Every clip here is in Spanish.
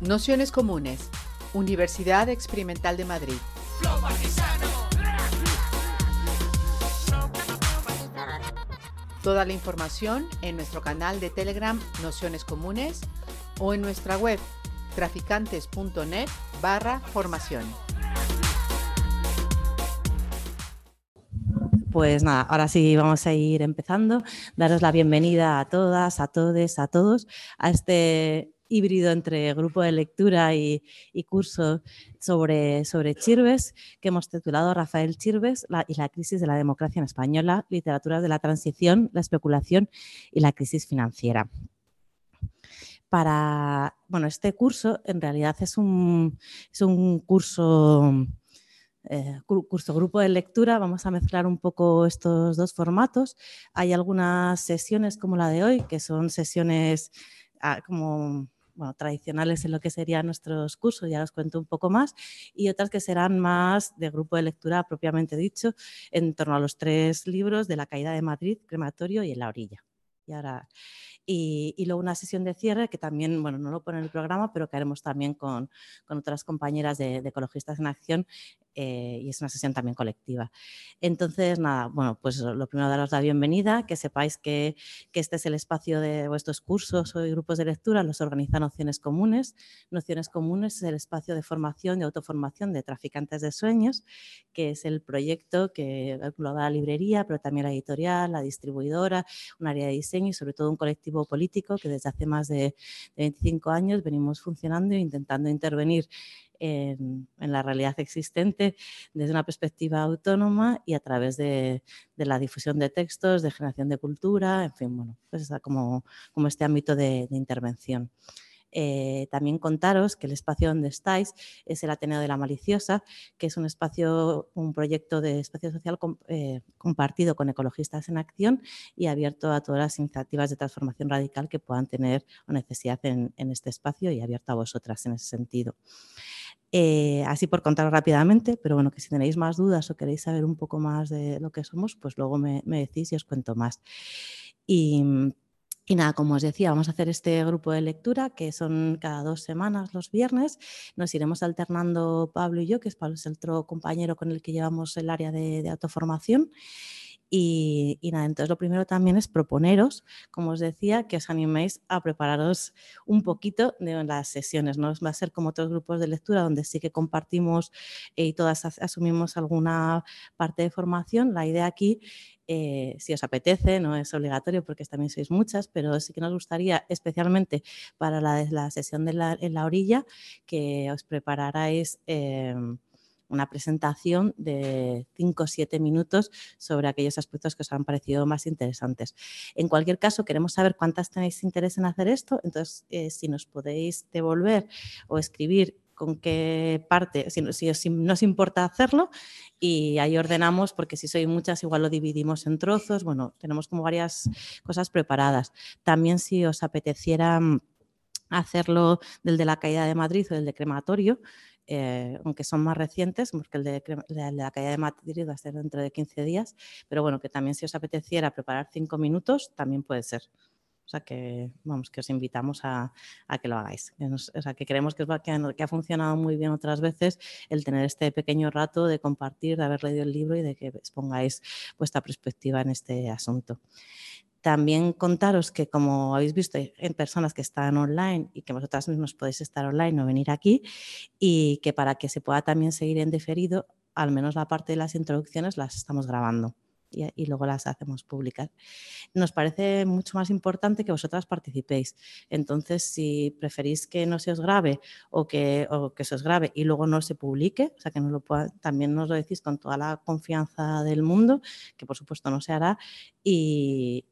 Nociones Comunes, Universidad Experimental de Madrid. Toda la información en nuestro canal de Telegram Nociones Comunes o en nuestra web traficantes.net barra formación. Pues nada, ahora sí vamos a ir empezando. Daros la bienvenida a todas, a todos, a todos a este híbrido entre grupo de lectura y, curso sobre, sobre Chirves, que hemos titulado Rafael Chirves y la crisis de la democracia en española, literaturas de la transición, la especulación y la crisis financiera. Para, bueno, este curso en realidad es un, es un curso eh, curso grupo de lectura, vamos a mezclar un poco estos dos formatos. Hay algunas sesiones como la de hoy, que son sesiones ah, como bueno, tradicionales en lo que serían nuestros cursos, ya os cuento un poco más, y otras que serán más de grupo de lectura propiamente dicho, en torno a los tres libros de La caída de Madrid, Crematorio y En la orilla. Y ahora y, luego una sesión de cierre que también, bueno, no lo pone en el programa, pero que haremos también con, otras compañeras de, Ecologistas en Acción eh, y es una sesión también colectiva. Entonces, nada, bueno, pues lo primero daros la bienvenida, que sepáis que, este es el espacio de vuestros cursos o grupos de lectura, los organiza Nociones Comunes. Nociones Comunes es el espacio de formación, de autoformación de traficantes de sueños, que es el proyecto que engloba la librería, pero también la editorial, la distribuidora, un área de diseño y sobre todo un colectivo político que desde hace más de, 25 años venimos funcionando e intentando intervenir en, la realidad existente desde una perspectiva autónoma y a través de, la difusión de textos, de generación de cultura, en fin, bueno, pues como, este ámbito de intervención. Eh, también contaros que el espacio donde estáis es el Ateneo de la Maliciosa, que es un espacio, un proyecto de espacio social eh, compartido con ecologistas en acción y abierto a todas las iniciativas de transformación radical que puedan tener necesidad en, este espacio y abierto a vosotras en ese sentido. Eh, así por contaros rápidamente, pero bueno, que si tenéis más dudas o queréis saber un poco más de lo que somos, pues luego me, decís y os cuento más. Y y nada, como os decía, vamos a hacer este grupo de lectura que son cada dos semanas los viernes. Nos iremos alternando Pablo y yo, que es Pablo es el otro compañero con el que llevamos el área de, autoformación. Y, nada, entonces lo primero también es proponeros, como os decía, que os animéis a prepararos un poquito de las sesiones. No va a ser como otros grupos de lectura donde sí que compartimos y todas asumimos alguna parte de formación. La idea aquí eh, si os apetece, no es obligatorio porque también sois muchas, pero sí que nos gustaría, especialmente para la, sesión de la, en la orilla, que os prepararais em, una presentación de 5 o 7 minutos sobre aquellos aspectos que os han parecido más interesantes. En cualquier caso, queremos saber cuántas tenéis interés en hacer esto, entonces eh, si nos podéis devolver o escribir con qué parte, si, si, no os importa hacerlo y ahí ordenamos porque si soy muchas igual lo dividimos en trozos, bueno, tenemos como varias cosas preparadas. También si os apeteciera mm, hacerlo del de la caída de Madrid o del de crematorio, eh, aunque son más recientes, porque el de, la caída de Madrid va a ser dentro de 15 días, pero bueno, que también si os apeteciera preparar cinco minutos, también puede ser. O sea que, vamos, que os invitamos a, que lo hagáis. o sea que creemos que, que, ha funcionado muy bien otras veces el tener este pequeño rato de compartir, de haber leído el libro y de que expongáis vuestra perspectiva en este asunto. También contaros que, como habéis visto, hay personas que están online y que vosotras mismos podéis estar online o venir aquí y que para que se pueda también seguir en diferido, al menos la parte de las introducciones las estamos grabando y, luego las hacemos públicas. Nos parece mucho más importante que vosotras participéis. Entonces, si preferís que no se os grabe o que, que se os grabe y luego no se publique, o sea, que no lo también nos lo decís con toda la confianza del mundo, que por supuesto no se hará, y,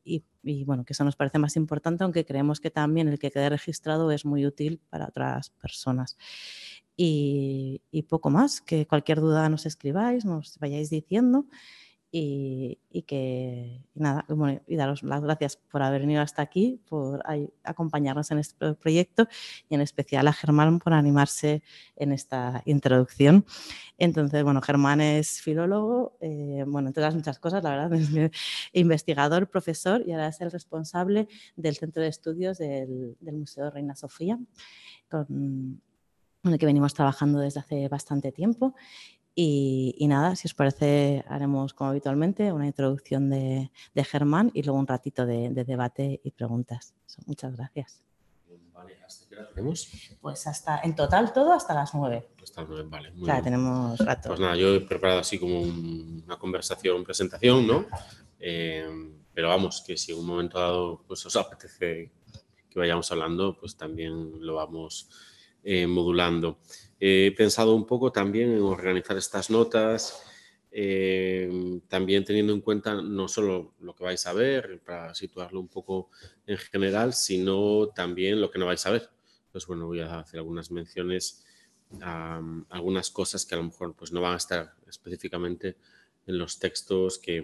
bueno, que eso nos parece más importante, aunque creemos que también el que quede registrado es muy útil para otras personas. Y, y poco más, que cualquier duda nos escribáis, nos vayáis diciendo y, que nada, y daros las gracias por haber venido hasta aquí, por acompañarnos en este proyecto y en especial a Germán por animarse en esta introducción. Entonces, bueno, Germán es filólogo, eh, bueno, entre las muchas cosas, la verdad, es investigador, profesor y ahora es el responsable del Centro de Estudios del, del Museo Reina Sofía, con, con el que venimos trabajando desde hace bastante tiempo y, nada, si os parece, haremos como habitualmente una introducción de, Germán y luego un ratito de, debate y preguntas. muchas gracias. Vale, ¿hasta qué hora tenemos? Pues hasta, en total todo hasta las nueve. Hasta las nueve, vale. Muy tenemos rato. Pues nada, yo he preparado así como una conversación, presentación, ¿no? Eh, pero vamos, que si en un momento dado pues os apetece que vayamos hablando, pues también lo vamos eh, modulando. He pensado un poco también en organizar estas notas, eh, también teniendo en cuenta no solo lo que vais a ver, para situarlo un poco en general, sino también lo que no vais a ver. Pues bueno, voy a hacer algunas menciones a, algunas cosas que a lo mejor pues, no van a estar específicamente en los textos que,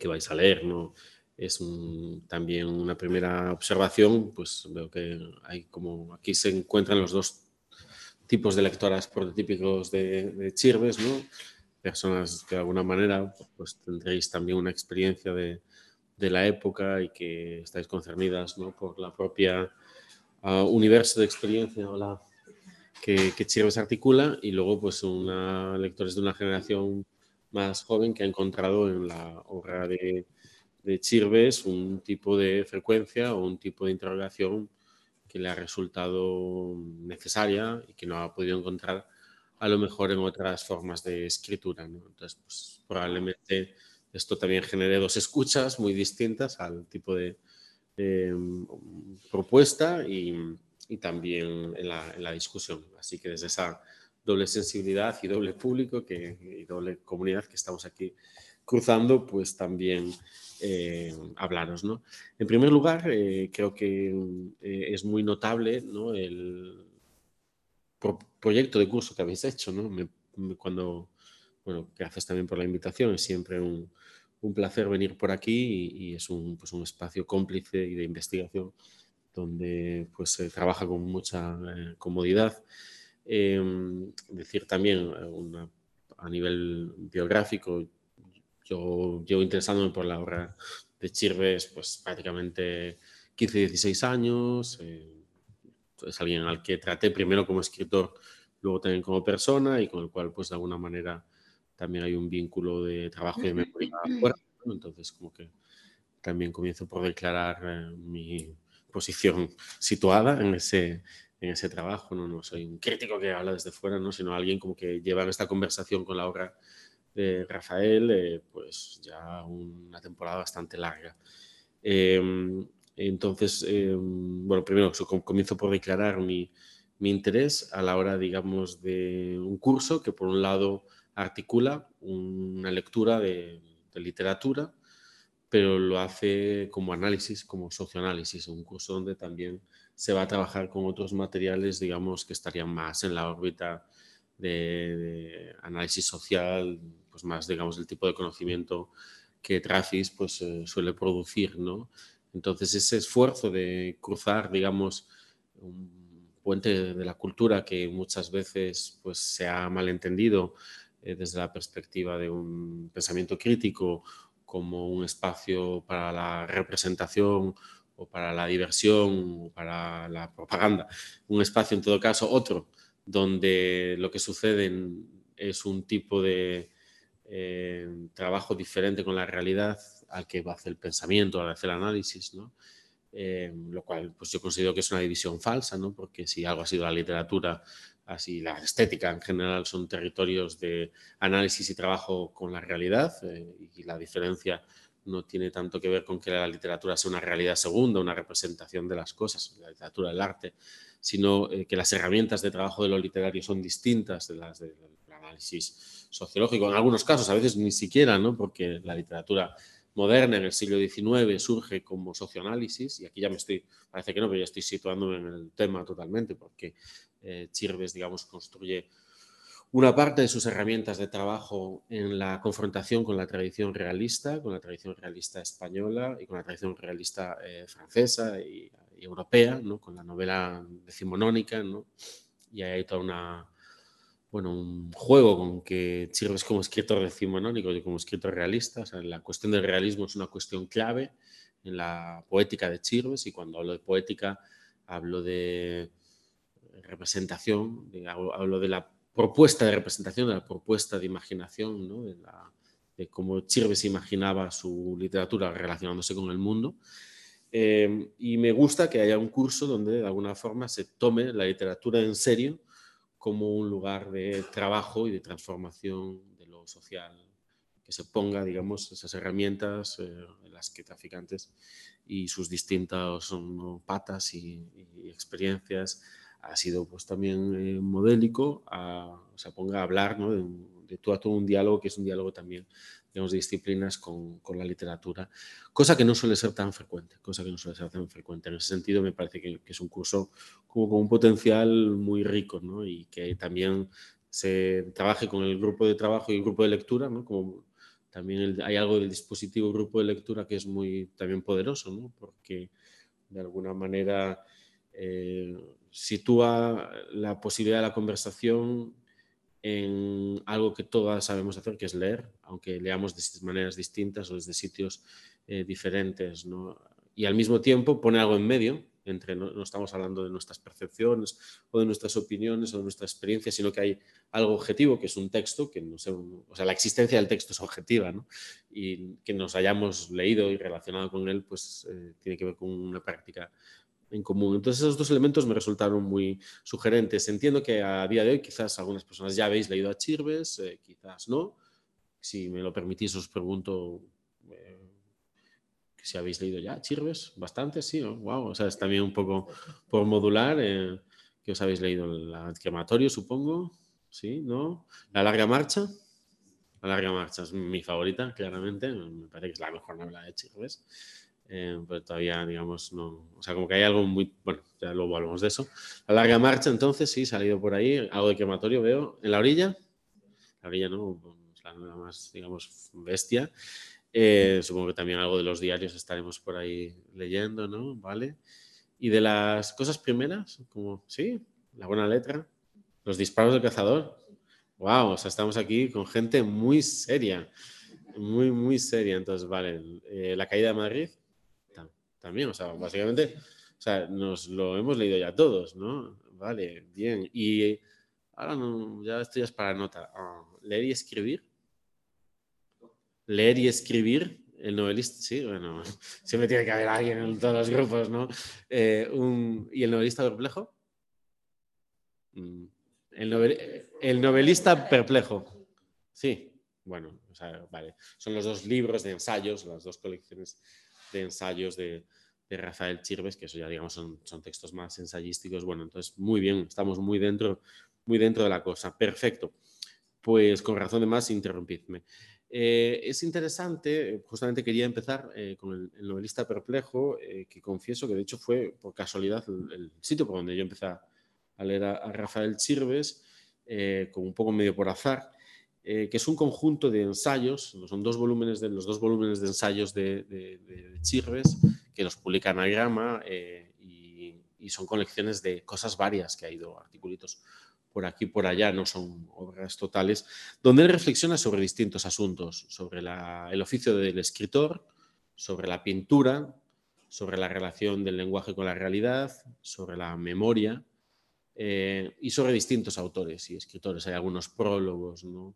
que vais a leer, ¿no? Es también una primera observación, pues veo que hay como aquí se encuentran los dos tipos de lectoras prototípicos de, de Chirves, ¿no? personas que de alguna manera pues, tendréis también una experiencia de, de la época y que estáis concernidas ¿no? por la propia uh, universo de experiencia que, que, Chirves articula y luego pues una lectores de una generación más joven que ha encontrado en la obra de, de Chirves un tipo de frecuencia o un tipo de interrogación que le ha resultado necesaria y que no ha podido encontrar a lo mejor en otras formas de escritura. Entonces, pues, probablemente esto también genere dos escuchas muy distintas al tipo de propuesta y, y también en la, en la, discusión. Así que desde esa doble sensibilidad y doble público que, y doble comunidad que estamos aquí cruzando, pues también eh, hablaros. ¿no? En primer lugar, eh, creo que eh, es muy notable ¿no? el proyecto de curso que habéis hecho. ¿no? cuando, bueno, gracias también por la invitación, es siempre un, placer venir por aquí y, es un, pues un, espacio cómplice y de investigación donde pues, se trabaja con mucha comodidad. decir también a nivel biográfico, yo llevo interesándome por la obra de Chirves pues prácticamente 15, 16 años. Eh, es alguien al que traté primero como escritor, luego también como persona y con el cual pues de alguna manera también hay un vínculo de trabajo y de memoria fuerte. ¿no? Entonces como que también comienzo por declarar eh, mi posición situada en ese, en ese trabajo. ¿no? no soy un crítico que habla desde fuera, ¿no? sino alguien como que lleva esta conversación con la obra de Rafael, eh, pues ya una temporada bastante larga. Eh, entonces, eh, bueno, primero comienzo por declarar mi, interés a la hora, digamos, de un curso que por un lado articula una lectura de, de literatura, pero lo hace como análisis, como socioanálisis, un curso donde también se va a trabajar con otros materiales, digamos, que estarían más en la órbita de, análisis social, pues más, digamos, el tipo de conocimiento que Trafis pues, eh, suele producir, ¿no? Entonces, ese esfuerzo de cruzar, digamos, un puente de la cultura que muchas veces pues, se ha malentendido eh, desde la perspectiva de un pensamiento crítico como un espacio para la representación o para la diversión o para la propaganda, un espacio en todo caso otro donde lo que sucede es un tipo de eh, trabajo diferente con la realidad al que va a hacer el pensamiento, al hacer el análisis, ¿no? Eh, lo cual pues yo considero que es una división falsa, ¿no? porque si algo ha sido la literatura, así la estética en general son territorios de análisis y trabajo con la realidad eh, y la diferencia no tiene tanto que ver con que la literatura sea una realidad segunda, una representación de las cosas, la literatura, el arte, sino eh, que las herramientas de trabajo de lo literario son distintas de las del análisis sociológico. En algunos casos, a veces ni siquiera, ¿no? porque la literatura moderna en el siglo XIX surge como socioanálisis, y aquí ya me estoy, parece que no, pero ya estoy situándome en el tema totalmente, porque eh, Chirves, digamos, construye una parte de sus herramientas de trabajo en la confrontación con la tradición realista, con la tradición realista española y con la tradición realista eh, francesa y, europea, ¿no? con la novela decimonónica. ¿no? Y hay toda una, bueno, un juego con que Chirves como escritor decimonónico y como escritor realista. O la cuestión del realismo es una cuestión clave en la poética de Chirves y cuando hablo de poética hablo de representación, hablo de la propuesta de representación, de la propuesta de imaginación, de, de, cómo Chirves imaginaba su literatura relacionándose con el mundo. Eh, y me gusta que haya un curso donde de alguna forma se tome la literatura en serio como un lugar de trabajo y de transformación de lo social, que se ponga, digamos, esas herramientas eh, en las que traficantes y sus distintas patas y, experiencias ha sido pues también eh, modélico, a, o sea, ponga a hablar ¿no? de, de, tú a todo un diálogo que es un diálogo también, digamos, de disciplinas con, con, la literatura, cosa que no suele ser tan frecuente, cosa que no suele ser tan frecuente. En ese sentido me parece que, es un curso como con un potencial muy rico ¿no? y que también se trabaje con el grupo de trabajo y el grupo de lectura, ¿no? como también hay algo del dispositivo grupo de lectura que es muy también poderoso, ¿no? porque de alguna manera eh, sitúa la posibilidad de la conversación en algo que todas sabemos hacer, que es leer, aunque leamos de maneras distintas o desde sitios eh, diferentes. Y al mismo tiempo pone algo en medio, entre no, no, estamos hablando de nuestras percepciones o de nuestras opiniones o de nuestra experiencia, sino que hay algo objetivo, que es un texto, que no sé, o sea, la existencia del texto es objetiva, ¿no? Y que nos hayamos leído y relacionado con él, pues eh, tiene que ver con una práctica en común. Entonces esos dos elementos me resultaron muy sugerentes. Entiendo que a día de hoy quizás algunas personas ya habéis leído a Chirves, eh, quizás no. Si me lo permitís os pregunto eh, si habéis leído ya Chirves, bastante, sí, ¿no? wow, o sea, es también un poco por modular, eh, que os habéis leído el crematorio, supongo, sí, ¿no? La larga marcha, la larga marcha es mi favorita, claramente, me parece que es la mejor novela de Chirves eh, pero todavía, digamos, no. O sea, como que hay algo muy. Bueno, ya luego hablamos de eso. La larga marcha, entonces, sí, salido por ahí. Algo de quematorio veo. ¿En la orilla? La orilla, ¿no? Es la más, digamos, bestia. Eh, supongo que también algo de los diarios estaremos por ahí leyendo, ¿no? Vale. Y de las cosas primeras, como, sí, la buena letra, los disparos del cazador. Wow, o sea, estamos aquí con gente muy seria, muy, muy seria. Entonces, vale, eh, la caída de Madrid, también, o sea, básicamente, o sea, nos lo hemos leído ya todos, ¿no? Vale, bien. Y ahora no, ya esto ya es para nota. Uh, leer y escribir. Leer y escribir, el novelista, sí, bueno, siempre tiene que haber alguien en todos los grupos, ¿no? Eh, un, ¿Y el novelista perplejo? Mm, el, novel, el novelista perplejo. Sí, bueno, o sea, vale. Son los dos libros de ensayos, las dos colecciones de ensayos de, Rafael Chirves, que eso ya digamos son, son, textos más ensayísticos. Bueno, entonces muy bien, estamos muy dentro, muy dentro de la cosa. Perfecto. Pues con razón de más, interrumpidme. Eh, es interesante, justamente quería empezar eh, con el, el, novelista perplejo, eh, que confieso que de hecho fue por casualidad el, sitio por donde yo empecé a, leer a, a, Rafael Chirves, como un poco medio por azar. Eh, que es un conjunto de ensayos, son dos volúmenes de, los dos volúmenes de ensayos de, de, de Chirves, que los publica Anagrama eh, y, y, son colecciones de cosas varias que ha ido, articulitos por aquí por allá, no son obras totales, donde él reflexiona sobre distintos asuntos, sobre la, el oficio del escritor, sobre la pintura, sobre la relación del lenguaje con la realidad, sobre la memoria eh, y sobre distintos autores y escritores. Hay algunos prólogos, ¿no?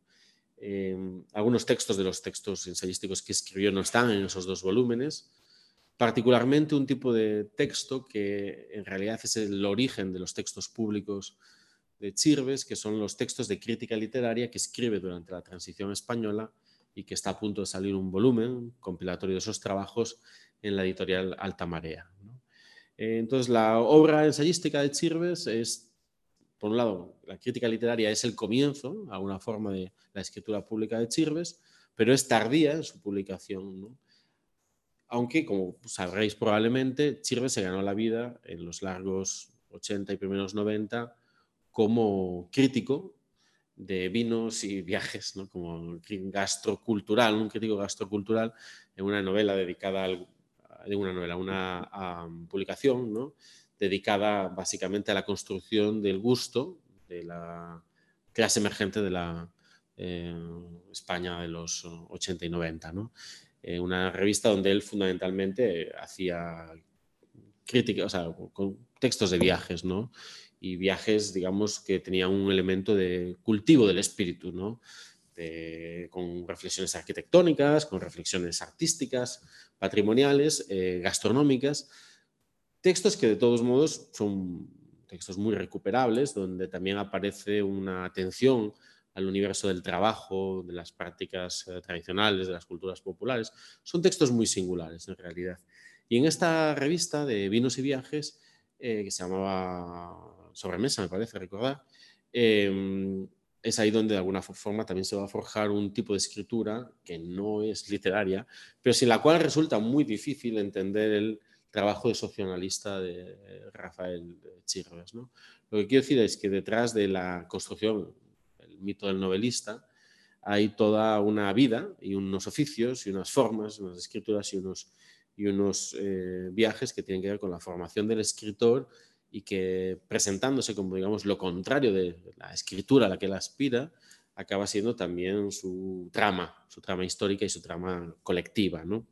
Eh, algunos textos de los textos ensayísticos que escribió no están en esos dos volúmenes, particularmente un tipo de texto que en realidad es el origen de los textos públicos de Chirves, que son los textos de crítica literaria que escribe durante la transición española y que está a punto de salir un volumen compilatorio de esos trabajos en la editorial Alta Marea. Eh, entonces, la obra ensayística de Chirves es por un lado, la crítica literaria es el comienzo a una forma de la escritura pública de Chirves, pero es tardía en su publicación. ¿no? Aunque, como sabréis probablemente, Chirves se ganó la vida en los largos 80 y primeros 90 como crítico de vinos y viajes, ¿no? como gastrocultural, un crítico gastrocultural, en una novela dedicada al, de una novela, una publicación ¿no? Dedicada básicamente a la construcción del gusto de la clase emergente de la eh, España de los 80 y 90. ¿no? Eh, una revista donde él fundamentalmente hacía crítica, o sea, con textos de viajes, ¿no? Y viajes, digamos, que tenían un elemento de cultivo del espíritu, ¿no? con reflexiones arquitectónicas, con reflexiones artísticas, patrimoniales, eh, gastronómicas, textos que de todos modos son textos muy recuperables, donde también aparece una atención al universo del trabajo, de las prácticas eh, tradicionales, de las culturas populares. Son textos muy singulares en realidad. Y en esta revista de vinos y viajes, eh, que se llamaba Sobremesa, me parece recordar, em, es ahí donde de alguna forma también se va a forjar un tipo de escritura que no es literaria, pero sin la cual resulta muy difícil entender el trabajo de socionalista de Rafael Chirves. ¿no? Lo que quiero decir es que detrás de la construcción, el mito del novelista, hay toda una vida y unos oficios y unas formas, unas escrituras y unos, y unos eh, viajes que tienen que ver con la formación del escritor y que presentándose como, digamos, lo contrario de la escritura a la que él aspira, acaba siendo también su trama, su trama histórica y su trama colectiva, ¿no?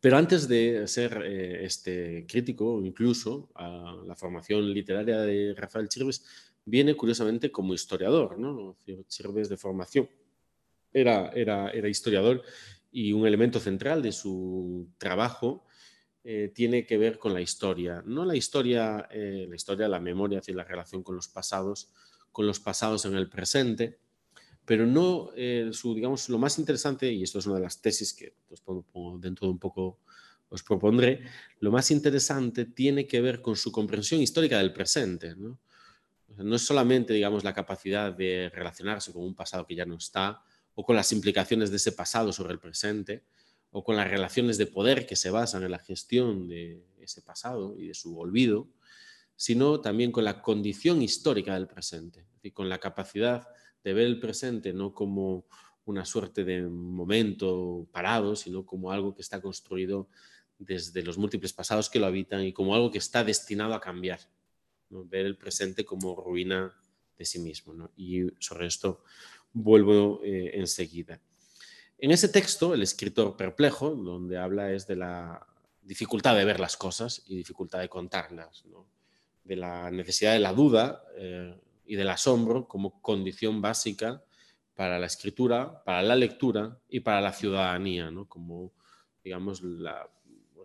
Pero antes de ser eh, este crítico, incluso a la formación literaria de Rafael Chirves, viene curiosamente como historiador, ¿no? Chirves de formación era, era, era historiador y un elemento central de su trabajo eh, tiene que ver con la historia. No la historia, eh, la historia, la memoria, la relación con los pasados, con los pasados en el presente, pero no eh, su, digamos, lo más interesante, y esto es una de las tesis que pues, dentro de un poco os propondré, lo más interesante tiene que ver con su comprensión histórica del presente. ¿no? no es solamente, digamos, la capacidad de relacionarse con un pasado que ya no está, o con las implicaciones de ese pasado sobre el presente, o con las relaciones de poder que se basan en la gestión de ese pasado y de su olvido, sino también con la condición histórica del presente, y con la capacidad de ver el presente no como una suerte de momento parado, sino como algo que está construido desde los múltiples pasados que lo habitan y como algo que está destinado a cambiar. Ver el presente como ruina de sí mismo. Y sobre esto vuelvo eh, enseguida. En ese texto, el escritor perplejo, donde habla es de la dificultad de ver las cosas y dificultad de contarlas, de la necesidad de la duda eh, y del asombro como condición básica para la escritura, para la lectura y para la ciudadanía, como, digamos,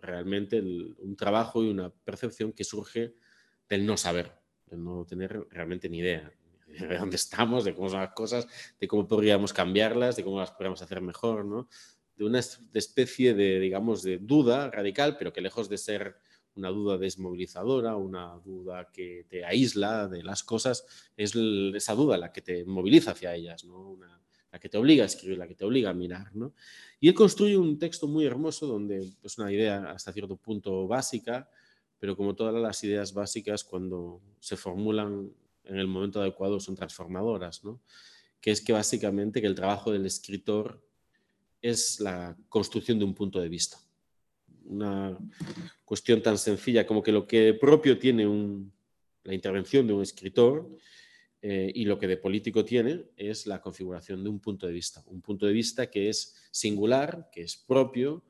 realmente un trabajo y una percepción que surge del no saber, del no tener realmente ni idea de dónde estamos, de cómo son las cosas, de cómo podríamos cambiarlas, de cómo las podríamos hacer mejor, ¿no? De una especie de, digamos, de duda radical, pero que lejos de ser una duda desmovilizadora, una duda que te aísla de las cosas, es esa duda la que te moviliza hacia ellas, ¿no? la que te obliga a escribir, la que te obliga a mirar. ¿no? Y él construye un texto muy hermoso donde es pues, una idea hasta cierto punto básica, pero como todas las ideas básicas, cuando se formulan en el momento adecuado son transformadoras, ¿no? que es que básicamente que el trabajo del escritor es la construcción de un punto de vista. Una cuestión tan sencilla como que lo que propio tiene la intervención de un escritor eh, y lo que de político tiene es la configuración de un punto de vista. Un punto de vista que es singular, que es propio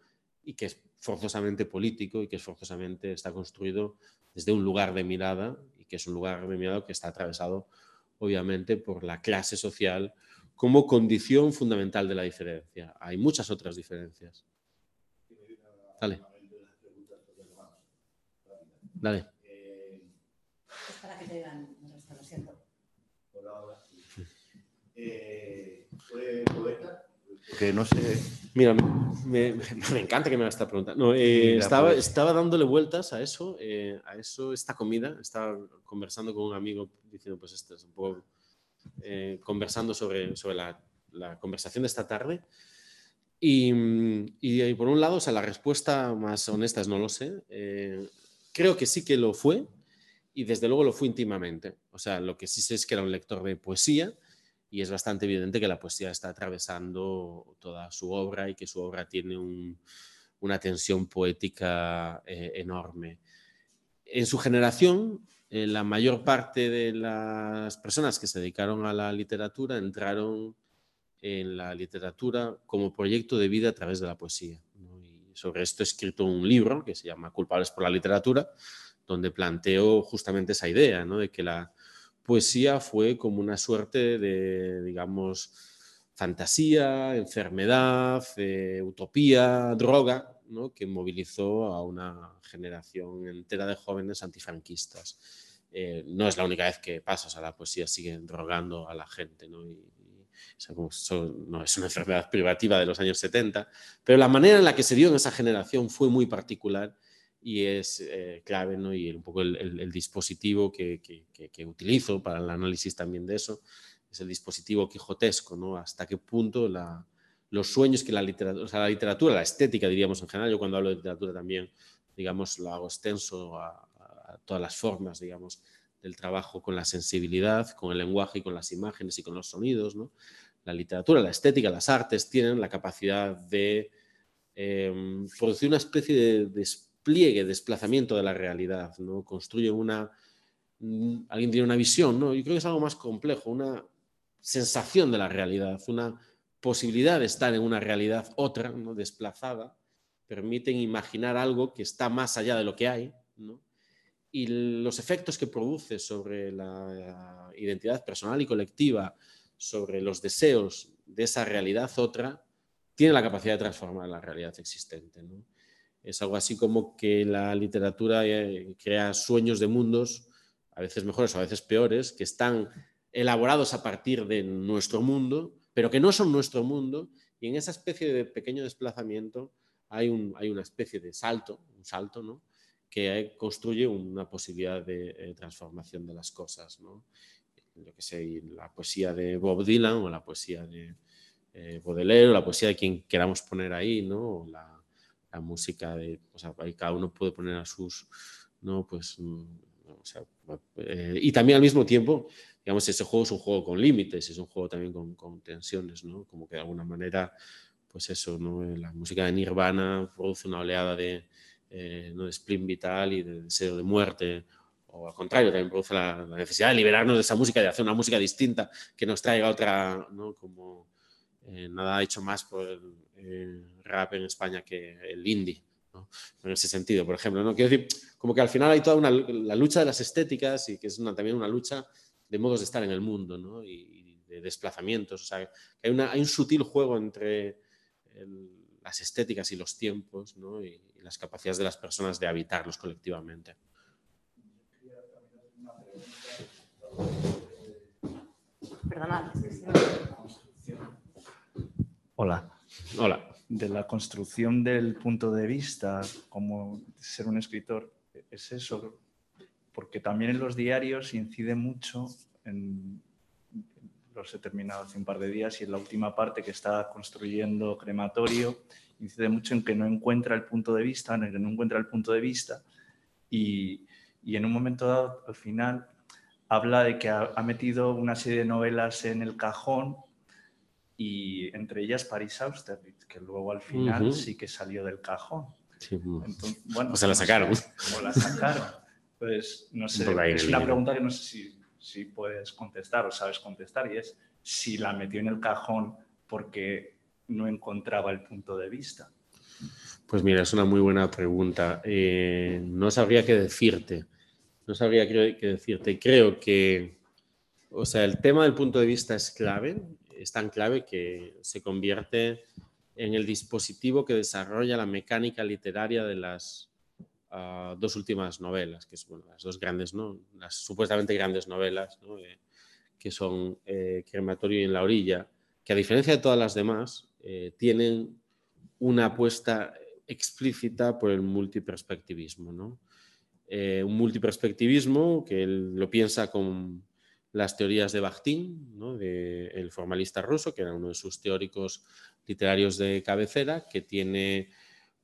y que es forzosamente político y que es forzosamente está construido desde un lugar de mirada que es un lugar de miedo que está atravesado obviamente por la clase social como condición fundamental de la diferencia. Hay muchas otras diferencias. Dale. Dale. Es para que te digan, lo siento. Hola, hola. Eh, ¿Fue poeta? que no sé. Mira, me, encanta que me hagas esta pregunta. No, eh, estaba, pues. estaba dándole vueltas a eso, eh, a eso, esta comida. Estaba conversando con un amigo diciendo, pues, esto es un poco. Eh, conversando sobre, sobre la, la, conversación de esta tarde. Y, y, por un lado, o sea, la respuesta más honesta es no lo sé. creo que sí que lo fue y desde luego lo fue íntimamente. O sea, lo que sí sé es que era un lector de poesía y es bastante evidente que la poesía está atravesando toda su obra y que su obra tiene una tensión poética eh, enorme. En su generación, eh, la mayor parte de las personas que se dedicaron a la literatura entraron en la literatura como proyecto de vida a través de la poesía. Y sobre esto he escrito un libro que se llama Culpables por la literatura, donde planteo justamente esa idea de que la poesía fue como una suerte de, digamos, fantasía, enfermedad, eh, utopía, droga, que movilizó a una generación entera de jóvenes antifranquistas. Eh, no es la única vez que pasa, o la poesía sigue drogando a la gente, ¿no? No es una enfermedad privativa de los años 70, pero la manera en la que se dio en esa generación fue muy particular y es eh, clave, ¿no? Y un poco el, dispositivo que, que, utilizo para el análisis también de eso es el dispositivo quijotesco, ¿no? Hasta qué punto la, los sueños que la literatura, o sea, la literatura, la estética, diríamos en general, yo cuando hablo de literatura también, digamos, lo hago extenso a, todas las formas, digamos, del trabajo con la sensibilidad, con el lenguaje y con las imágenes y con los sonidos, ¿no? La literatura, la estética, las artes tienen la capacidad de em, producir una especie de despliegue, desplazamiento de la realidad, ¿no? Construye una... Mm, alguien tiene una visión, ¿no? Yo creo que es algo más complejo, una sensación de la realidad, una posibilidad de estar en una realidad otra, ¿no? desplazada, permiten imaginar algo que está más allá de lo que hay, y los efectos que produce sobre la identidad personal y colectiva, sobre los deseos de esa realidad otra, tiene la capacidad de transformar la realidad existente. Es algo así como que la literatura eh, crea sueños de mundos, a veces mejores, a veces peores, que están elaborados a partir de nuestro mundo, pero que no son nuestro mundo, y en esa especie de pequeño desplazamiento hay, un, hay una especie de salto, un salto, ¿no? Que construye una posibilidad de eh, transformación de las cosas. ¿no? Yo que sé, la poesía de Bob Dylan o la poesía de eh, Baudelaire o la poesía de quien queramos poner ahí, ¿no? la, música de, o sea, ahí cada uno puede poner a sus, ¿no? Pues, mm, eh, y también al mismo tiempo digamos, ese juego es un juego con límites, es un juego también con, tensiones, ¿no? Como que de alguna manera, pues eso, ¿no? La música de Nirvana produce una oleada de, eh, ¿no? spleen vital y de deseo de muerte, o al contrario, también produce la, necesidad de liberarnos de esa música, de hacer una música distinta que nos traiga otra, ¿no? Como eh, nada ha hecho más por el rap en España que el indie. ¿no? En ese sentido, por ejemplo, ¿no? Quiero decir, como que al final hay toda una, la lucha de las estéticas y que es también una lucha de modos de estar en el mundo ¿no? y, de desplazamientos. O sea, hay, una, hay un sutil juego entre las estéticas y los tiempos ¿no? Las capacidades de las personas de habitarlos colectivamente. Perdona. Hola. Hola. De la construcción del punto de vista, como ser un escritor, es eso, porque también en los diarios incide mucho en, los he terminado hace un par de días y en la última parte que está construyendo crematorio incide mucho en que no encuentra el punto de vista, en el que no encuentra el punto de vista y, y en un momento dado, al final, habla de que ha, metido una serie de novelas en el cajón y entre ellas Paris Austerlitz, que luego al final sí que salió del cajón. bueno, o se la sacaron. o la sacaron. Pues no sé, es una pregunta que no sé si, puedes contestar o sabes contestar y es si la metió en el cajón porque no encontraba el punto de vista. Pues mira, es una muy buena pregunta. Eh, no sabría qué decirte. No sabría qué decirte. Creo que, o sea, el tema del punto de vista es clave. Es tan clave que se convierte en el dispositivo que desarrolla la mecánica literaria de las dos últimas novelas, que son las dos grandes, ¿no? las supuestamente grandes novelas, eh, que son eh, Crematorio y En la orilla, que a diferencia de todas las demás, eh, tienen una apuesta explícita por el multiperspectivismo. ¿no? un multiperspectivismo que él lo piensa con las teorías de Bakhtin, ¿no? el formalista ruso, que era uno de sus teóricos literarios de cabecera, que tiene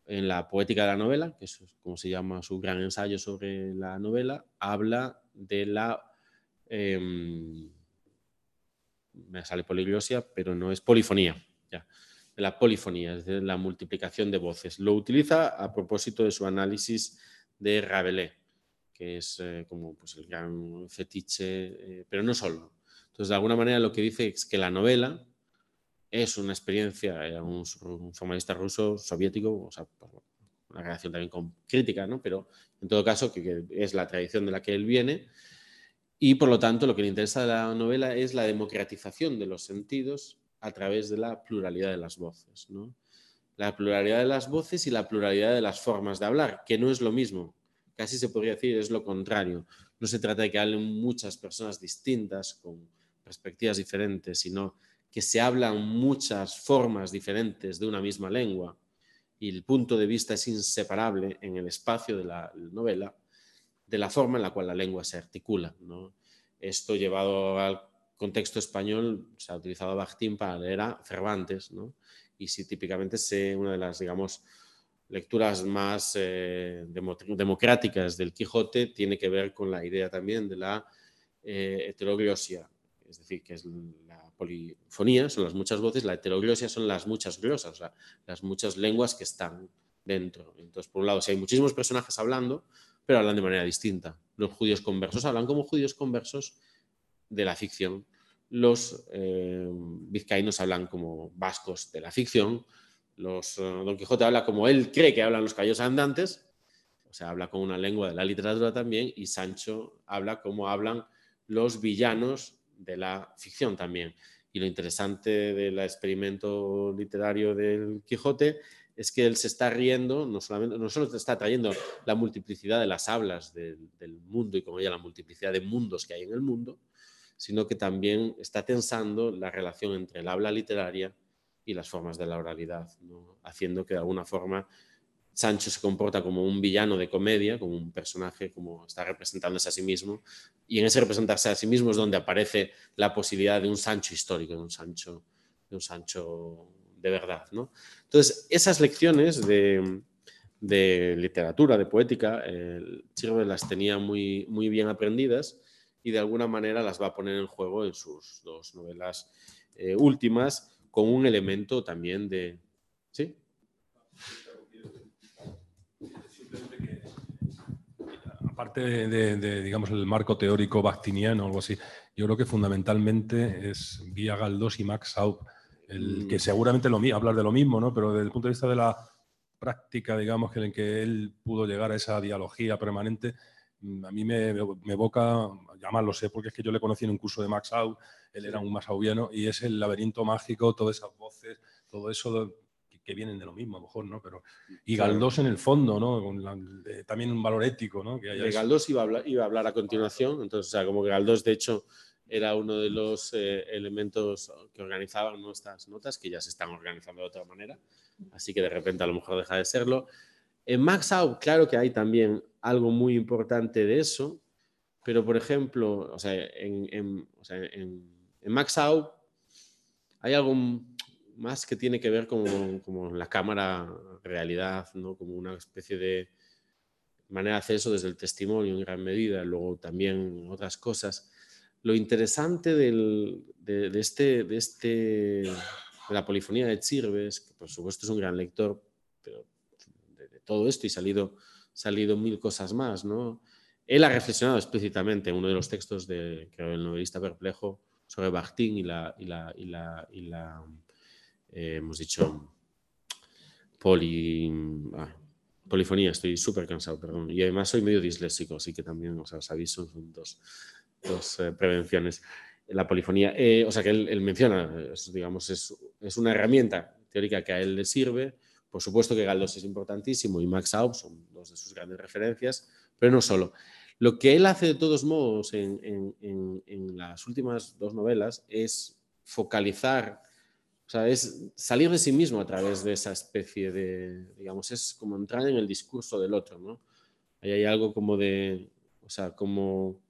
en la poética de la novela, que es como se llama su gran ensayo sobre la novela, habla de la, em, me sale poliglosia, pero no es polifonía, ya, la polifonía, es de la multiplicación de voces. Lo utiliza a propósito de su análisis de Rabelais, que es eh, como pues, el gran fetiche, eh, pero no solo. Entonces, de alguna manera lo que dice es que la novela es una experiencia, era un, formalista ruso soviético, o sea, una relación también con crítica, ¿no? pero en todo caso que, es la tradición de la que él viene y por lo tanto lo que le interesa de la novela es la democratización de los sentidos a través de la pluralidad de las voces. ¿no? La pluralidad de las voces y la pluralidad de las formas de hablar, que no es lo mismo, casi se podría decir es lo contrario. No se trata de que hablen muchas personas distintas con perspectivas diferentes, sino que se hablan muchas formas diferentes de una misma lengua y el punto de vista es inseparable en el espacio de la novela de la forma en la cual la lengua se articula. Esto llevado al contexto español, se ha utilizado Bakhtin para leer a Cervantes, y si típicamente es una de las, digamos, lecturas más eh, democráticas del Quijote tiene que ver con la idea también de la eh, heteroglossia, es decir, que es la polifonía, son las muchas voces, la heteroglossia son las muchas glosas, las muchas lenguas que están dentro. Entonces, por un lado, si hay muchísimos personajes hablando, pero hablan de manera distinta. Los judíos conversos hablan como judíos conversos de la ficción. Los eh, vizcaínos hablan como vascos de la ficción. Los, eh, Don Quijote habla como él cree que hablan los caballos andantes, o sea, habla con una lengua de la literatura también, y Sancho habla como hablan los villanos de la ficción también. Y lo interesante del experimento literario del Quijote es que él se está riendo, no, solamente, no solo está trayendo la multiplicidad de las hablas del, mundo y como ella la multiplicidad de mundos que hay en el mundo, sino que también está tensando la relación entre el habla literaria y las formas de la oralidad, haciendo que de alguna forma Sancho se comporta como un villano de comedia, como un personaje, como está representándose a sí mismo, y en ese representarse a sí mismo es donde aparece la posibilidad de un Sancho histórico, de un Sancho, de un Sancho de verdad. ¿no? Entonces, esas lecciones de, literatura, de poética, eh, las tenía muy, muy bien aprendidas y de alguna manera las va a poner en juego en sus dos novelas eh, últimas, con un elemento también de... ¿Sí? aparte de, digamos, el marco teórico bactiniano o algo así, yo creo que fundamentalmente es vía Galdós y Max Saup, el, que mm. seguramente lo, hablar de lo mismo, ¿no? pero desde el punto de vista de la práctica, digamos, en que él pudo llegar a esa dialogía permanente, a mí me, me evoca, además lo sé porque es que yo le conocí en un curso de Max Out, él era un masauviano, y es el laberinto mágico, todas esas voces, todo eso que vienen de lo mismo, a lo mejor, ¿no? Pero, y Galdós en el fondo, ¿no? también un valor ético, ¿no? Que de Galdós iba a, hablar, iba a hablar a continuación, entonces, o sea, como que Galdós, de hecho, era uno de los eh, elementos que organizaban nuestras notas, que ya se están organizando de otra manera, así que de repente a lo mejor deja de serlo. En Max Out, claro que hay también algo muy importante de eso, pero por ejemplo, o sea, en, en, Max Out hay algo más que tiene que ver con, como la cámara realidad, ¿no? como una especie de manera de hacer eso desde el testimonio en gran medida, luego también otras cosas. Lo interesante de, este, de, este, de la polifonía de Chirves, que por supuesto es un gran lector, pero todo esto y salido, salido mil cosas más, ¿no? Él ha reflexionado explícitamente en uno de los textos de, el novelista perplejo sobre Bakhtin y la, y la, y la, y la eh, hemos dicho ah, polifonía, estoy súper cansado, perdón. Y además soy medio disléxico, así que también os aviso, son dos, dos eh, prevenciones. La polifonía, eh, o sea que él, menciona, digamos, es, es, una herramienta teórica que a él le sirve. Por supuesto que Galdós es importantísimo y Max Aub son dos de sus grandes referencias, pero no solo. Lo que él hace de todos modos en, en, las últimas dos novelas es focalizar o sea, es salir de sí mismo a través de esa especie de, digamos, es como entrar en el discurso del otro, ¿no? Ahí hay algo como de, o sea, como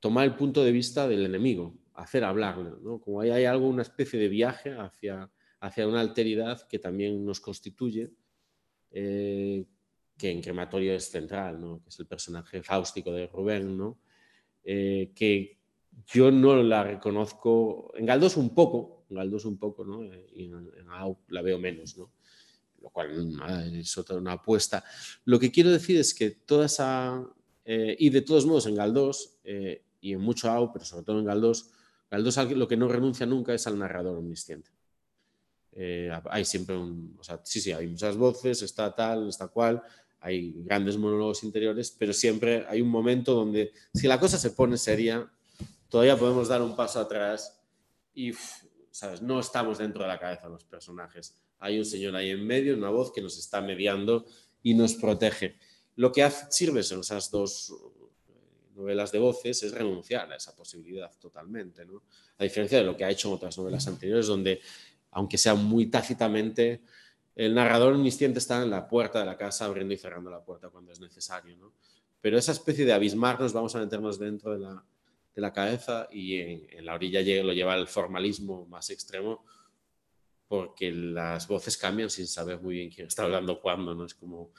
tomar el punto de vista del enemigo, hacer hablarle, ¿no? Como ahí hay algo, una especie de viaje hacia, hacia una alteridad que también nos constituye, eh, que en Crematorio es central, ¿no? Que es el personaje fáustico de Rubén, ¿no? Eh, que yo no la reconozco, en Galdós un poco, en Galdós un poco, ¿no? y en, en AU la veo menos, ¿no? lo cual es otra una apuesta. Lo que quiero decir es que toda esa, eh, y de todos modos en Galdós, eh, y en mucho AU, pero sobre todo en Galdós, Galdós lo que no renuncia nunca es al narrador omnisciente. Eh, hay siempre un, o sea, sí, sí, hay muchas voces, está tal, está cual, hay grandes monólogos interiores, pero siempre hay un momento donde si la cosa se pone seria, todavía podemos dar un paso atrás y, ¿sabes? No estamos dentro de la cabeza de los personajes. Hay un señor ahí en medio, una voz que nos está mediando y nos protege. Lo que sirve en esas dos novelas de voces es renunciar a esa posibilidad totalmente, ¿no? A diferencia de lo que ha hecho en otras novelas anteriores, donde, aunque sea muy tácitamente, el narrador omnisciente está en la puerta de la casa abriendo y cerrando la puerta cuando es necesario, ¿no? Pero esa especie de abismarnos, vamos a meternos dentro de la, de la cabeza y en, la orilla lo lleva el formalismo más extremo porque las voces cambian sin saber muy bien quién está hablando cuándo, ¿no? Es como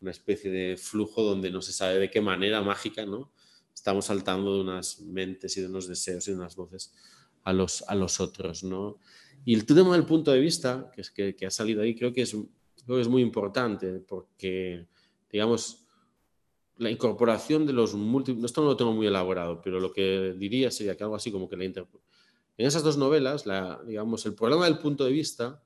una especie de flujo donde no se sabe de qué manera mágica, ¿no? Estamos saltando de unas mentes y de unos deseos y de unas voces a los, a los otros, ¿no? Y el tema del punto de vista, que, es que, ha salido ahí, creo que, es, creo que es muy importante porque, digamos, la incorporación de los múltiples, esto no lo tengo muy elaborado, pero lo que diría sería que algo así como que la en esas dos novelas, la, digamos, el problema del punto de vista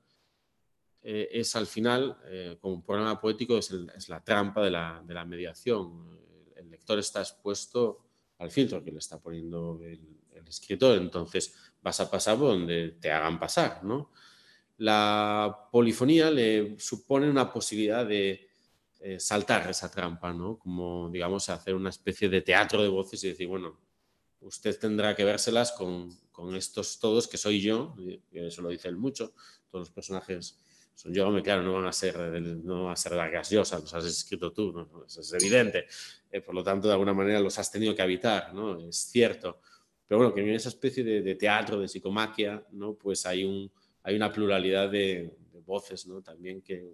eh, es al final, eh, como un problema poético, es, la trampa de la, de la, mediación. El lector está expuesto al filtro que le está poniendo el escritor, entonces vas a pasar donde te hagan pasar, ¿no? La polifonía le supone una posibilidad de eh, saltar esa trampa, ¿no? Como, digamos, hacer una especie de teatro de voces y decir, bueno, usted tendrá que vérselas con, con estos todos que soy yo, y eso lo dice él mucho, todos los personajes son yo, claro, no van a ser, no van a ser las gaseosas, los has escrito tú, eso es evidente. Eh, por lo tanto, de alguna manera los has tenido que habitar, ¿no? Es cierto. Pero bueno, que en esa especie de, teatro, de psicomaquia, ¿no? Pues hay, un, hay una pluralidad de, voces, ¿no? También que,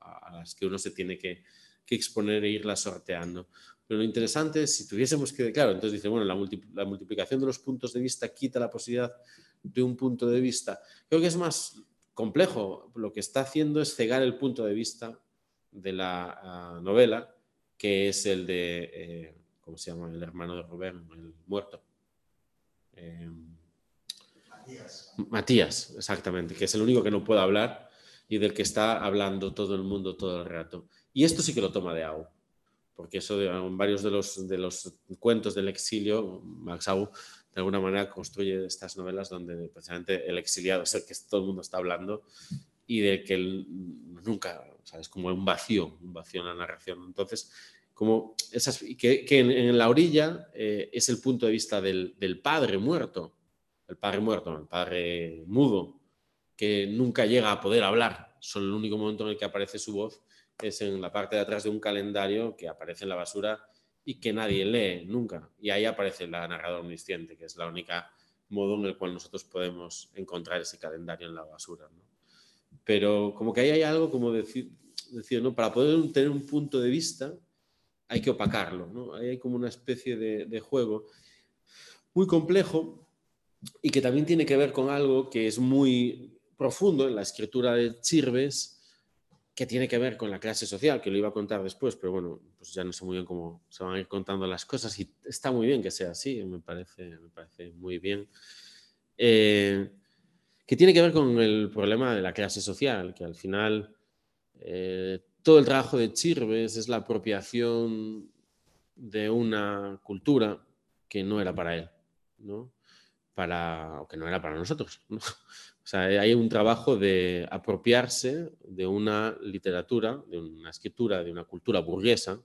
a, las que uno se tiene que, que, exponer e irlas sorteando. Pero lo interesante es, si tuviésemos que, claro, entonces dice, bueno, la, la multiplicación de los puntos de vista quita la posibilidad de un punto de vista. Creo que es más complejo. Lo que está haciendo es cegar el punto de vista de la uh, novela, que es el de, eh, ¿cómo se llama? El hermano de Rubén, el muerto. Eh, Matías. Exactamente, que es el único que no puede hablar y del que está hablando todo el mundo todo el rato. Y esto sí que lo toma de Au, porque eso en varios de los, de los cuentos del exilio, Max Au de alguna manera construye estas novelas donde precisamente el exiliado es el que todo el mundo está hablando y de que él nunca, ¿sabes? Como un vacío, un vacío en la narración. Entonces, como esas, que, que en, la orilla eh, es el punto de vista del, del, padre muerto, el padre muerto, el padre mudo, que nunca llega a poder hablar. Solo el único momento en el que aparece su voz es en la parte de atrás de un calendario que aparece en la basura y que nadie lee nunca. Y ahí aparece la narradora omnisciente, que es la única modo en el cual nosotros podemos encontrar ese calendario en la basura. ¿no? Pero como que ahí hay algo como decir, decir ¿no? para poder tener un punto de vista hay que opacarlo. hay como una especie de, de juego muy complejo y que también tiene que ver con algo que es muy profundo en la escritura de Chirves, que tiene que ver con la clase social, que lo iba a contar después, pero bueno, pues ya no sé muy bien cómo se van a ir contando las cosas y está muy bien que sea así, me parece, me parece muy bien. Eh, que tiene que ver con el problema de la clase social, que al final eh, todo el trabajo de Chirves es la apropiación de una cultura que no era para él, ¿no? Para, o que no era para nosotros. ¿no? O sea, hay un trabajo de apropiarse de una literatura, de una escritura, de una cultura burguesa,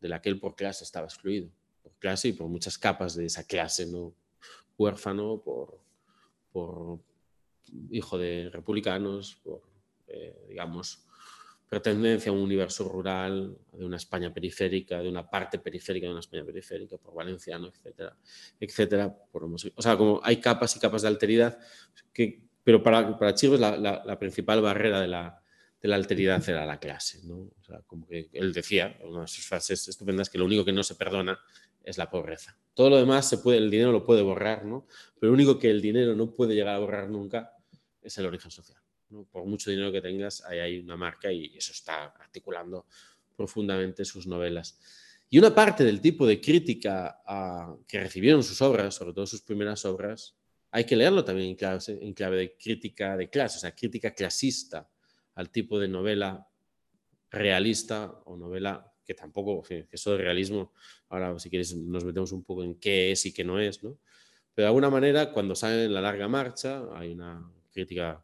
de la que él por clase estaba excluido. Por clase y por muchas capas de esa clase, ¿no? Huérfano, por, por hijo de republicanos, por, eh, digamos, pertenencia a un universo rural, de una España periférica, de una parte periférica de una España periférica, por valenciano, etcétera, etcétera. Por o sea, como hay capas y capas de alteridad que pero para, para la, la, principal barrera de la, de la alteridad era la clase. ¿no? O sea, como que él decía, una de sus frases estupendas, que lo único que no se perdona es la pobreza. todo lo demás se puede, el dinero lo puede borrar, ¿no? Pero lo único que el dinero no puede llegar a borrar nunca es el origen social. Por mucho dinero que tengas, ahí hay una marca y eso está articulando profundamente sus novelas. Y una parte del tipo de crítica que recibieron sus obras, sobre todo sus primeras obras, hay que leerlo también en clave, en clave de crítica de clase, o sea, crítica clasista al tipo de novela realista o novela que tampoco, que eso de realismo, ahora si quieres nos metemos un poco en qué es y qué no es, ¿no? Pero de alguna manera, cuando sale en la larga marcha, hay una crítica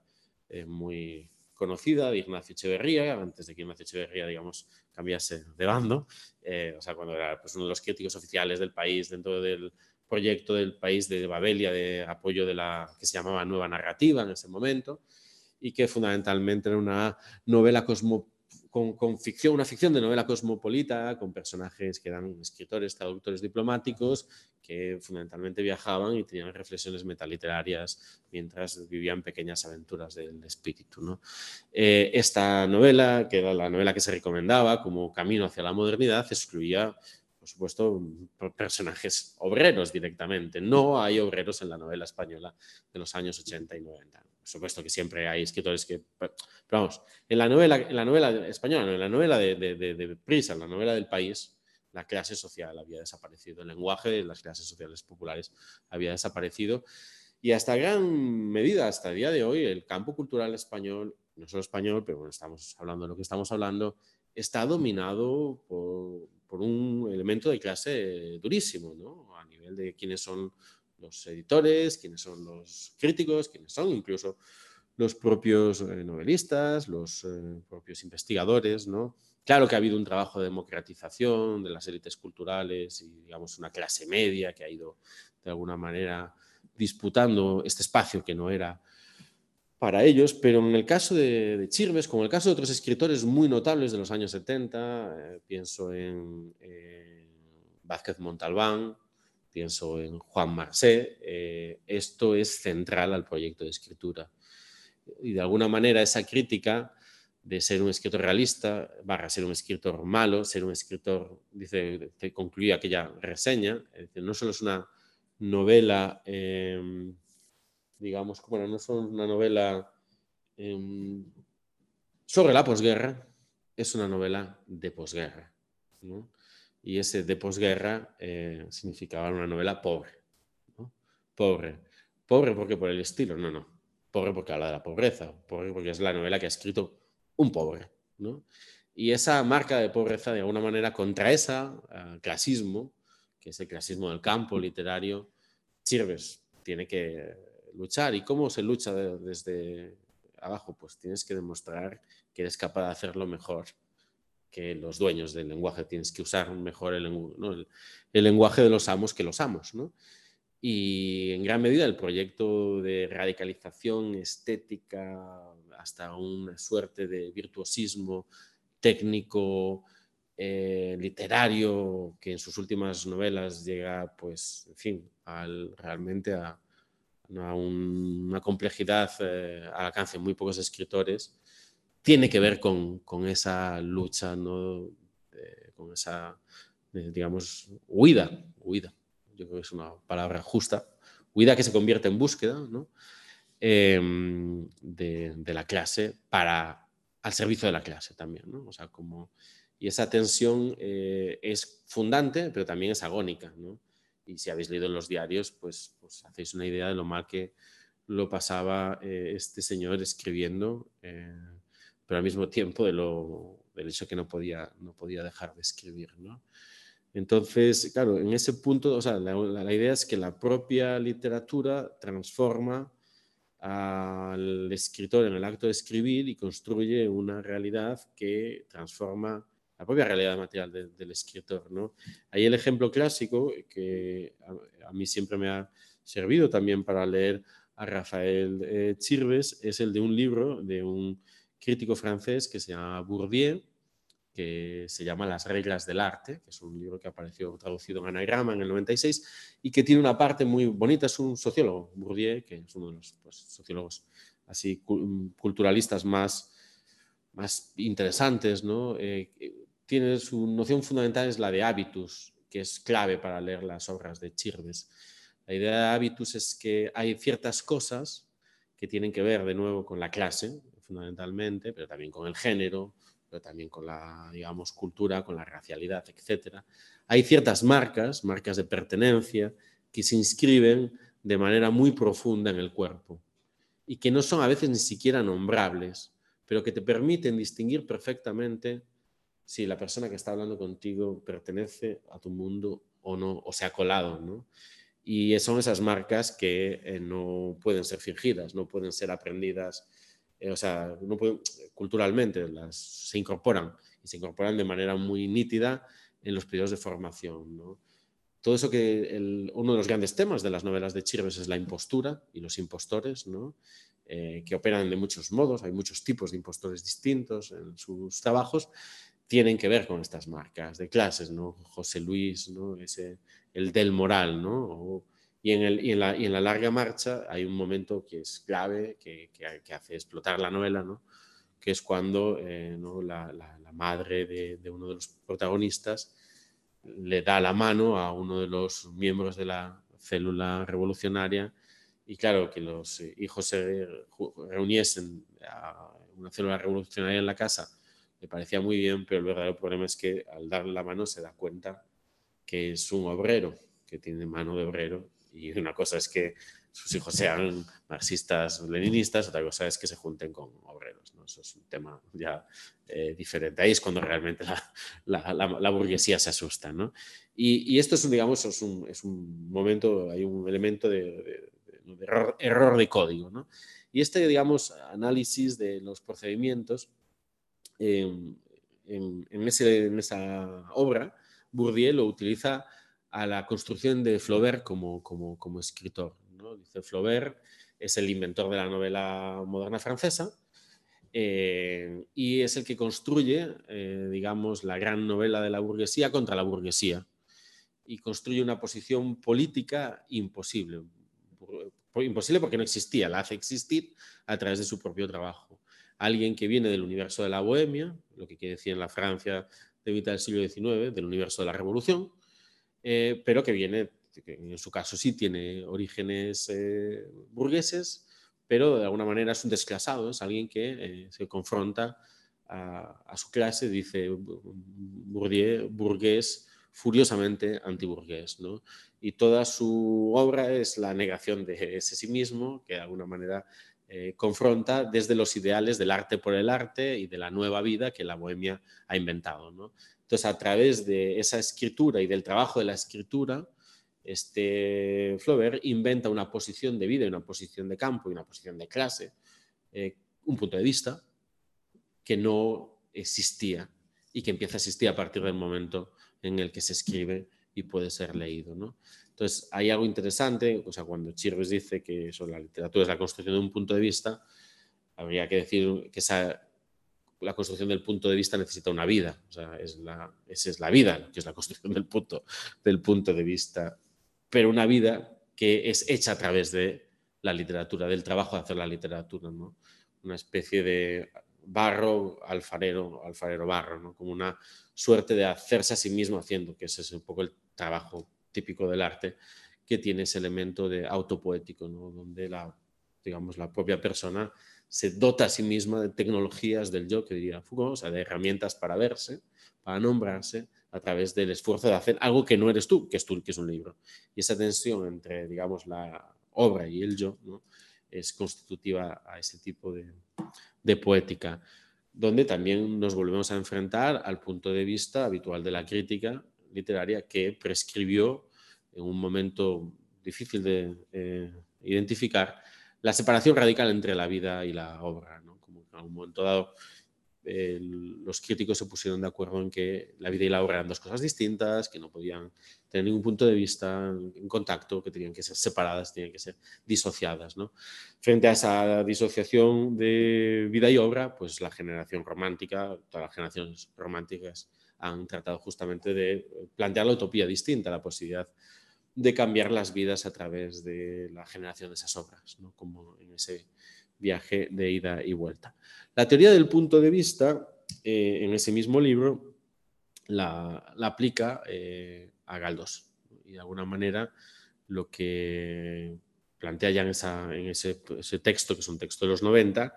eh, muy conocida de Ignacio Echeverría, antes de que Ignacio Echeverría, digamos, cambiase de bando, eh, o sea, cuando era pues, uno de los críticos oficiales del país dentro del proyecto del país de Babelia de apoyo de la que se llamaba Nueva Narrativa en ese momento y que fundamentalmente era una novela cosmopolita con, ficción, una ficción de novela cosmopolita, con personajes que eran escritores, traductores diplomáticos, que fundamentalmente viajaban y tenían reflexiones metaliterarias mientras vivían pequeñas aventuras del espíritu. ¿no? Eh, esta novela, que era la novela que se recomendaba como camino hacia la modernidad, excluía por supuesto, personajes obreros directamente. No hay obreros en la novela española de los años 80 y 90 por supuesto que siempre hay escritores que... Vamos, en la novela, en la novela española, en la novela de, de, Prisa, en la novela del país, la clase social había desaparecido, el lenguaje de las clases sociales populares había desaparecido y hasta gran medida, hasta el día de hoy, el campo cultural español, no solo español, pero bueno, estamos hablando de lo que estamos hablando, está dominado por, por un elemento de clase durísimo, ¿no? A nivel de quiénes son los editores, quiénes son los críticos, quiénes son incluso los propios eh, novelistas, los eh, propios investigadores, ¿no? Claro que ha habido un trabajo de democratización de las élites culturales y, digamos, una clase media que ha ido, de alguna manera, disputando este espacio que no era para ellos, pero en el caso de, de Chirves, como en el caso de otros escritores muy notables de los años 70, eh, pienso en Vázquez Montalbán, pienso en Juan Marcé, eh, esto es central al proyecto de escritura. Y de alguna manera esa crítica de ser un escritor realista, barra ser un escritor malo, ser un escritor, dice, que concluía aquella reseña, no solo es una novela, em, digamos, bueno, no es una novela em, sobre la posguerra, es una novela de posguerra. ¿no? Y ese de posguerra eh, significaba una novela pobre. Pobre. Pobre porque por el estilo, no, no. Pobre porque habla de la pobreza, pobre porque es la novela que ha escrito un pobre. Y esa marca de pobreza, de alguna manera, contra ese ah, clasismo, que es el clasismo del campo literario, Sirves tiene que luchar. ¿Y cómo se lucha desde abajo? Pues tienes que demostrar que eres capaz de hacerlo mejor que los dueños del lenguaje. Tienes que usar mejor el, lenguaje de los amos que los amos. Y en gran medida el proyecto de radicalización estética hasta una suerte de virtuosismo técnico, eh, literario, que en sus últimas novelas llega, pues, en fin, al, realmente a, una complejidad eh, al alcance de muy pocos escritores tiene que ver con, con esa lucha, ¿no? con esa, digamos, huida, huida. Yo creo que es una palabra justa. Huida que se convierte en búsqueda ¿no? Em, de, de, la clase para al servicio de la clase también. ¿no? O sea, como, y esa tensión eh, es fundante, pero también es agónica. ¿no? Y si habéis leído en los diarios, pues, pues hacéis una idea de lo mal que lo pasaba eh, este señor escribiendo. Pero al mismo tiempo de lo, del hecho que no podía, no podía dejar de escribir. ¿no? Entonces, claro, en ese punto, o sea, la, la, idea es que la propia literatura transforma al escritor en el acto de escribir y construye una realidad que transforma la propia realidad material del escritor. ¿no? Ahí el ejemplo clásico que a, mí siempre me ha servido también para leer a Rafael eh, Chirves es el de un libro de un crítico francés que se llama Bourdieu, que se llama Las reglas del arte, que es un libro que apareció traducido en anagrama en el 96 y que tiene una parte muy bonita. Es un sociólogo, Bourdieu, que es uno de los pues, sociólogos así culturalistas más, más interesantes. ¿no? Eh, tiene su noción fundamental es la de hábitus, que es clave para leer las obras de Chirves. La idea de hábitus es que hay ciertas cosas que tienen que ver de nuevo con la clase, fundamentalmente, pero también con el género, pero también con la, digamos, cultura, con la racialidad, etc. Hay ciertas marcas, marcas de pertenencia, que se inscriben de manera muy profunda en el cuerpo y que no son a veces ni siquiera nombrables, pero que te permiten distinguir perfectamente si la persona que está hablando contigo pertenece a tu mundo o no, o se ha colado, ¿no? Y son esas marcas que eh, no pueden ser fingidas, no pueden ser aprendidas, eh, o sea, culturalmente las, se incorporan y se incorporan de manera muy nítida en los periodos de formación. Todo eso que uno de los grandes temas de las novelas de Chirves es la impostura y los impostores, ¿no? Eh, que operan de muchos modos, hay muchos tipos de impostores distintos en sus trabajos, tienen que ver con estas marcas de clases, ¿no? José Luis, ¿no? Ese, el del moral, ¿no? Y, en el, y, en la, y, en la, larga marcha hay un momento que es clave, que, que, hace explotar la novela, ¿no? Que es cuando eh, ¿no? la, la, la, madre de, de, uno de los protagonistas le da la mano a uno de los miembros de la célula revolucionaria y claro, que los hijos se reuniesen a una célula revolucionaria en la casa le parecía muy bien, pero el verdadero problema es que al darle la mano se da cuenta que es un obrero, que tiene mano de obrero. Y una cosa es que sus hijos sean marxistas, leninistas, otra cosa es que se junten con obreros. ¿no? Eso es un tema ya eh, diferente. Ahí es cuando realmente la, la, la, burguesía se asusta. ¿no? Y, y, esto es digamos, es un, es un, momento, hay un elemento de, de, de error, error, de código. ¿no? Y este, digamos, análisis de los procedimientos en, en, ese, en, esa obra, Bourdieu lo utiliza a la construcción de Flaubert como, como, como escritor. ¿no? Dice Flaubert es el inventor de la novela moderna francesa eh, y es el que construye, eh, digamos, la gran novela de la burguesía contra la burguesía y construye una posición política imposible. Imposible porque no existía, la hace existir a través de su propio trabajo alguien que viene del universo de la bohemia, lo que quiere decir en la Francia de mitad del siglo XIX, del universo de la revolución, eh, pero que viene, que en su caso sí tiene orígenes eh, burgueses, pero de alguna manera es un desclasado, es alguien que eh, se confronta a, a, su clase, dice Bourdieu, burgués, furiosamente antiburgués. ¿no? Y toda su obra es la negación de ese sí mismo, que de alguna manera eh, confronta desde los ideales del arte por el arte y de la nueva vida que la bohemia ha inventado. ¿no? Entonces, a través de esa escritura y del trabajo de la escritura, este Flaubert inventa una posición de vida, una posición de campo y una posición de clase, eh, un punto de vista que no existía y que empieza a existir a partir del momento en el que se escribe y puede ser leído. ¿no? Entonces, hay algo interesante, o sea, cuando Chirves dice que eso, la literatura es la construcción de un punto de vista, habría que decir que esa, la construcción del punto de vista necesita una vida, o sea, es la, esa es la vida, que es la construcción del punto, del punto de vista, pero una vida que es hecha a través de la literatura, del trabajo de hacer la literatura, ¿no? Una especie de barro, alfarero, alfarero barro, ¿no? Como una suerte de hacerse a sí mismo haciendo, que ese es un poco el trabajo típico del arte, que tiene ese elemento de autopoético, ¿no? donde la, digamos, la propia persona se dota a sí misma de tecnologías del yo, que diría Foucault, o sea, de herramientas para verse, para nombrarse, a través del esfuerzo de hacer algo que no eres tú, que es tú, que es un libro. Y esa tensión entre, digamos, la obra y el yo, es constitutiva a ese tipo de, de poética, donde también nos volvemos a enfrentar al punto de vista habitual de la crítica, literaria que prescribió en un momento difícil de eh, identificar la separación radical entre la vida y la obra. ¿no? Como en un momento dado los críticos se pusieron de acuerdo en que la vida y la obra eran dos cosas distintas, que no podían tener ningún punto de vista en contacto, que tenían que ser separadas, tenían que ser disociadas. ¿no? Frente a esa disociación de vida y obra, pues la generación romántica, todas las generaciones románticas, han tratado justamente de plantear la utopía distinta, la posibilidad de cambiar las vidas a través de la generación de esas obras, ¿no? como en ese viaje de ida y vuelta. La teoría del punto de vista, eh, en ese mismo libro, la, aplica eh, a Galdós. Y de alguna manera lo que plantea ya en, ese, texto, que es un texto de los 90,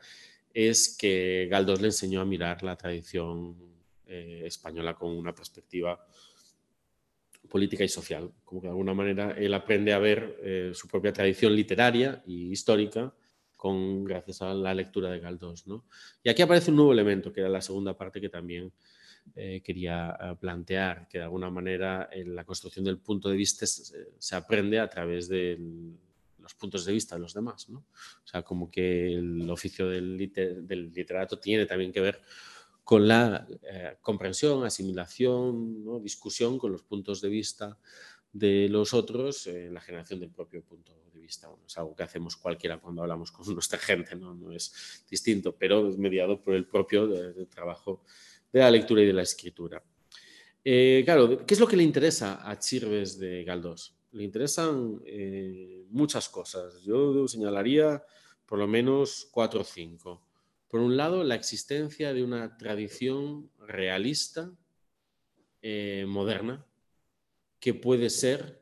es que Galdós le enseñó a mirar la tradición eh, española con una perspectiva política y social. Como que de alguna manera él aprende a ver eh, su propia tradición literaria y histórica con, gracias a la lectura de Galdós. ¿no? Y aquí aparece un nuevo elemento, que era la segunda parte que también eh, quería eh, plantear, que de alguna manera en la construcción del punto de vista se, aprende a través de los puntos de vista de los demás. ¿no? O sea, como que el oficio del, del literato tiene también que ver con la eh, comprensión, asimilación, discusión con los puntos de vista de los otros en la generación del propio punto de vista. es algo que hacemos cualquiera cuando hablamos con nuestra gente, no, no es distinto, pero es mediado por el propio trabajo de la lectura y de la escritura. Eh, claro, ¿qué es lo que le interesa a Chirves de Galdós? Le interesan eh, muchas cosas. Yo señalaría por lo menos cuatro o cinco. Por un lado, la existencia de una tradición realista eh, moderna que puede ser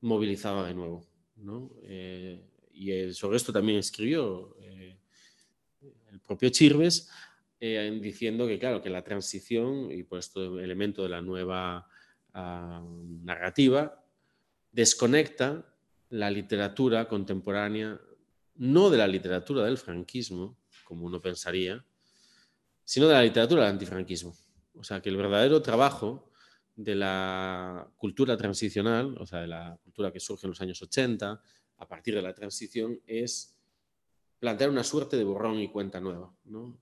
movilizada de nuevo. Eh, y sobre esto también escribió eh, el propio Chirves, diciendo que, claro, que la transición, y por esto elemento de la nueva ah, narrativa, desconecta la literatura contemporánea, no de la literatura del franquismo, como uno pensaría, sino de la literatura del antifranquismo. O sea, que el verdadero trabajo de la cultura transicional, o sea, de la cultura que surge en los años 80, a partir de la transición, es plantear una suerte de borrón y cuenta nueva,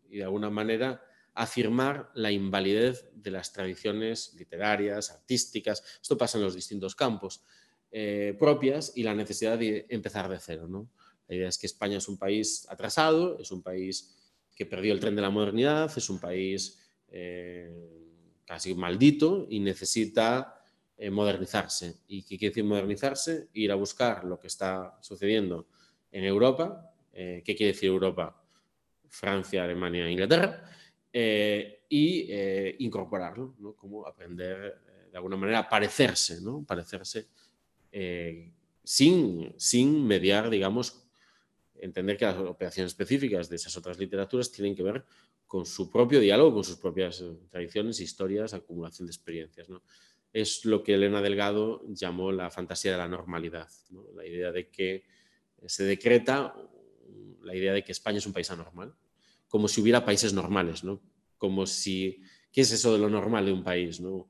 y de alguna manera afirmar la invalidez de las tradiciones literarias, artísticas, esto pasa en los distintos campos, eh, propias y la necesidad de empezar de cero. ¿no? La idea es que España es un país atrasado, es un país que perdió el tren de la modernidad, es un país eh, casi maldito y necesita eh, modernizarse. ¿Y qué quiere decir modernizarse? Ir a buscar lo que está sucediendo en Europa. Eh, ¿Qué quiere decir Europa? Francia, Alemania, Inglaterra. y incorporarlo, ¿no? como aprender de alguna manera parecerse, ¿no? parecerse sin, sin mediar, digamos, entender que las operaciones específicas de esas otras literaturas tienen que ver con su propio diálogo, con sus propias eh, tradiciones, historias, acumulación de experiencias. ¿no? Es lo que Elena Delgado llamó la fantasía de la normalidad, la idea de que se decreta la idea de que España es un país anormal, como si hubiera países normales, ¿no? como si, ¿qué es eso de lo normal de un país? ¿no?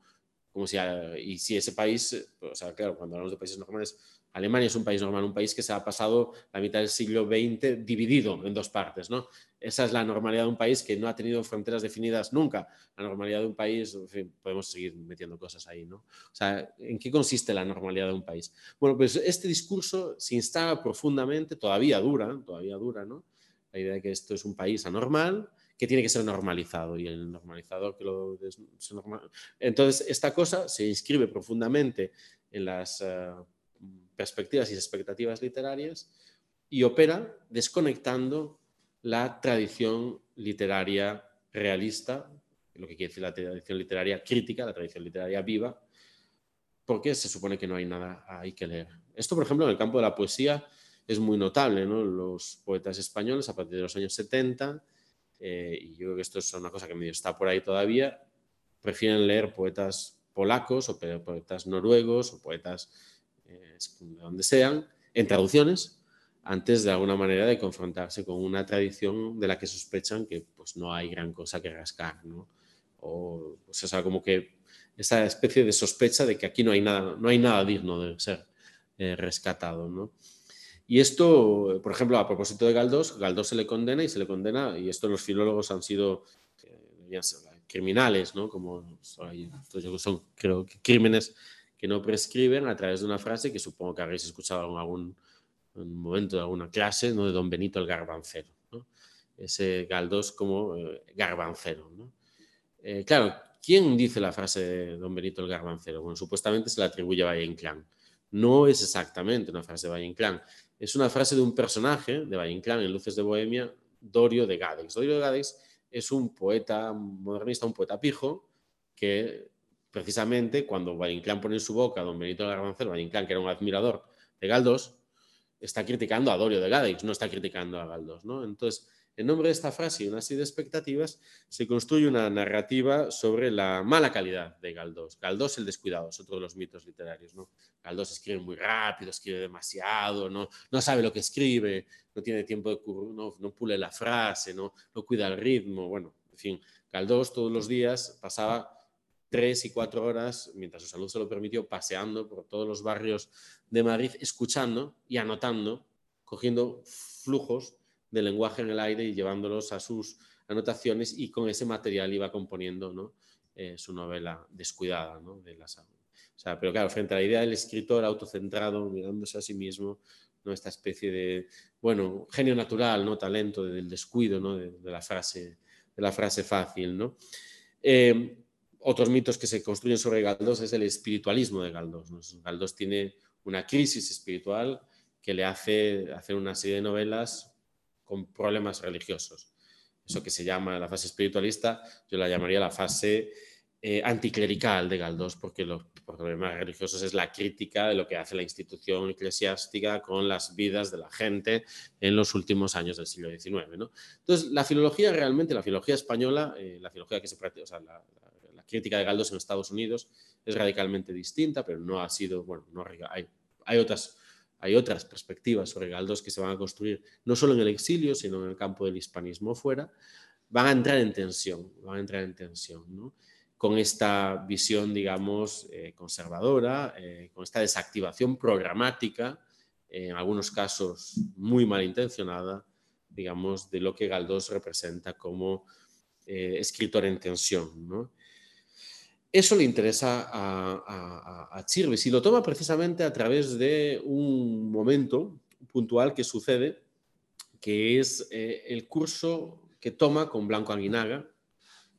Como si, ah, y si ese país, o sea, claro, cuando hablamos de países normales, Alemania es un país normal, un país que se ha pasado la mitad del siglo XX dividido en dos partes. ¿no? Esa es la normalidad de un país que no ha tenido fronteras definidas nunca. La normalidad de un país, en fin, podemos seguir metiendo cosas ahí. ¿no? O sea, ¿en qué consiste la normalidad de un país? Bueno, pues este discurso se instala profundamente, todavía dura, todavía dura, ¿no? La idea de que esto es un país anormal, que tiene que ser normalizado y el normalizador que lo normal... Entonces, esta cosa se inscribe profundamente en las... Eh, perspectivas y expectativas literarias y opera desconectando la tradición literaria realista, lo que quiere decir la tradición literaria crítica, la tradición literaria viva, porque se supone que no hay nada ahí que leer. Esto, por ejemplo, en el campo de la poesía es muy notable. ¿no? Los poetas españoles, a partir de los años 70, eh, y yo creo que esto es una cosa que está por ahí todavía, prefieren leer poetas polacos o poetas noruegos o poetas de donde sean, en traducciones, antes de alguna manera de confrontarse con una tradición de la que sospechan que pues, no hay gran cosa que rascar. ¿no? O, pues, sea, como que esa especie de sospecha de que aquí no hay nada, no hay nada digno de ser eh, rescatado. ¿no? Y esto, por ejemplo, a propósito de Galdós, Galdós se le condena y se le condena, y esto los filólogos han sido eh, criminales, ¿no? como son, creo que crímenes que no prescriben a través de una frase que supongo que habréis escuchado en algún momento de alguna clase, ¿no? de don Benito el Garbancero. Ese Galdós como eh, garbancero. Eh, claro, ¿quién dice la frase de don Benito el Garbancero? Bueno, supuestamente se la atribuye a Valle Inclán. No es exactamente una frase de Valle Inclán, es una frase de un personaje de Valle Inclán en Luces de Bohemia, Dorio de Gadex. Dorio de Gadex es un poeta modernista, un poeta pijo, que precisamente cuando Valle Inclán pone en su boca a don Benito de Garbancero, Valle Inclán, que era un admirador de Galdós, está criticando a Dorio de Gádix, no está criticando a Galdós. ¿no? Entonces, en nombre de esta frase y una serie de expectativas, se construye una narrativa sobre la mala calidad de Galdós. Galdós el descuidado, es otro de los mitos literarios. ¿no? Galdós escribe muy rápido, escribe demasiado, no, no sabe lo que escribe, no tiene tiempo de no, no pule la frase, no, no cuida el ritmo. Bueno, en fin, Galdós todos los días pasaba tres y cuatro horas, mientras su salud se lo permitió, paseando por todos los barrios de Madrid, escuchando y anotando, cogiendo flujos de lenguaje en el aire y llevándolos a sus anotaciones y con ese material iba componiendo ¿no? Eh, su novela descuidada ¿no? de la salud. O sea, pero claro, frente a la idea del escritor autocentrado, mirándose a sí mismo, ¿no? esta especie de, bueno, genio natural, ¿no? talento del descuido ¿no? de, la frase, de la frase fácil. ¿no? Eh, otros mitos que se construyen sobre Galdós es el espiritualismo de Galdós. Galdós tiene una crisis espiritual que le hace hacer una serie de novelas con problemas religiosos. Eso que se llama la fase espiritualista, yo la llamaría la fase eh, anticlerical de Galdós, porque los problemas religiosos es la crítica de lo que hace la institución eclesiástica con las vidas de la gente en los últimos años del siglo XIX. ¿no? Entonces, la filología realmente, la filología española, eh, la filología que se practica, o sea, la, crítica de Galdós en Estados Unidos es radicalmente distinta, pero no ha sido, bueno, no, hay, hay otras hay otras perspectivas sobre Galdós que se van a construir no solo en el exilio, sino en el campo del hispanismo fuera, van a entrar en tensión, van a entrar en tensión, ¿no? con esta visión, digamos, eh, conservadora, eh, con esta desactivación programática, en algunos casos muy malintencionada, digamos, de lo que Galdós representa como eh, escritor en tensión. ¿no? Eso le interesa a, a, y lo toma precisamente a través de un momento puntual que sucede, que es eh, el curso que toma con Blanco Aguinaga,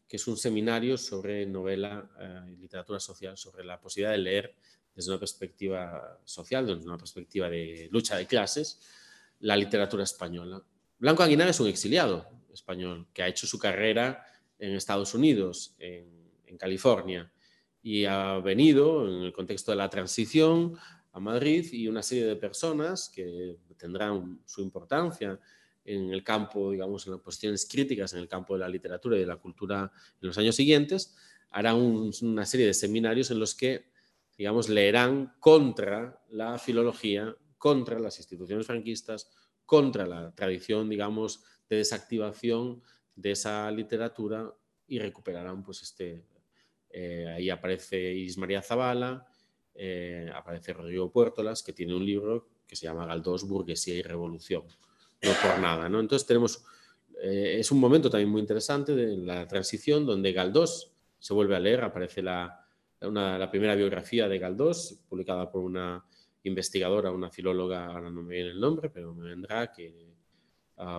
que es un seminario sobre novela eh, y literatura social, sobre la posibilidad de leer desde una perspectiva social, desde una perspectiva de lucha de clases, la literatura española. Blanco Aguinaga es un exiliado español que ha hecho su carrera en Estados Unidos, en California. Y ha venido en el contexto de la transición a Madrid y una serie de personas que tendrán su importancia en el campo, digamos, en las posiciones críticas en el campo de la literatura y de la cultura en los años siguientes, harán una serie de seminarios en los que, digamos, leerán contra la filología, contra las instituciones franquistas, contra la tradición, digamos, de desactivación de esa literatura y recuperarán pues este eh, ahí aparece Iris María Zavala, eh, aparece Rodrigo Puertolas, que tiene un libro que se llama Galdós, Burguesía y Revolución. No por nada. Entonces tenemos, eh, es un momento también muy interesante de la transición donde Galdós se vuelve a leer, aparece la, primera biografía de Galdós, publicada por una investigadora, una filóloga, ahora no me viene el nombre, pero me vendrá, que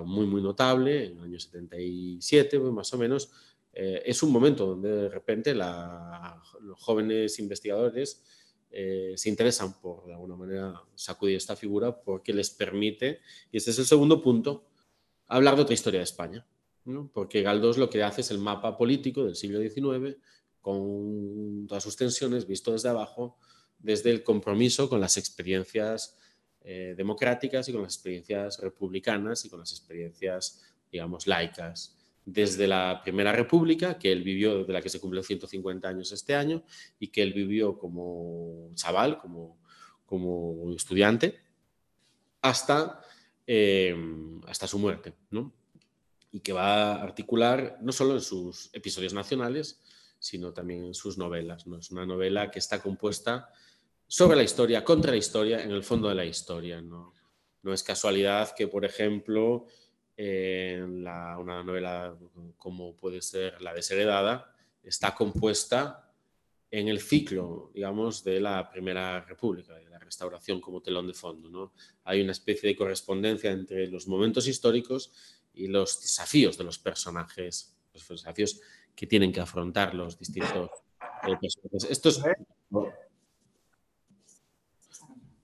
muy, muy notable, en el año 77, pues, más o menos, eh, es un momento donde de repente los jóvenes investigadores eh, se interesan por, de alguna manera, sacudir esta figura porque les permite, y este es el segundo punto, hablar de otra historia de España. Porque Galdós lo que hace es el mapa político del siglo XIX con todas sus tensiones, visto desde abajo, desde el compromiso con las experiencias eh, democráticas y con las experiencias republicanas y con las experiencias, digamos, laicas desde la Primera República, que él vivió, de la que se cumplió 150 años este año, y que él vivió como chaval, como, como estudiante, hasta, eh, hasta su muerte, ¿no? Y que va a articular no solo en sus episodios nacionales, sino también en sus novelas. ¿no? Es una novela que está compuesta sobre la historia, contra la historia, en el fondo de la historia. No, no es casualidad que, por ejemplo, una novela como puede ser La desheredada, está compuesta en el ciclo, digamos, de la Primera República, de la restauración como telón de fondo. ¿no? Hay una especie de correspondencia entre los momentos históricos y los desafíos de los personajes, los desafíos que tienen que afrontar los distintos eh, personajes. Esto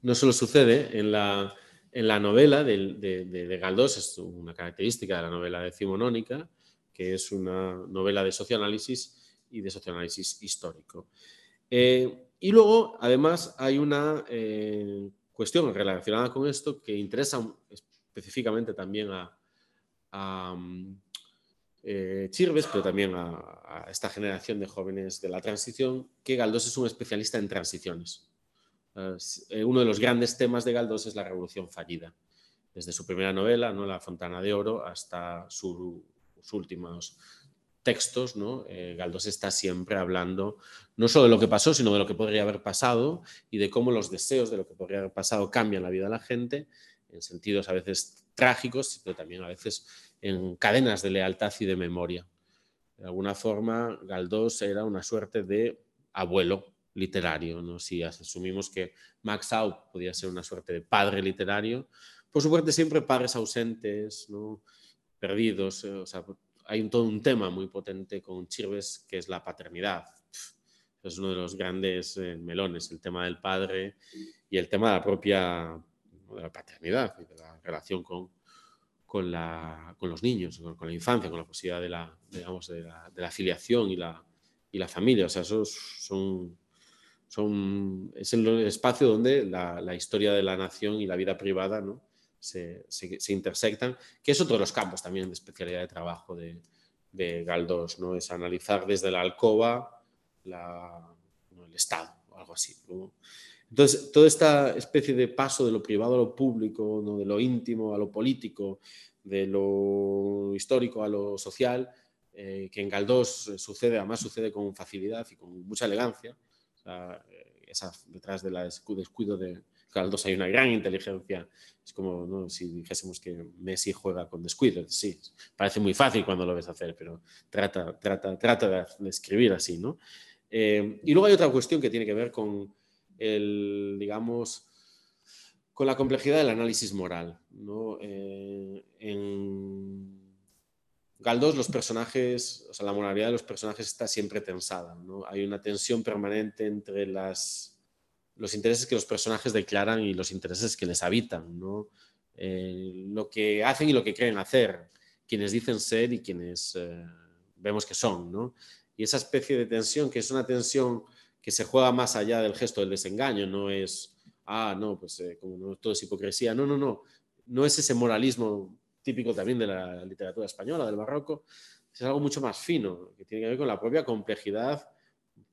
no solo sucede en la en la novela de, Galdós, es una característica de la novela decimonónica, que es una novela de socioanálisis y de socioanálisis histórico. Eh, y luego, además, hay una eh, cuestión relacionada con esto que interesa específicamente también a, eh, Chirves, pero también a, esta generación de jóvenes de la transición, que Galdós es un especialista en transiciones. Eh, uno de los grandes temas de Galdós es la revolución fallida, desde su primera novela, ¿no? La Fontana de Oro, hasta sus últimos textos, ¿no? Eh, Galdós está siempre hablando no solo de lo que pasó, sino de lo que podría haber pasado y de cómo los deseos de lo que podría haber pasado cambian la vida de la gente en sentidos a veces trágicos, pero también a veces en cadenas de lealtad y de memoria. De alguna forma, Galdós era una suerte de abuelo literario. ¿no? Si asumimos que Max Out podía ser una suerte de padre literario, por supuesto siempre padres ausentes, ¿no? perdidos. Eh, o sea, hay un, todo un tema muy potente con Chirves que es la paternidad. Es uno de los grandes eh, melones, el tema del padre y el tema de la propia de la paternidad y de la relación con, con, la, con los niños, con, la infancia, con la posibilidad de la, digamos, de la, de la afiliación y la, y la familia. O sea, esos son, es el espacio donde la, historia de la nación y la vida privada ¿no? se, se, se, intersectan, que es otro de los campos también de especialidad de trabajo de, de Galdós, ¿no? es analizar desde la alcoba el Estado, algo así. Entonces, toda esta especie de paso de lo privado a lo público, ¿no? de lo íntimo a lo político, de lo histórico a lo social, eh, que en Galdós sucede, además sucede con facilidad y con mucha elegancia. Sea, eh, esa, detrás del descuido de Galdós hay una gran inteligencia. Es como si dijésemos que Messi juega con descuido. Sí, parece muy fácil cuando lo ves hacer, pero trata, trata, trata de escribir así. ¿no? Eh, y luego hay otra cuestión que tiene que ver con el, digamos, con la complejidad del análisis moral. ¿no? Eh, en Galdós los personajes, o sea, la moralidad de los personajes está siempre tensada. ¿no? Hay una tensión permanente entre las, los intereses que los personajes declaran y los intereses que les habitan. ¿no? Eh, lo que hacen y lo que creen hacer, quienes dicen ser y quienes eh, vemos que son. ¿no? Y esa especie de tensión, que es una tensión que se juega más allá del gesto del desengaño, no es, ah, no, pues eh, como no, todo es hipocresía, no, no, no, no es ese moralismo típico también de la literatura española, del barroco, es algo mucho más fino, que tiene que ver con la propia complejidad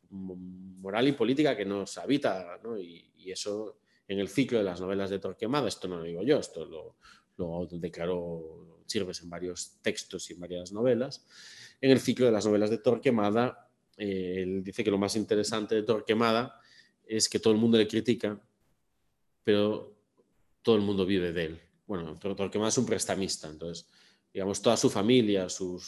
moral y política que nos habita, ¿no? y, eso en el ciclo de las novelas de Torquemada, esto no lo digo yo, esto lo, lo declaró Sirves en varios textos y en varias novelas, en el ciclo de las novelas de Torquemada eh, él dice que lo más interesante de Torquemada es que todo el mundo le critica, pero todo el mundo vive de él. Bueno, Torquemada es un prestamista, entonces, digamos, toda su familia, su,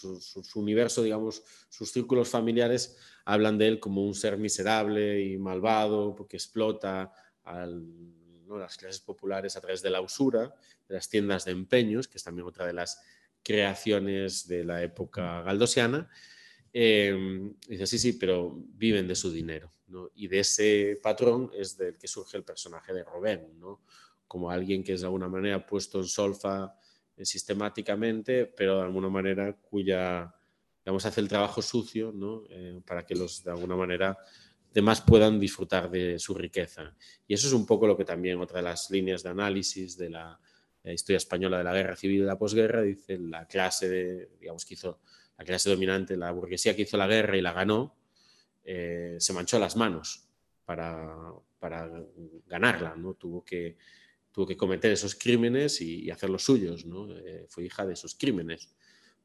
universo, digamos, sus círculos familiares hablan de él como un ser miserable y malvado, porque explota a las clases populares a través de la usura, de las tiendas de empeños, que es también otra de las creaciones de la época galdosiana, eh, dice, sí, sí, pero viven de su dinero. ¿no? Y de ese patrón es del que surge el personaje de Robén, ¿no? Como alguien que es de alguna manera puesto en solfa eh, sistemáticamente, pero de alguna manera cuya, digamos, hace el trabajo sucio ¿no? eh, para que los, de alguna manera, demás puedan disfrutar de su riqueza. Y eso es un poco lo que también otra de las líneas de análisis de la, la historia española de la guerra civil y la posguerra, dice la clase de, digamos, que hizo la clase dominante, la burguesía que hizo la guerra y la ganó, eh, se manchó las manos para, para, ganarla, ¿no? Tuvo que, tuvo que cometer esos crímenes y, hacer los suyos, ¿no? Eh, fue hija de esos crímenes.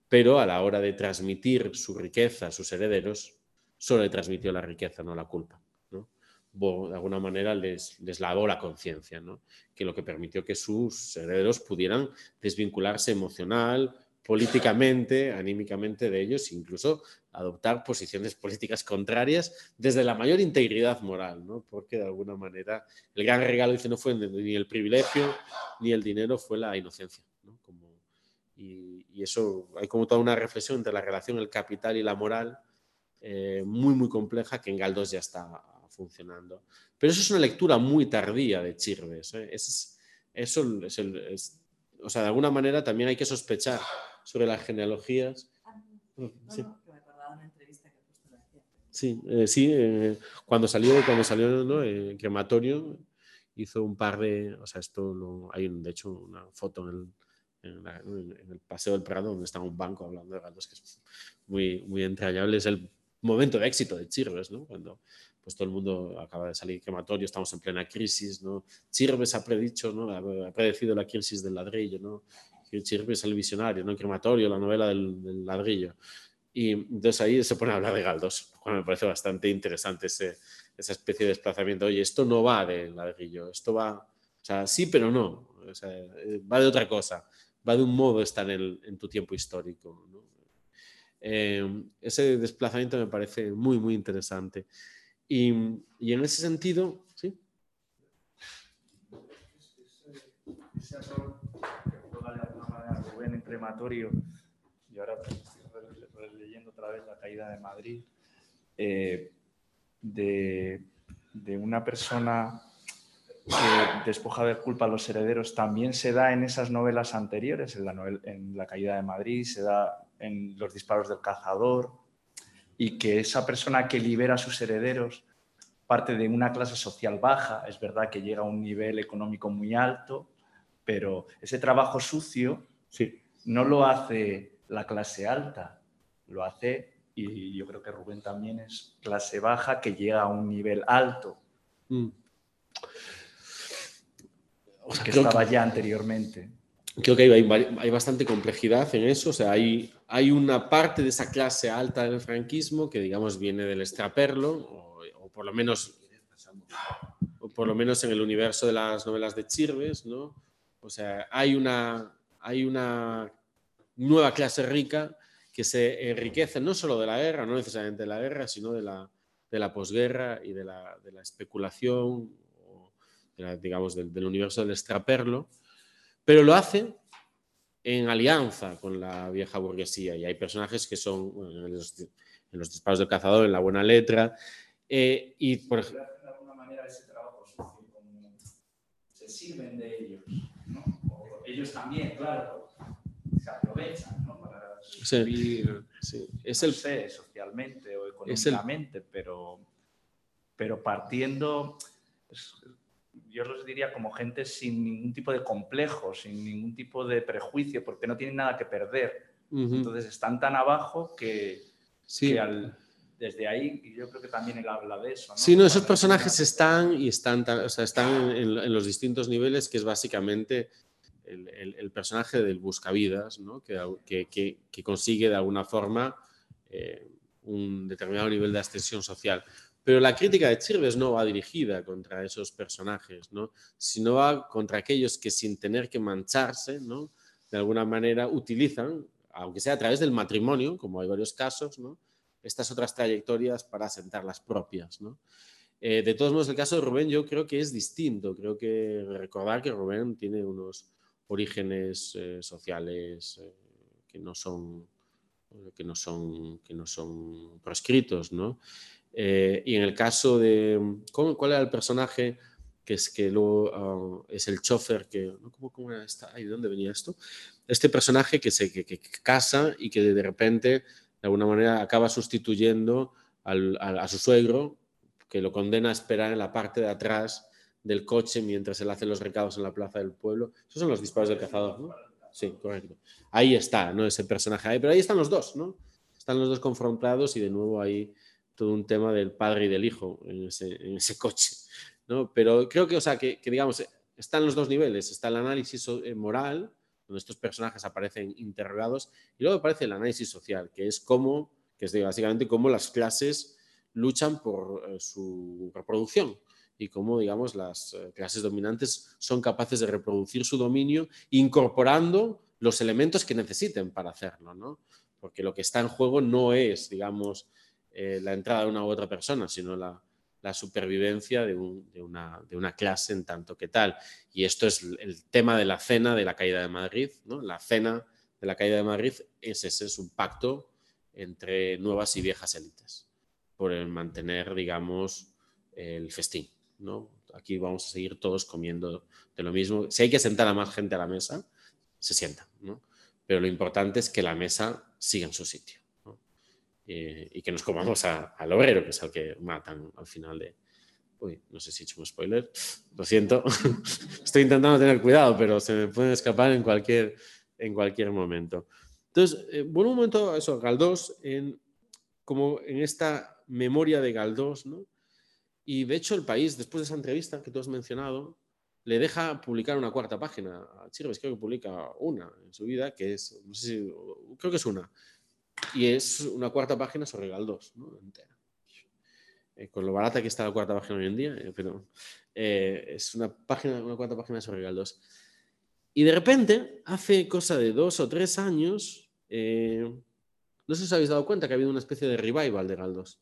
Pero a la hora de transmitir su riqueza a sus herederos, solo le transmitió la riqueza, no la culpa. ¿no? De alguna manera les, les lavó la conciencia, ¿no? que lo que permitió que sus herederos pudieran desvincularse emocional, políticamente, anímicamente de ellos, incluso adoptar posiciones políticas contrarias desde la mayor integridad moral, ¿no? porque de alguna manera el gran regalo dice no fue ni el privilegio ni el dinero, fue la inocencia. ¿no? Y, eso hay como toda una reflexión entre la relación el capital y la moral eh, muy, muy compleja que en Galdós ya está funcionando. Pero eso es una lectura muy tardía de Chirves. ¿eh? Es, eso es, o sea, de alguna manera también hay que sospechar sobre las genealogías. Ah, sí. Sí, eh, sí, eh, cuando salió, cuando salió ¿no? eh, crematorio, hizo un par de, o sea, esto lo, hay de hecho una foto en el, en, la, en, el Paseo del Prado donde está un banco hablando de gatos que es muy, muy entrañable, es el momento de éxito de Chirves, ¿no? Cuando pues todo el mundo acaba de salir crematorio, estamos en plena crisis, ¿no? Chirves ha predicho, ¿no? Ha predecido la crisis del ladrillo, ¿no? Chirves es el visionario, ¿no? Crematorio, la novela del, ladrillo. Y entonces ahí se pone a hablar de Galdós, me parece bastante interesante ese, esa especie de desplazamiento. Oye, esto no va de ladrillo, esto va, o sea, sí, pero no, sea, va de otra cosa, va de un modo estar en, el, tu tiempo histórico. Eh, ese desplazamiento me parece muy, muy interesante. Y, y en ese sentido, ¿sí? En crematorio, y ahora leyendo otra vez La caída de Madrid, eh, de, de, una persona que despoja de culpa a los herederos, también se da en esas novelas anteriores, en la, en la caída de Madrid, se da en Los disparos del cazador, y que esa persona que libera a sus herederos parte de una clase social baja, es verdad que llega a un nivel económico muy alto, pero ese trabajo sucio. No lo hace la clase alta, lo hace, y yo creo que Rubén también es clase baja que llega a un nivel alto. Mm. O sea, que estaba que, ya anteriormente. Creo que hay, hay, bastante complejidad en eso. O sea, hay, hay una parte de esa clase alta del franquismo que, digamos, viene del extraperlo, o, o por lo menos o por lo menos en el universo de las novelas de Chirves, ¿no? O sea, hay una, hay una nueva clase rica que se enriquece no solo de la guerra, no necesariamente de la guerra, sino de la, de la posguerra y de la, de la especulación, de la, digamos, del, universo del extraperlo, pero lo hace en alianza con la vieja burguesía. Y hay personajes que son en, los, disparos del cazador, en la buena letra, eh, y por ejemplo... Se sirven de ellos también, claro, se aprovechan, ¿no? subir, sí. Es no el, sé, socialmente o económicamente, el, pero, pero partiendo, pues, yo los diría como gente sin ningún tipo de complejo, sin ningún tipo de prejuicio, porque no tienen nada que perder. Uh -huh. Entonces están tan abajo que, sí. que al, desde ahí, y yo creo que también él habla de eso. ¿no? Sí, no, esos personajes están y están, o sea, están en, en, los distintos niveles, que es básicamente el, personaje del buscavidas, ¿no? que, consigue de alguna forma eh, un determinado nivel de ascensión social. Pero la crítica de Chirves no va dirigida contra esos personajes, ¿no? sino va contra aquellos que sin tener que mancharse, de alguna manera utilizan, aunque sea a través del matrimonio, como hay varios casos, estas otras trayectorias para asentar las propias. Eh, de todos modos, el caso de Rubén yo creo que es distinto. Creo que recordar que Rubén tiene unos orígenes eh, sociales eh, que, no son, que, no son, que no son proscritos. ¿no? Eh, y en el caso de... ¿cómo, ¿Cuál era el personaje que es que uh, es el chofer que... ¿Cómo, cómo era esta? Ay, ¿De dónde venía esto? Este personaje que se que, que casa y que de repente de alguna manera acaba sustituyendo al, a, su suegro, que lo condena a esperar en la parte de atrás del coche mientras él hace los recados en la plaza del pueblo. Esos son los disparos del cazador, ¿no? Sí, correcto. Ahí está, ¿no? Ese personaje ahí, pero ahí están los dos, ¿no? Están los dos confrontados y de nuevo ahí todo un tema del padre y del hijo en ese, coche, ¿no? Pero creo que, o sea, que, digamos, están los dos niveles. Está el análisis eh, moral, donde estos personajes aparecen interrogados, y luego aparece el análisis social, que es cómo, que es básicamente cómo las clases luchan por eh, su reproducción y cómo, digamos, las eh, clases dominantes son capaces de reproducir su dominio incorporando los elementos que necesiten para hacerlo, ¿no? Porque lo que está en juego no es, digamos, eh, la entrada de una u otra persona, sino la, la supervivencia de, un, de, una, de, una, clase en tanto que tal. Y esto es el tema de la cena de la caída de Madrid. ¿no? La cena de la caída de Madrid es ese, es un pacto entre nuevas y viejas élites por el mantener, digamos, el festín. ¿No? Aquí vamos a seguir todos comiendo de lo mismo. Si hay que sentar a más gente a la mesa, se sienta. Pero lo importante es que la mesa siga en su sitio. eh, y que nos comamos al obrero, que es el que matan al final de... Uy, no sé si he hecho un spoiler, lo siento, estoy intentando tener cuidado, pero se me pueden escapar en cualquier, en cualquier momento. Entonces, eh, bueno, un momento, eso, Galdós, en, como en esta memoria de Galdós, ¿no? Y de hecho el país, después de esa entrevista que tú has mencionado, le deja publicar una cuarta página a Chirves, creo que publica una en su vida, que es, no sé si, creo que es una, y es una cuarta página sobre Galdós, ¿no? entera. Eh, con lo barata que está la cuarta página hoy en día, eh, pero eh, es una página, una cuarta página sobre Galdós. Y de repente, hace cosa de dos o tres años, no sé si os habéis dado cuenta que ha habido una especie de revival de Galdós.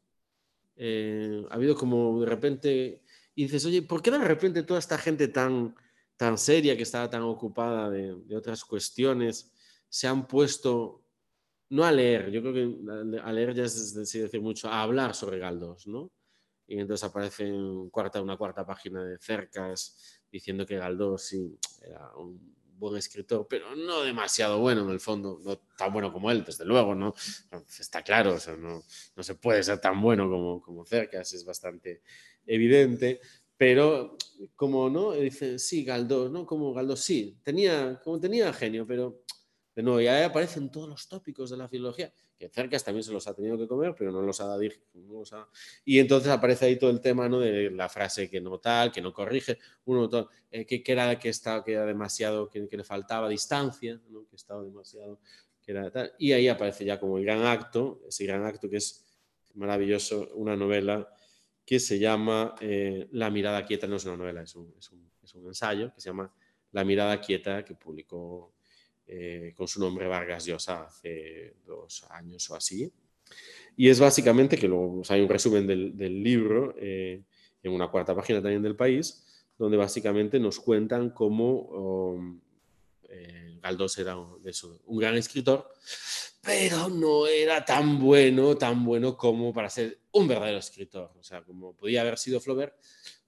Ha habido como de repente y dices, oye, ¿por qué de repente toda esta gente tan, tan seria, que estaba tan ocupada de, otras cuestiones, se han puesto, no a leer, yo creo que a leer ya es decir mucho, a hablar sobre Galdós, ¿no? Y entonces aparece en cuarta, una cuarta página de cercas diciendo que Galdós sí era un buen escritor, pero no demasiado bueno en el fondo, no tan bueno como él, desde luego, ¿no? Está claro, no, no, se puede ser tan bueno como, como Cercas, es bastante evidente, pero como no, dice, sí, Galdós, ¿no? Como Galdós, sí, tenía, como tenía genio, pero de nuevo, ya aparecen todos los tópicos de la filología, que Cercas también se los ha tenido que comer, pero no los ha, no Y entonces aparece ahí todo el tema ¿no? de la frase que no tal, que no corrige, uno eh, que, era que estaba que era demasiado, que, le faltaba distancia, que estaba demasiado, que era tal. Y ahí aparece ya como el gran acto, ese gran acto que es maravilloso, una novela que se llama eh, La mirada quieta, no es una novela, es un, ensayo que se llama La mirada quieta, que publicó eh, con su nombre Vargas Llosa hace dos años o así. Y es básicamente que luego hay un resumen del, libro eh, en una cuarta página también del país, donde básicamente nos cuentan cómo um, Galdós era un, gran escritor, pero no era tan bueno, tan bueno como para ser un verdadero escritor. O sea, como podía haber sido Flaubert,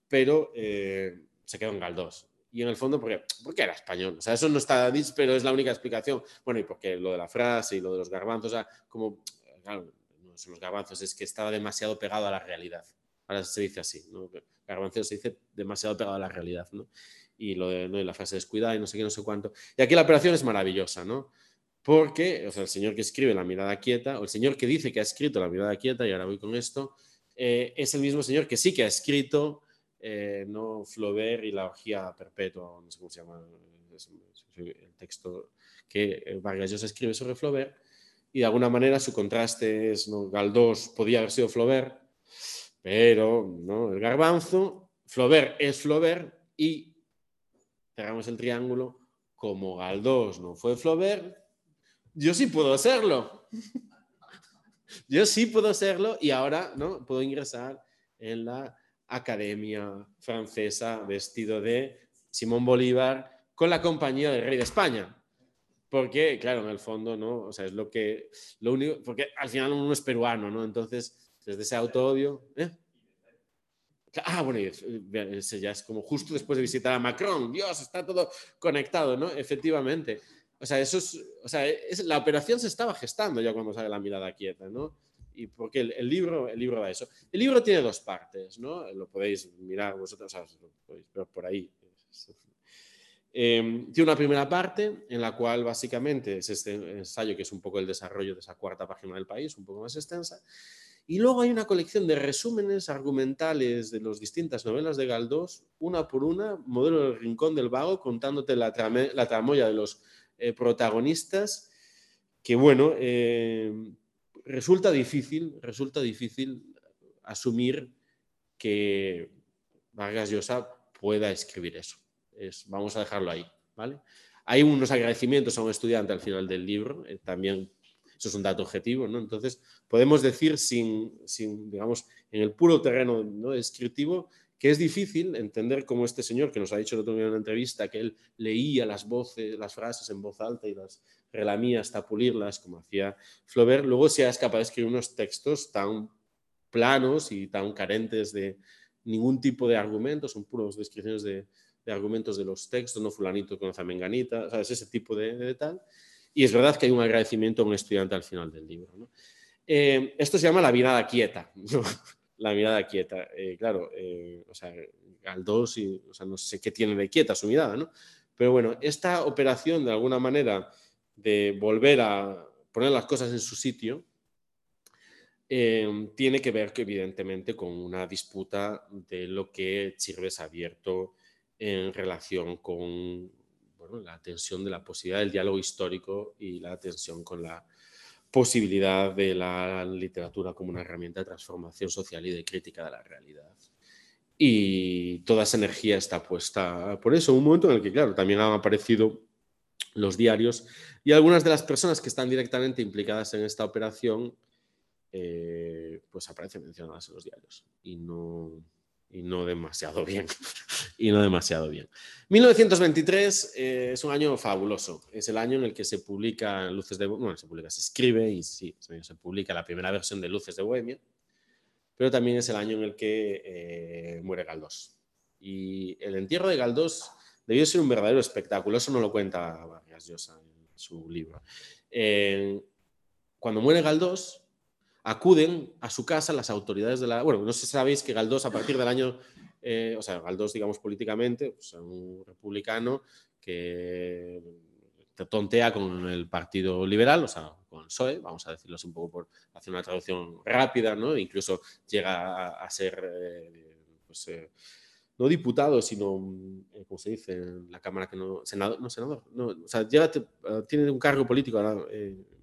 pero eh, se quedó en Galdós. Y en el fondo, porque, porque era español. O sea, eso no está dicho, pero es la única explicación. Bueno, y porque lo de la frase y lo de los garbanzos, o sea, como, claro, no son los garbanzos, es que estaba demasiado pegado a la realidad. Ahora se dice así, ¿no? Garbanzo se dice demasiado pegado a la realidad, ¿no? Y lo de ¿no? la frase descuidada y no sé qué, no sé cuánto. Y aquí la operación es maravillosa, ¿no? Porque, o sea, el señor que escribe La mirada quieta, o el señor que dice que ha escrito La mirada quieta, y ahora voy con esto, eh, es el mismo señor que sí que ha escrito eh, no Flaubert y la orgía perpetua, no sé cómo se llama el texto que Vargas Llosa escribe sobre Flaubert, y de alguna manera su contraste es, ¿no? Galdós podía haber sido Flaubert, pero ¿no? el garbanzo, Flaubert es Flaubert, y cerramos el triángulo, como Galdós no fue Flaubert, yo sí puedo hacerlo. Yo sí puedo hacerlo y ahora ¿no? puedo ingresar en la Academia Francesa vestido de Simón Bolívar con la compañía del rey de España. Porque, claro, en el fondo, ¿no? O sea, es lo que, lo único, porque al final uno es peruano, ¿no? Entonces, desde ese auto-odio, ¿eh? Ah, bueno, ese ya es como justo después de visitar a Macron. Dios, está todo conectado, ¿no? Efectivamente. O sea, eso es, o sea, la operación se estaba gestando ya cuando sale la mirada quieta, ¿no? Y porque el, libro, el libro va eso. El libro tiene dos partes, ¿no? Lo podéis mirar vosotros, o sea, lo podéis ver por ahí. Eh, tiene una primera parte en la cual básicamente es este ensayo que es un poco el desarrollo de esa cuarta página del país, un poco más extensa. Y luego hay una colección de resúmenes argumentales de las distintas novelas de Galdós, una por una, modelo del Rincón del Vago, contándote la, la tramoya de los eh, protagonistas que, bueno, eh, resulta difícil, resulta difícil asumir que Vargas Llosa pueda escribir eso. Es, vamos a dejarlo ahí, ¿vale? Hay unos agradecimientos a un estudiante al final del libro, eh, también eso es un dato objetivo, ¿no? Entonces, podemos decir sin, sin digamos, en el puro terreno ¿no? descriptivo, que es difícil entender cómo este señor, que nos ha dicho el otro día en una entrevista, que él leía las voces, las frases en voz alta y las relamía hasta pulirlas, como hacía Flaubert, luego sea capaz de escribir unos textos tan planos y tan carentes de ningún tipo de argumentos, son puros descripciones de, argumentos de los textos, no fulanito conoce a menganita, ¿sabes? ese tipo de, de, tal. Y es verdad que hay un agradecimiento a un estudiante al final del libro. Eh, esto se llama la mirada quieta. la mirada quieta. Eh, claro, o sea, Galdós, y, o sea, no sé qué tiene de quieta su mirada, ¿no? Pero bueno, esta operación de alguna manera de volver a poner las cosas en su sitio, Em, tiene que ver que evidentemente con una disputa de lo que Chirves ha abierto en relación con la tensión de la posibilidad del diálogo histórico y la tensión con la posibilidad de la literatura como una herramienta de transformación social y de crítica de la realidad. Y toda esa energía está puesta por eso, un momento en el que, claro, también han aparecido los diarios y algunas de las personas que están directamente implicadas en esta operación eh, pues aparecen mencionadas en los diarios y no, y no demasiado bien. y no demasiado bien. 1923 eh, es un año fabuloso. Es el año en el que se publica Luces de bueno, se publica, se escribe y sí, se publica la primera versión de Luces de Bohemia, pero también es el año en el que eh, muere Galdós. Y el entierro de Galdós debió ser un verdadero espectáculo. Eso no lo cuenta Vargas Llosa en su libro. cuando muere Galdós, acuden a su casa las autoridades de la... Bueno, no sé si sabéis que Galdós a partir del año, eh, o sea, Galdós, digamos, políticamente, pues, un republicano que tontea con el Partido Liberal, o sea, con PSOE, vamos a decirlo así un poco por hacer una traducción rápida, ¿no? Incluso llega a, ser, eh, pues, eh, no diputado, sino, ¿cómo se dice? En la Cámara que no, senador, no senador, o sea, llega, tiene un cargo político, ahora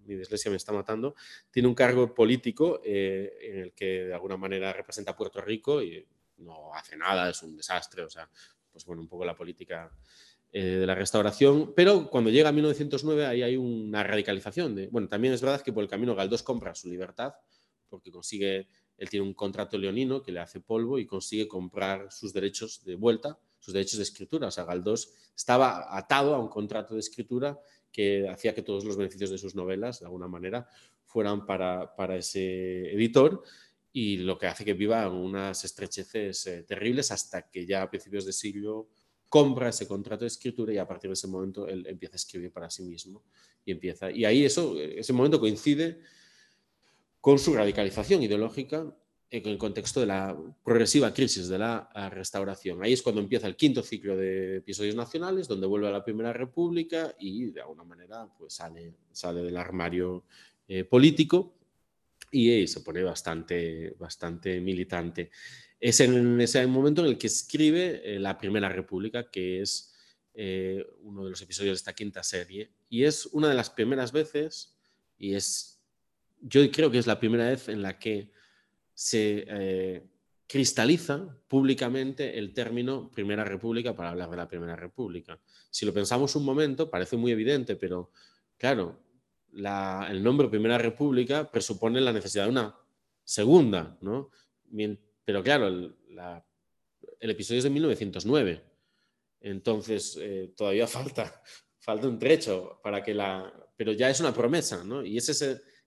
mi dislexia me está matando, tiene un cargo político eh, en el que de alguna manera representa a Puerto Rico y no hace nada, es un desastre, o sea, pues bueno, un poco la política eh, de la restauración, pero cuando llega a 1909 ahí hay una radicalización. De, bueno, también es verdad que por el camino Galdós compra su libertad porque consigue, él tiene un contrato leonino que le hace polvo y consigue comprar sus derechos de vuelta, sus derechos de escritura. O sea, Galdós estaba atado a un contrato de escritura que hacía que todos los beneficios de sus novelas, de alguna manera, fueran para, para ese editor y lo que hace que viva unas estrecheces eh, terribles hasta que ya a principios de siglo compra ese contrato de escritura y a partir de ese momento él empieza a escribir para sí mismo y empieza y ahí eso ese momento coincide con su radicalización ideológica en el contexto de la progresiva crisis de la restauración. Ahí es cuando empieza el quinto ciclo de episodios nacionales, donde vuelve a la Primera República y de alguna manera pues, sale, sale del armario eh, político y se pone bastante, bastante militante. Es en ese momento en el que escribe eh, La Primera República, que es eh, uno de los episodios de esta quinta serie, y es una de las primeras veces, y es, yo creo que es la primera vez en la que se eh, cristaliza públicamente el término Primera República para hablar de la Primera República. Si lo pensamos un momento, parece muy evidente, pero claro, el nombre Primera República presupone la necesidad de una segunda, ¿no? Pero claro, el, episodio es de 1909, entonces eh, todavía falta, falta un trecho para que la... Pero ya es una promesa, ¿no? Y es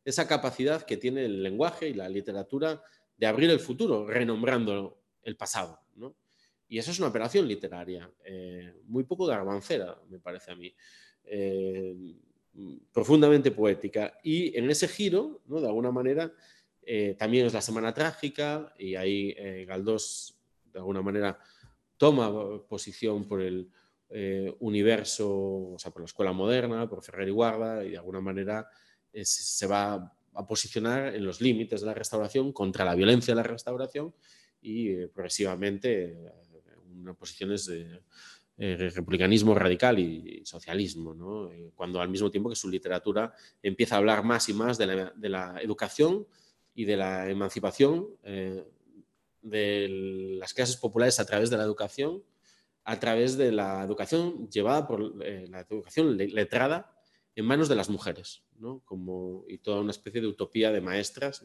esa capacidad que tiene el lenguaje y la literatura de abrir el futuro, renombrando el pasado. Y eso es una operación literaria, eh, muy poco garbancera, me parece a mí, eh, profundamente poética. Y en ese giro, ¿no? de alguna manera, eh, también es la Semana Trágica y ahí Galdós, de alguna manera, toma posición por el universo, o sea, por la escuela moderna, por Ferrer y Guarda, y de alguna manera se va a posicionar en los límites de la restauración contra la violencia de la restauración y eh, progresivamente eh, unas posiciones de eh, republicanismo radical y, socialismo, cuando al mismo tiempo que su literatura empieza a hablar más y más de la, educación y de la emancipación de las clases populares a través de la educación, a través de la educación llevada por la educación letrada en manos de las mujeres, ¿no? Como, y toda una especie de utopía de maestras,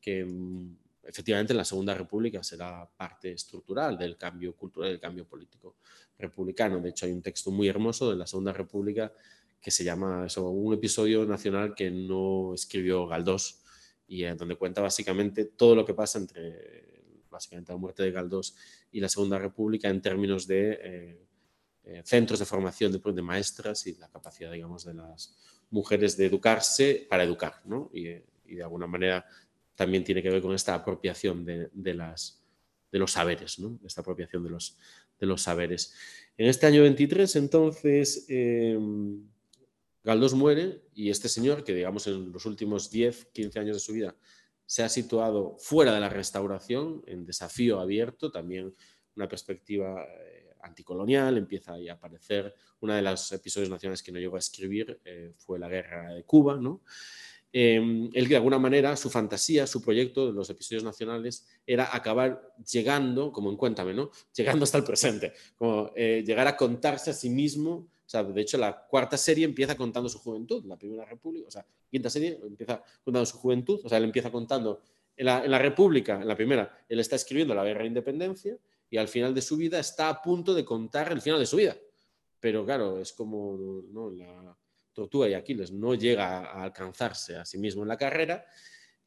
que mm, efectivamente en la Segunda República será parte estructural del cambio cultural, del cambio político republicano. De hecho, hay un texto muy hermoso de la Segunda República que se llama eso, un episodio nacional que no escribió Galdós y donde cuenta básicamente todo lo que pasa entre básicamente la muerte de Galdós y la Segunda República en términos de eh, eh, centros de formación de, maestras y la capacidad, digamos, de las mujeres de educarse para educar, ¿no? Y de alguna manera también tiene que ver con esta apropiación de, los saberes, ¿no? esta apropiación de los, saberes. En este año 23, entonces, eh, Galdós muere y este señor, que digamos en los últimos 10, 15 años de su vida se ha situado fuera de la restauración, en desafío abierto, también una perspectiva anticolonial, empieza a aparecer, uno de los episodios nacionales que no llegó a escribir eh, fue la guerra de Cuba, ¿no? Eh, él de alguna manera, su fantasía, su proyecto de los episodios nacionales era acabar llegando, como en Cuéntame, ¿no? Llegando hasta el presente, como llegar a contarse a sí mismo o sea, de hecho, la cuarta serie empieza contando su juventud, la Primera República, o sea, quinta serie empieza contando su juventud, o sea, él empieza contando en la, República, en la primera, él está escribiendo la guerra de independencia y al final de su vida está a punto de contar el final de su vida. Pero claro, es como la tortuga y Aquiles, no llega a alcanzarse a sí mismo en la carrera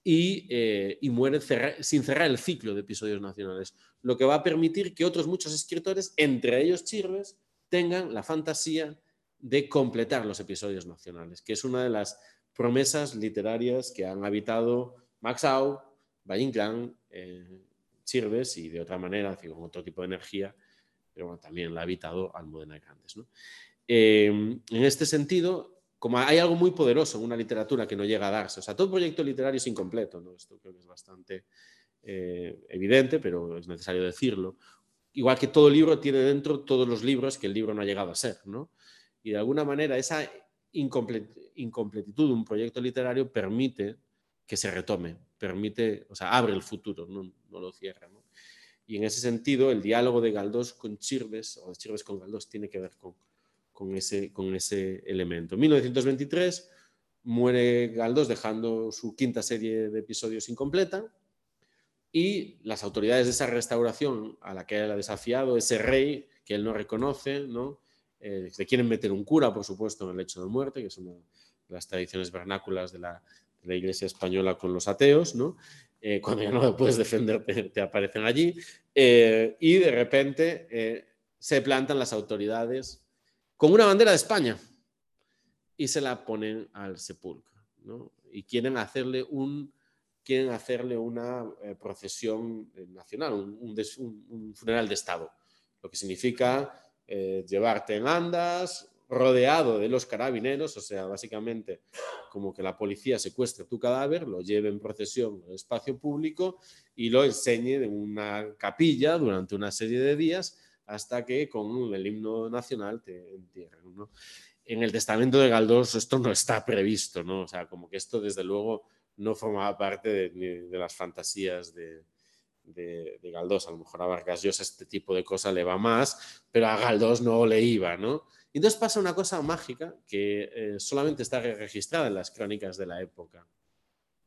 y, eh, muere sin cerrar el ciclo de episodios nacionales, lo que va a permitir que otros muchos escritores, entre ellos Chirves, tengan la fantasía de completar los episodios nacionales, que es una de las promesas literarias que han habitado Max Au, Valle Inclán, eh, Chirves y de otra manera, con otro tipo de energía, pero también la ha habitado Almudena Grandes. Eh, en este sentido, como hay algo muy poderoso en una literatura que no llega a darse, o sea, todo proyecto literario es incompleto, ¿no? esto creo que es bastante eh, evidente, pero es necesario decirlo igual que todo libro tiene dentro todos los libros que el libro no ha llegado a ser, ¿no? Y de alguna manera esa incompletitud de un proyecto literario permite que se retome, permite, o sea, abre el futuro, no, lo cierra, ¿no? Y en ese sentido, el diálogo de Galdós con Chirves, o de Chirves con Galdós, tiene que ver con, con, ese, con ese elemento. En 1923 muere Galdós dejando su quinta serie de episodios incompleta, y las autoridades de esa restauración a la que él ha desafiado, ese rey que él no reconoce, ¿no? Eh, le quieren meter un cura, por supuesto, en el hecho de muerte, que es una de las tradiciones vernáculas de la, Iglesia española con los ateos. Eh, cuando ya no puedes defender, te, aparecen allí, eh, y de repente se plantan las autoridades con una bandera de España y se la ponen al sepulcro, y quieren hacerle un quieren hacerle una eh, procesión eh, nacional, un, funeral de Estado, lo que significa eh, llevarte en andas, rodeado de los carabineros, o sea, básicamente como que la policía secuestre tu cadáver, lo lleve en procesión al espacio público y lo enseñe en una capilla durante una serie de días hasta que con el himno nacional te entierren. En el testamento de Galdós esto no está previsto, ¿no? O sea, como que esto desde luego no formaba parte de, las fantasías de, de, Galdós. A lo mejor a Vargas Llosa este tipo de cosa le va más, pero a Galdós no le iba, ¿no? Y entonces pasa una cosa mágica que eh, solamente está registrada en las crónicas de la época,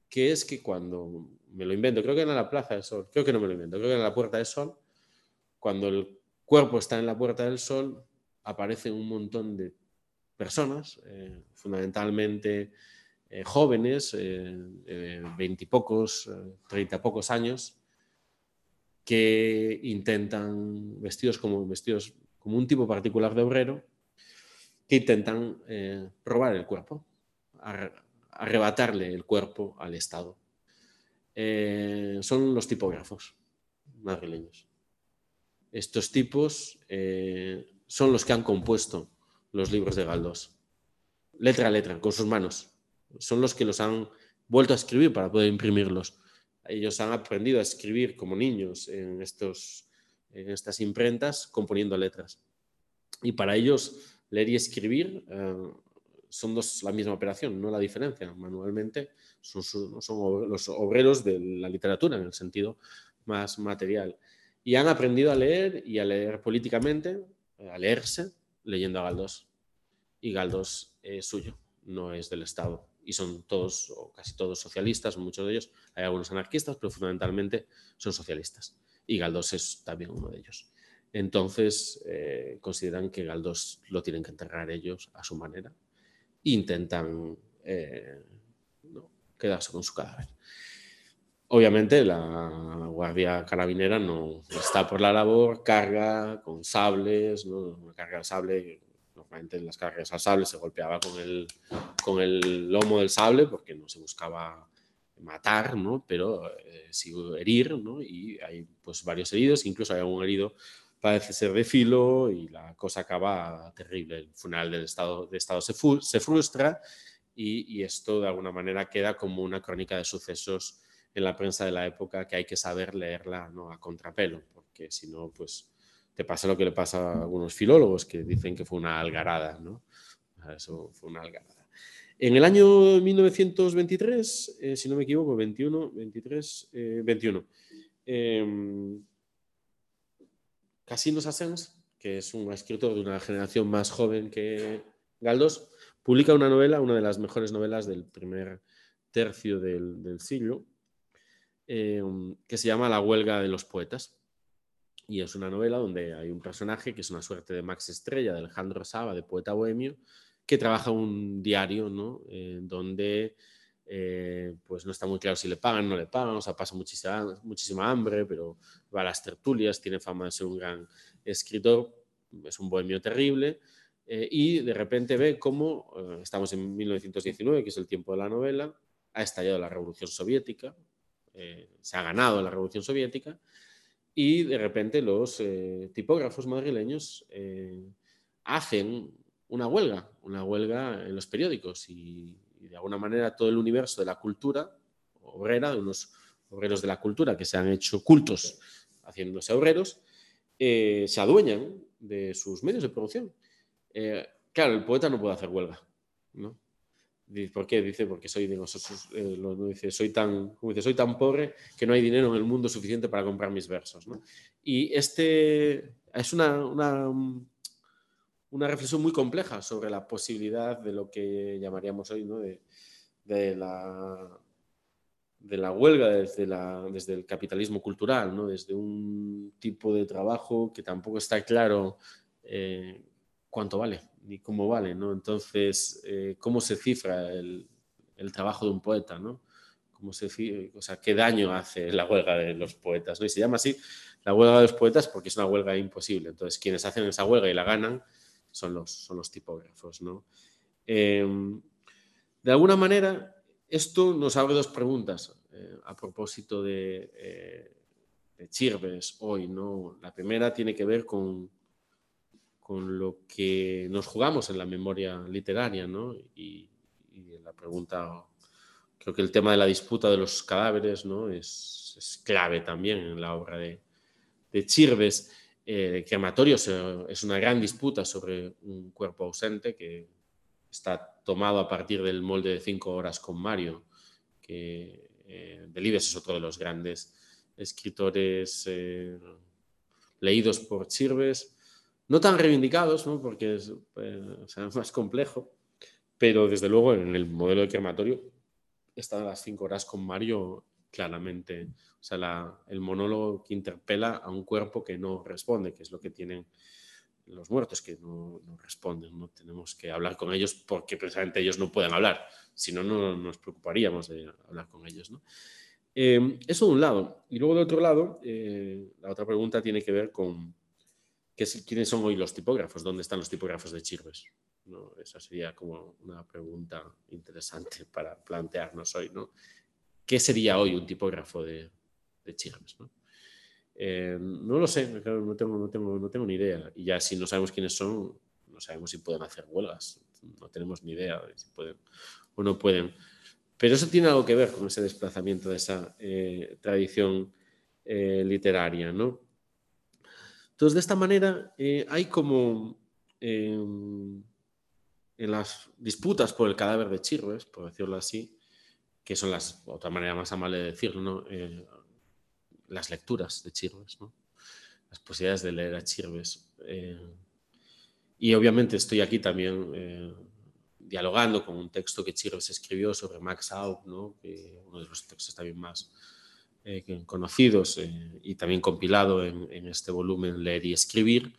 que es que cuando me lo invento, creo que en la Plaza del Sol, creo que no me lo invento, creo que en la Puerta del Sol, cuando el cuerpo está en la Puerta del Sol, aparecen un montón de personas, eh, fundamentalmente eh, jóvenes, eh, veintipocos, treinta pocos años, que intentan, vestidos como, vestidos como un tipo particular de obrero, que intentan robar el cuerpo, arrebatarle el cuerpo al Estado. son los tipógrafos madrileños. Estos tipos son los que han compuesto los libros de Galdós, letra a letra, con sus manos son los que los han vuelto a escribir para poder imprimirlos. Ellos han aprendido a escribir como niños en, estos, en estas imprentas componiendo letras. Y para ellos leer y escribir eh, son dos la misma operación, no la diferencia. Manualmente son, son, los obreros de la literatura en el sentido más material. Y han aprendido a leer y a leer políticamente, a leerse, leyendo a Galdós. Y Galdós es suyo, no es del Estado y son todos o casi todos socialistas, muchos de ellos, hay algunos anarquistas, pero fundamentalmente son socialistas. Y Galdós es también uno de ellos. Entonces, eh, consideran que Galdós lo tienen que enterrar ellos a su manera e intentan eh, quedarse con su cadáver. Obviamente, la Guardia Carabinera no está por la labor, carga con sables, ¿no? carga de sable Normalmente en las carreras al sable se golpeaba con el, con el lomo del sable porque no se buscaba matar, ¿no? pero eh, sí herir, ¿no? y hay pues, varios heridos, incluso hay algún herido parece ser de filo y la cosa acaba terrible. El funeral del Estado, de Estado se, se frustra y, y, esto de alguna manera queda como una crónica de sucesos en la prensa de la época que hay que saber leerla ¿no? a contrapelo, porque si no, pues te pasa lo que le pasa a algunos filólogos que dicen que fue una algarada, ¿no? Eso fue una algarada. En el año 1923, eh, si no me equivoco, 21, 23, eh, 21, eh, Casino Sassens, que es un escritor de una generación más joven que Galdós, publica una novela, una de las mejores novelas del primer tercio del, siglo, eh, que se llama La huelga de los poetas. Y es una novela donde hay un personaje que es una suerte de Max Estrella, de Alejandro Saba, de poeta bohemio, que trabaja un diario, ¿no? Eh, donde eh, pues no está muy claro si le pagan, no le pagan, o sea, pasa muchísima, muchísima hambre, pero va a las tertulias, tiene fama de ser un gran escritor, es un bohemio terrible, eh, y de repente ve cómo, estamos en 1919, que es el tiempo de la novela, ha estallado la Revolución Soviética, se ha ganado la Revolución Soviética, y de repente los tipógrafos madrileños hacen una huelga, una huelga en los periódicos y, de alguna manera todo el universo de la cultura obrera, de unos obreros de la cultura que se han hecho cultos haciéndose obreros, eh, se adueñan de sus medios de producción. Eh, claro, el poeta no puede hacer huelga, ¿no? ¿Por qué? Dice, porque soy, eh, dice, tan, dice, soy tan pobre que no hay dinero en el mundo suficiente para comprar mis versos. ¿no? Y este es una, una reflexión muy compleja sobre la posibilidad de lo que llamaríamos hoy de, la, huelga desde, el capitalismo cultural, desde un tipo de trabajo que tampoco está claro eh, cuánto vale ni cómo vale. Entonces, eh, ¿cómo se cifra el, el, trabajo de un poeta? ¿no? ¿Cómo se, o sea, ¿Qué daño hace la huelga de los poetas? ¿no? Y se llama así la huelga de los poetas porque es una huelga imposible. Entonces, quienes hacen esa huelga y la ganan, son los, son los tipógrafos. ¿no? Em, de alguna manera, esto nos abre dos preguntas eh, a propósito de, eh, de, Chirves hoy. ¿no? La primera tiene que ver con, con lo que nos jugamos en la memoria literaria. ¿no? Y, y, la pregunta, creo que el tema de la disputa de los cadáveres ¿no? es, es clave también en la obra de, de Chirves. Eh, crematorio es una gran disputa sobre un cuerpo ausente que está tomado a partir del molde de cinco horas con Mario, que eh, Delibes es otro de los grandes escritores eh, leídos por Chirves, no tan reivindicados, ¿no? porque es más complejo, pero desde luego en el modelo de crematorio están las cinco horas con Mario claramente o sea, el monólogo que interpela a un cuerpo que no responde, que es lo que tienen los muertos, que no, responden. ¿no? Tenemos que hablar con ellos porque precisamente ellos no pueden hablar. Si no, no nos preocuparíamos de hablar con ellos. ¿no? Eh, eso de un lado. Y luego de otro lado, eh, la otra pregunta tiene que ver con quiénes son hoy los tipógrafos, dónde están los tipógrafos de Chirves. ¿no? Esa sería como una pregunta interesante para plantearnos hoy. ¿no? ¿Qué sería hoy un tipógrafo de, de. ¿no? Eh, no lo sé, no tengo, no, tengo, no tengo ni idea. Y ya si no sabemos quiénes son, no sabemos si pueden hacer huelgas. No tenemos ni idea de si pueden o no pueden. Pero eso tiene algo que ver con ese desplazamiento de esa eh, tradición eh, literaria. ¿no? Entonces, de esta manera, hay como en las disputas por el cadáver de Chirves, por decirlo así, que son las, otra manera más amable de decirlo, ¿no? las lecturas de Chirves, las posibilidades de leer a Chirves. Eh, y obviamente estoy aquí también eh, dialogando con un texto que Chirves escribió sobre Max Aub, ¿no? uno de los textos también más eh, conocidos y también compilado en, este volumen Leer y Escribir,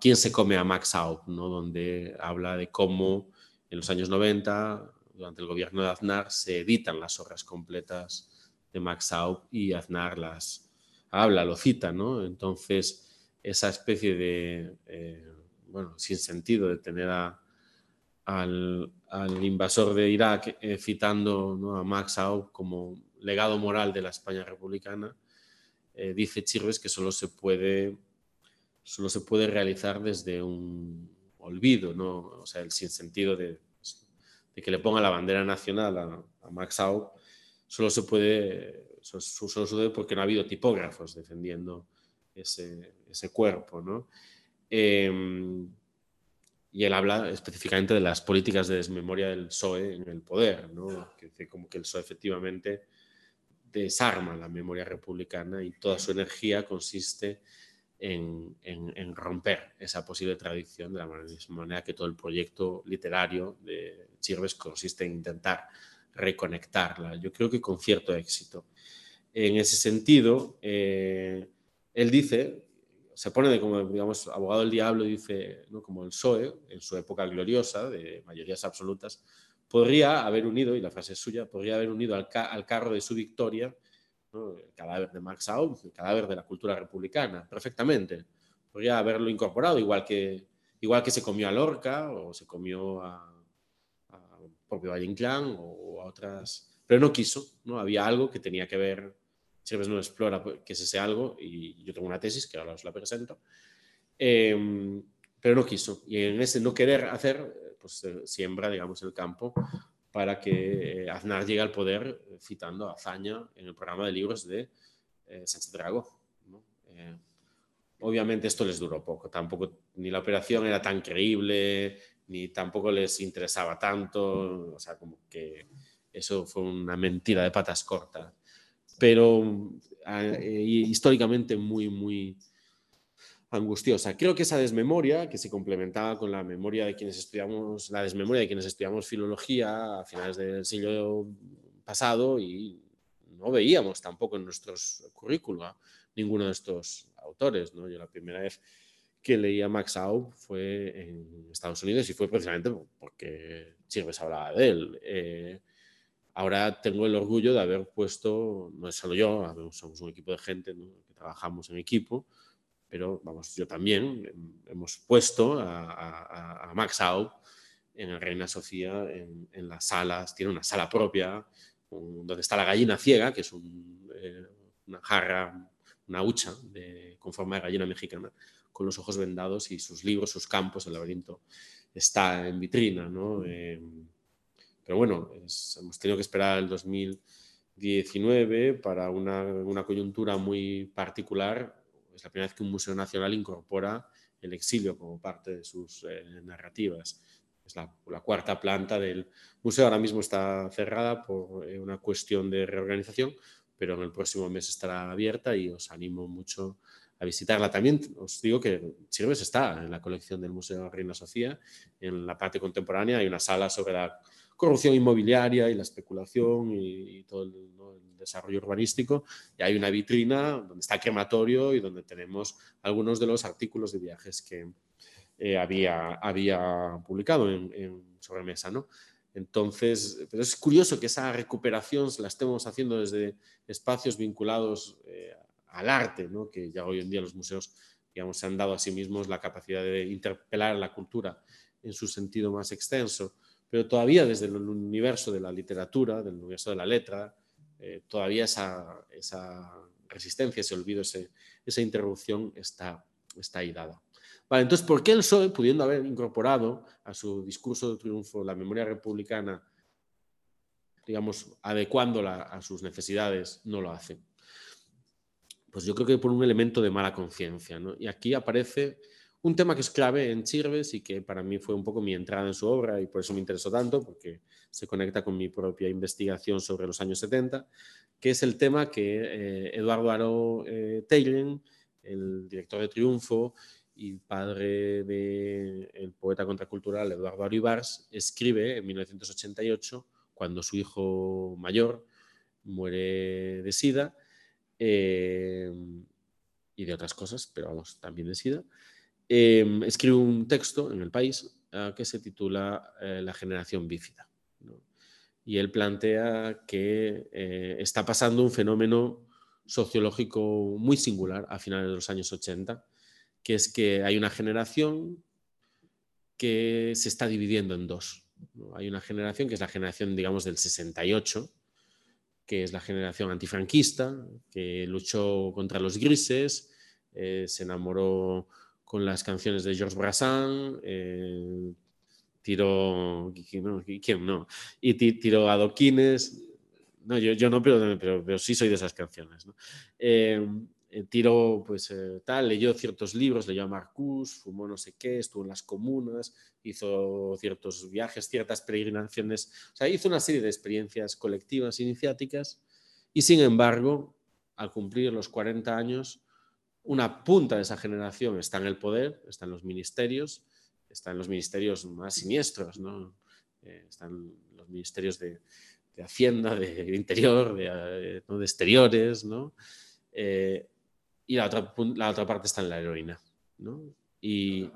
¿Quién se come a Max Aub? ¿no? donde habla de cómo en los años 90, durante el gobierno de Aznar, se editan las obras completas de Max Aub y Aznar las habla, lo cita, ¿no? Entonces, esa especie de, eh, bueno, sin sentido de tener a, al, invasor de Irak, eh, citando a Max Aub como legado moral de la España republicana, eh, dice Chirves que solo se puede solo se puede realizar desde un olvido, ¿no? o sea, el sinsentido de, de que le ponga la bandera nacional a, Max Aub, solo se puede, solo, solo porque no ha habido tipógrafos defendiendo ese, ese cuerpo. ¿no? Em, y él habla específicamente de las políticas de desmemoria del PSOE en el poder, ¿no? que dice como que el PSOE efectivamente desarma la memoria republicana y toda su energía consiste en, romper esa posible tradición de la manera que todo el proyecto literario de Chirves consiste en intentar reconectarla. Yo creo que con cierto éxito. En ese sentido, eh, él dice, se pone de como, digamos, abogado del diablo, dice, ¿no? como el PSOE, en su época gloriosa de mayorías absolutas, podría haber unido, y la frase es suya, podría haber unido al carro de su victoria el cadáver de Max Aub, el cadáver de la cultura republicana, perfectamente. Podría haberlo incorporado, igual que, igual que se comió a Lorca o se comió a, a propio Valle Inclán o a otras, pero no quiso, ¿no? Había algo que tenía que ver, Chávez no explora qué es ese algo, y yo tengo una tesis que ahora os la presento, em, pero no quiso. Y en ese no querer hacer, pues siembra, digamos, el campo para que eh, Aznar llegue al poder eh, citando a Azaña en el programa de libros de eh, Sánchez Drago. obviamente esto les duró poco, tampoco ni la operación era tan creíble, ni tampoco les interesaba tanto, o sea, como que eso fue una mentira de patas cortas, pero históricamente muy, muy angustiosa. Creo que esa desmemoria, que se complementaba con la memoria de quienes estudiamos, la desmemoria de quienes estudiamos filología a finales del siglo pasado y no veíamos tampoco en nuestros currículos ninguno de estos autores. ¿no? Yo la primera vez que leía Max Aub fue en Estados Unidos y fue precisamente porque Chirves hablaba de él. Eh, ahora tengo el orgullo de haber puesto, no es solo yo, somos un equipo de gente que trabajamos en equipo, pero vamos, yo también hemos puesto a, Max Aub en el Reina Sofía, en, las salas, tiene una sala propia, donde está la gallina ciega, que es eh, una jarra, una hucha de, con forma de gallina mexicana, con los ojos vendados y sus libros, sus campos, el laberinto, está en vitrina, ¿no? Eh, pero bueno, hemos tenido que esperar el 2019 para una, una coyuntura muy particular es la primera vez que un museo nacional incorpora el exilio como parte de sus eh, narrativas. Es la, cuarta planta del museo. Ahora mismo está cerrada por eh, una cuestión de reorganización, pero en el próximo mes estará abierta y os animo mucho a visitarla. También os digo que Chirves está en la colección del Museo Reina Sofía. En la parte contemporánea hay una sala sobre la corrupción inmobiliaria y la especulación y, todo el, desarrollo urbanístico. Y hay una vitrina donde está crematorio y donde tenemos algunos de los artículos de viajes que eh, había, había publicado en, en sobremesa. ¿no? Entonces, pero es curioso que esa recuperación la estemos haciendo desde espacios vinculados eh, al arte, ¿no? que ya hoy en día los museos digamos, se han dado a sí mismos la capacidad de interpelar la cultura en su sentido más extenso pero todavía desde el universo de la literatura, del universo de la letra, eh, todavía esa, esa, resistencia, ese olvido, esa interrupción está, está ahí dada. Vale, entonces, ¿por qué el PSOE, pudiendo haber incorporado a su discurso de triunfo la memoria republicana, digamos, adecuándola a sus necesidades, no lo hace? Pues yo creo que por un elemento de mala conciencia. Y aquí aparece un tema que es clave en Chirves y que para mí fue un poco mi entrada en su obra y por eso me interesó tanto, porque se conecta con mi propia investigación sobre los años 70, que es el tema que eh, Eduardo Aro eh, el director de Triunfo y padre del poeta contracultural Eduardo Aro Ibars, escribe en 1988, cuando su hijo mayor muere de SIDA eh, y de otras cosas, pero vamos, también de SIDA. Em, escribe un texto en el país ah, que se titula eh, La generación bífida. Y él plantea que eh, está pasando un fenómeno sociológico muy singular a finales de los años 80, que es que hay una generación que se está dividiendo en dos. Hay una generación que es la generación, digamos, del 68, que es la generación antifranquista, que luchó contra los grises, eh, se enamoró con las canciones de Georges Brassens, eh, tiró, ¿quién no? Y tiró adoquines, no, yo, yo no, pero, pero, sí soy de esas canciones. ¿no? Eh, eh, tiró, pues eh, tal, leyó ciertos libros, leyó a Marcus, fumó no sé qué, estuvo en las comunas, hizo ciertos viajes, ciertas peregrinaciones, o sea, hizo una serie de experiencias colectivas, iniciáticas, y sin embargo, al cumplir los 40 años, una punta de esa generación está en el poder, está en los ministerios, está en los ministerios más siniestros, ¿no? Eh, están los ministerios de, Hacienda, de, Interior, de, de Exteriores, ¿no? y la otra, la otra parte está en la heroína. ¿no? Y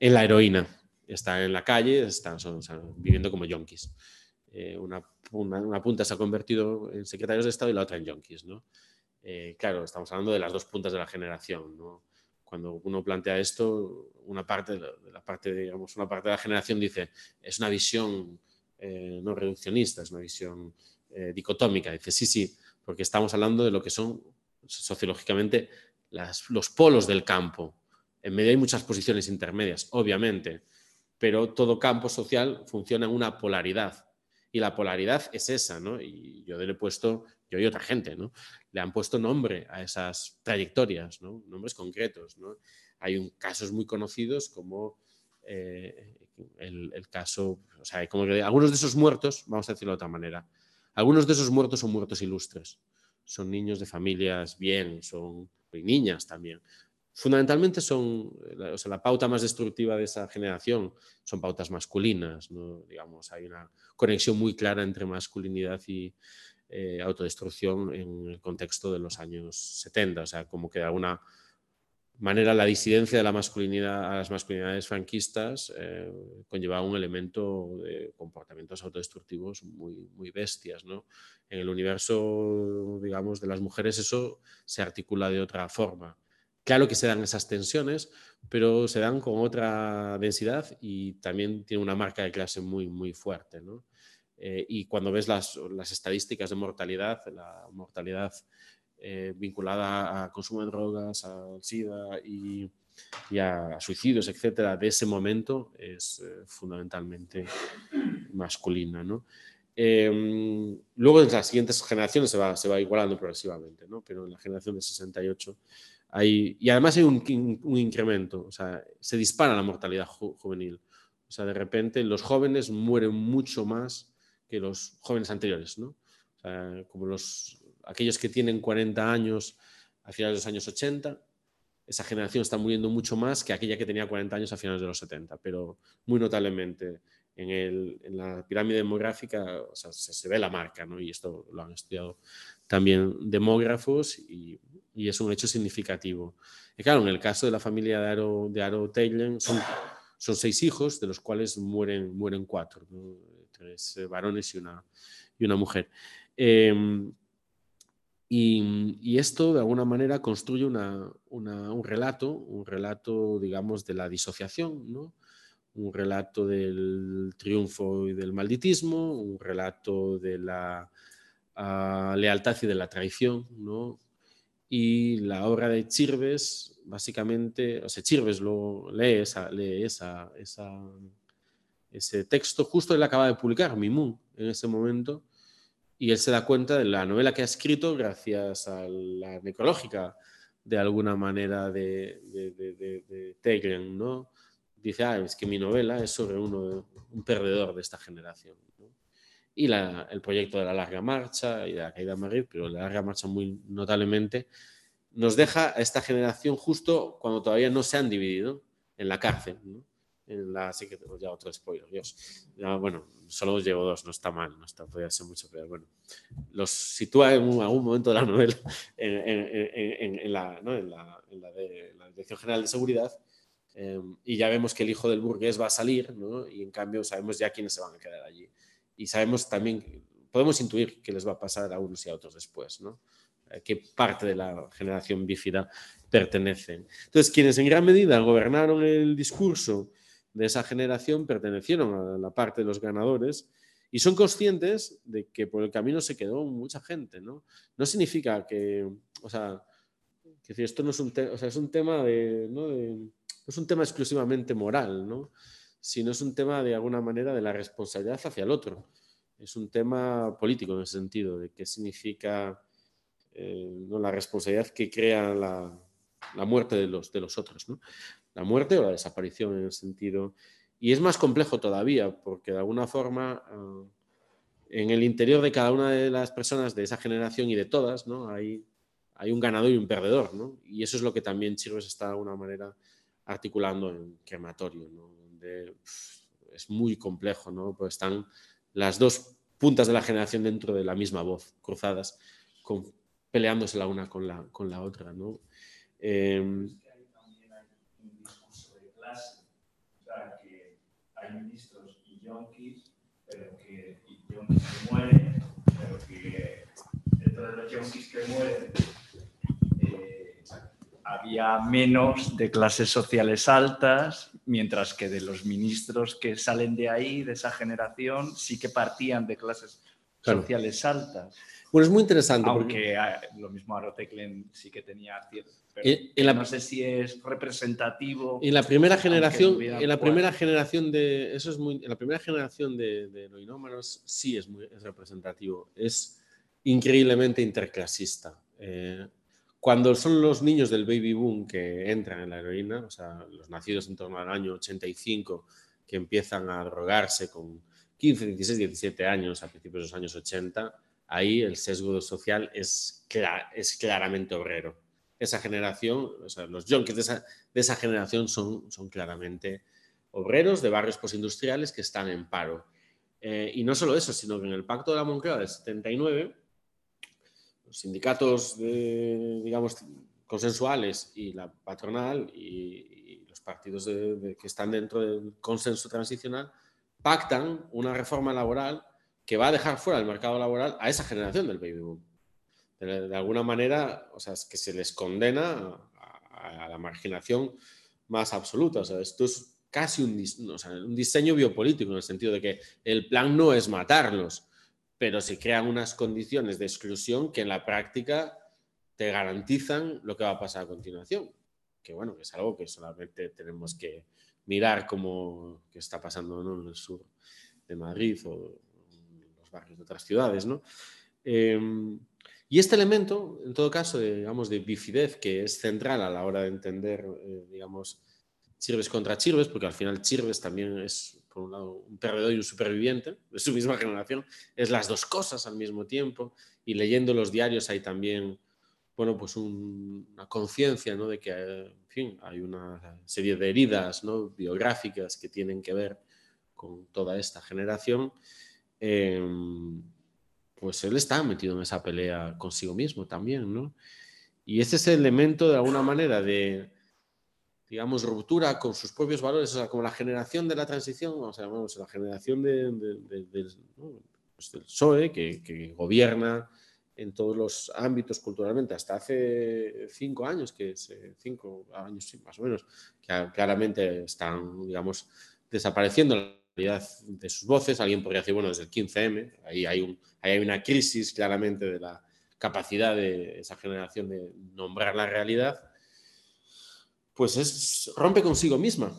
en la heroína. Está en la calle, están viviendo como yonkis. Eh, una, una, punta se ha convertido en secretarios de Estado y la otra en yonkis. ¿no? Eh, claro, estamos hablando de las dos puntas de la generación. Cuando uno plantea esto, una parte de la, parte, digamos, una parte de la generación dice es una visión eh, no reduccionista, es una visión dicotómica. Dice sí, sí, porque estamos hablando de lo que son sociológicamente los polos del campo. En medio hay muchas posiciones intermedias, obviamente, pero todo campo social funciona en una polaridad. Y la polaridad es esa, ¿no? Y yo le he puesto, yo y otra gente, ¿no? Le han puesto nombre a esas trayectorias, ¿no? Nombres concretos, ¿no? Hay un, casos muy conocidos como eh, el, caso, o sea, como que algunos de esos muertos, vamos a decirlo de otra manera, algunos de esos muertos son muertos ilustres. Son niños de familias bien, son niñas también. Fundamentalmente son, o sea, la pauta más destructiva de esa generación son pautas masculinas, ¿no? digamos, hay una conexión muy clara entre masculinidad y eh, autodestrucción en el contexto de los años 70, o sea, como que de alguna manera la disidencia de la masculinidad a las masculinidades franquistas eh, conllevaba un elemento de comportamientos autodestructivos muy, muy bestias. ¿no? En el universo, digamos, de las mujeres eso se articula de otra forma. Claro que se dan esas tensiones, pero se dan con otra densidad y también tiene una marca de clase muy, muy fuerte. ¿no? Eh, y cuando ves las, las estadísticas de mortalidad, la mortalidad eh, vinculada a consumo de drogas, al SIDA y, a suicidios, etcétera, de ese momento es eh, fundamentalmente masculina. ¿no? Em, luego en las siguientes generaciones se va, se va igualando progresivamente, ¿no? pero en la generación de 68 hay, y además hay un, un incremento, o sea, se dispara la mortalidad juvenil. O sea, de repente los jóvenes mueren mucho más que los jóvenes anteriores, ¿no? Como los aquellos que tienen 40 años a finales de los años 80, esa generación está muriendo mucho más que aquella que tenía 40 años a finales de los 70, pero muy notablemente en, la pirámide demográfica se, ve la marca, ¿no? y esto lo han estudiado también demógrafos y, es un hecho significativo. Y claro, en el caso de la familia de Aro, de Aro son, son seis hijos, de los cuales mueren cuatro, tres varones y una, y una mujer. Em, y, esto, de alguna manera, construye un relato, un relato, digamos, de la disociación, ¿no? un relato del triunfo y del malditismo, un relato de la ah, lealtad y de la traición. ¿no? Y la obra de Chirves, básicamente, o sea, Chirves lo, lee, esa, lee esa, esa, ese texto, justo él acaba de publicar, Mimú, en ese momento, y él se da cuenta de la novela que ha escrito gracias a la necrológica, de alguna manera, de, de, de, ¿no? Dice, ah, es que mi novela es sobre uno, un perdedor de esta generación. Y el proyecto de la larga marcha y de la caída de Madrid, pero la larga marcha muy notablemente, nos deja a esta generación justo cuando todavía no se han dividido en la cárcel. ¿no? En la que ya otro spoiler, Dios. Ya, bueno, solo llevo dos, no está mal, no está, podría ser mucho pero bueno. Los sitúa en algún momento de la novela en, la, ¿no? en, la, en la, de, la, Dirección General de Seguridad em, y ya vemos que el hijo del burgués va a salir, ¿no? Y en cambio sabemos ya quiénes se van a quedar allí. Y sabemos también, podemos intuir qué les va a pasar a unos y a otros después, ¿no? Eh, qué parte de la generación bífida pertenecen. Entonces, quienes en gran medida gobernaron el discurso de esa generación pertenecieron a la parte de los ganadores y son conscientes de que por el camino se quedó mucha gente, ¿no? No significa que, o sea, que esto no es un, o sea, es un tema de, ¿no? de, es un tema exclusivamente moral, ¿no? Sino es un tema de alguna manera de la responsabilidad hacia el otro. Es un tema político en ese sentido, de qué significa eh, ¿no? la responsabilidad que crea la, la muerte de los, de los otros, ¿no? La muerte o la desaparición en el sentido y es más complejo todavía, porque de alguna forma ah, en el interior de cada una de las personas de esa generación y de todas, ¿no? hay, hay un ganador y un perdedor. ¿no? Y eso es lo que también Chirves está de alguna manera articulando en crematorio, ¿no? donde es muy complejo, ¿no? pues están las dos puntas de la generación dentro de la misma voz, cruzadas, con, peleándose la una con la, con la otra. ¿no? Eh, ministros y yonkis, pero que, y yonkis que mueren, pero que dentro de los yonkis que mueren eh, había menos de clases sociales altas, mientras que de los ministros que salen de ahí, de esa generación, sí que partían de clases sociales altas. Bueno, es muy interesante. Aunque lo mismo Aroteclen sí que tenía cierto. Pero no sé si es representativo. En la primera generación, en la primera generación de. Eso es muy. En la primera generación de, de loinómanos sí es muy es representativo. Es increíblemente interclasista. Eh, cuando son los niños del baby boom que entran en la heroína, o sea, los nacidos en torno al año 85, que empiezan a drogarse con 15, 16, 17 años a principios de los años 80, ahí el sesgo social es, es claramente obrero. Esa generación, o sea, los junkies de esa, de esa generación son, son claramente obreros de barrios postindustriales que están en paro. Eh, y no solo eso, sino que en el Pacto de la Moncloa del 79, los sindicatos, digamos, consensuales y la patronal y, los partidos que están dentro del consenso transicional pactan una reforma laboral que va a dejar fuera del mercado laboral a esa generación del baby boom. De, alguna manera, o sea, es que se les condena a, la marginación más absoluta. O sea, esto es casi un, un diseño biopolítico en el sentido de que el plan no es matarlos, pero se crean unas condiciones de exclusión que en la práctica te garantizan lo que va a pasar a continuación. Que bueno, que es algo que solamente tenemos que mirar como que está pasando en el sur de Madrid o barrios de otras ciudades, ¿no? Em, y este elemento, en todo caso, de, digamos, de bifidez, que es central a la hora de entender, eh, digamos, Chirves contra Chirves, porque al final Chirves también es, por un lado, un perdedor y un superviviente de su misma generación, es las dos cosas al mismo tiempo, y leyendo los diarios hay también, bueno, pues una conciencia, ¿no? De que, hay una serie de heridas, ¿no? Biográficas que tienen que ver con toda esta generación Em, pues él está metido en esa pelea consigo mismo también, ¿no? Y ese es el elemento de alguna manera de, digamos, ruptura con sus propios valores, o sea, como la generación de la transición, o sea, vamos, la generación de, pues del PSOE que, que, gobierna en todos los ámbitos culturalmente hasta hace cinco años, que es, cinco años más o menos, que claramente están, digamos, desapareciendo de sus voces. Alguien podría decir, bueno, desde el 15M, ahí hay, un, ahí hay una crisis claramente de la capacidad de esa generación de nombrar la realidad, pues es, rompe consigo misma.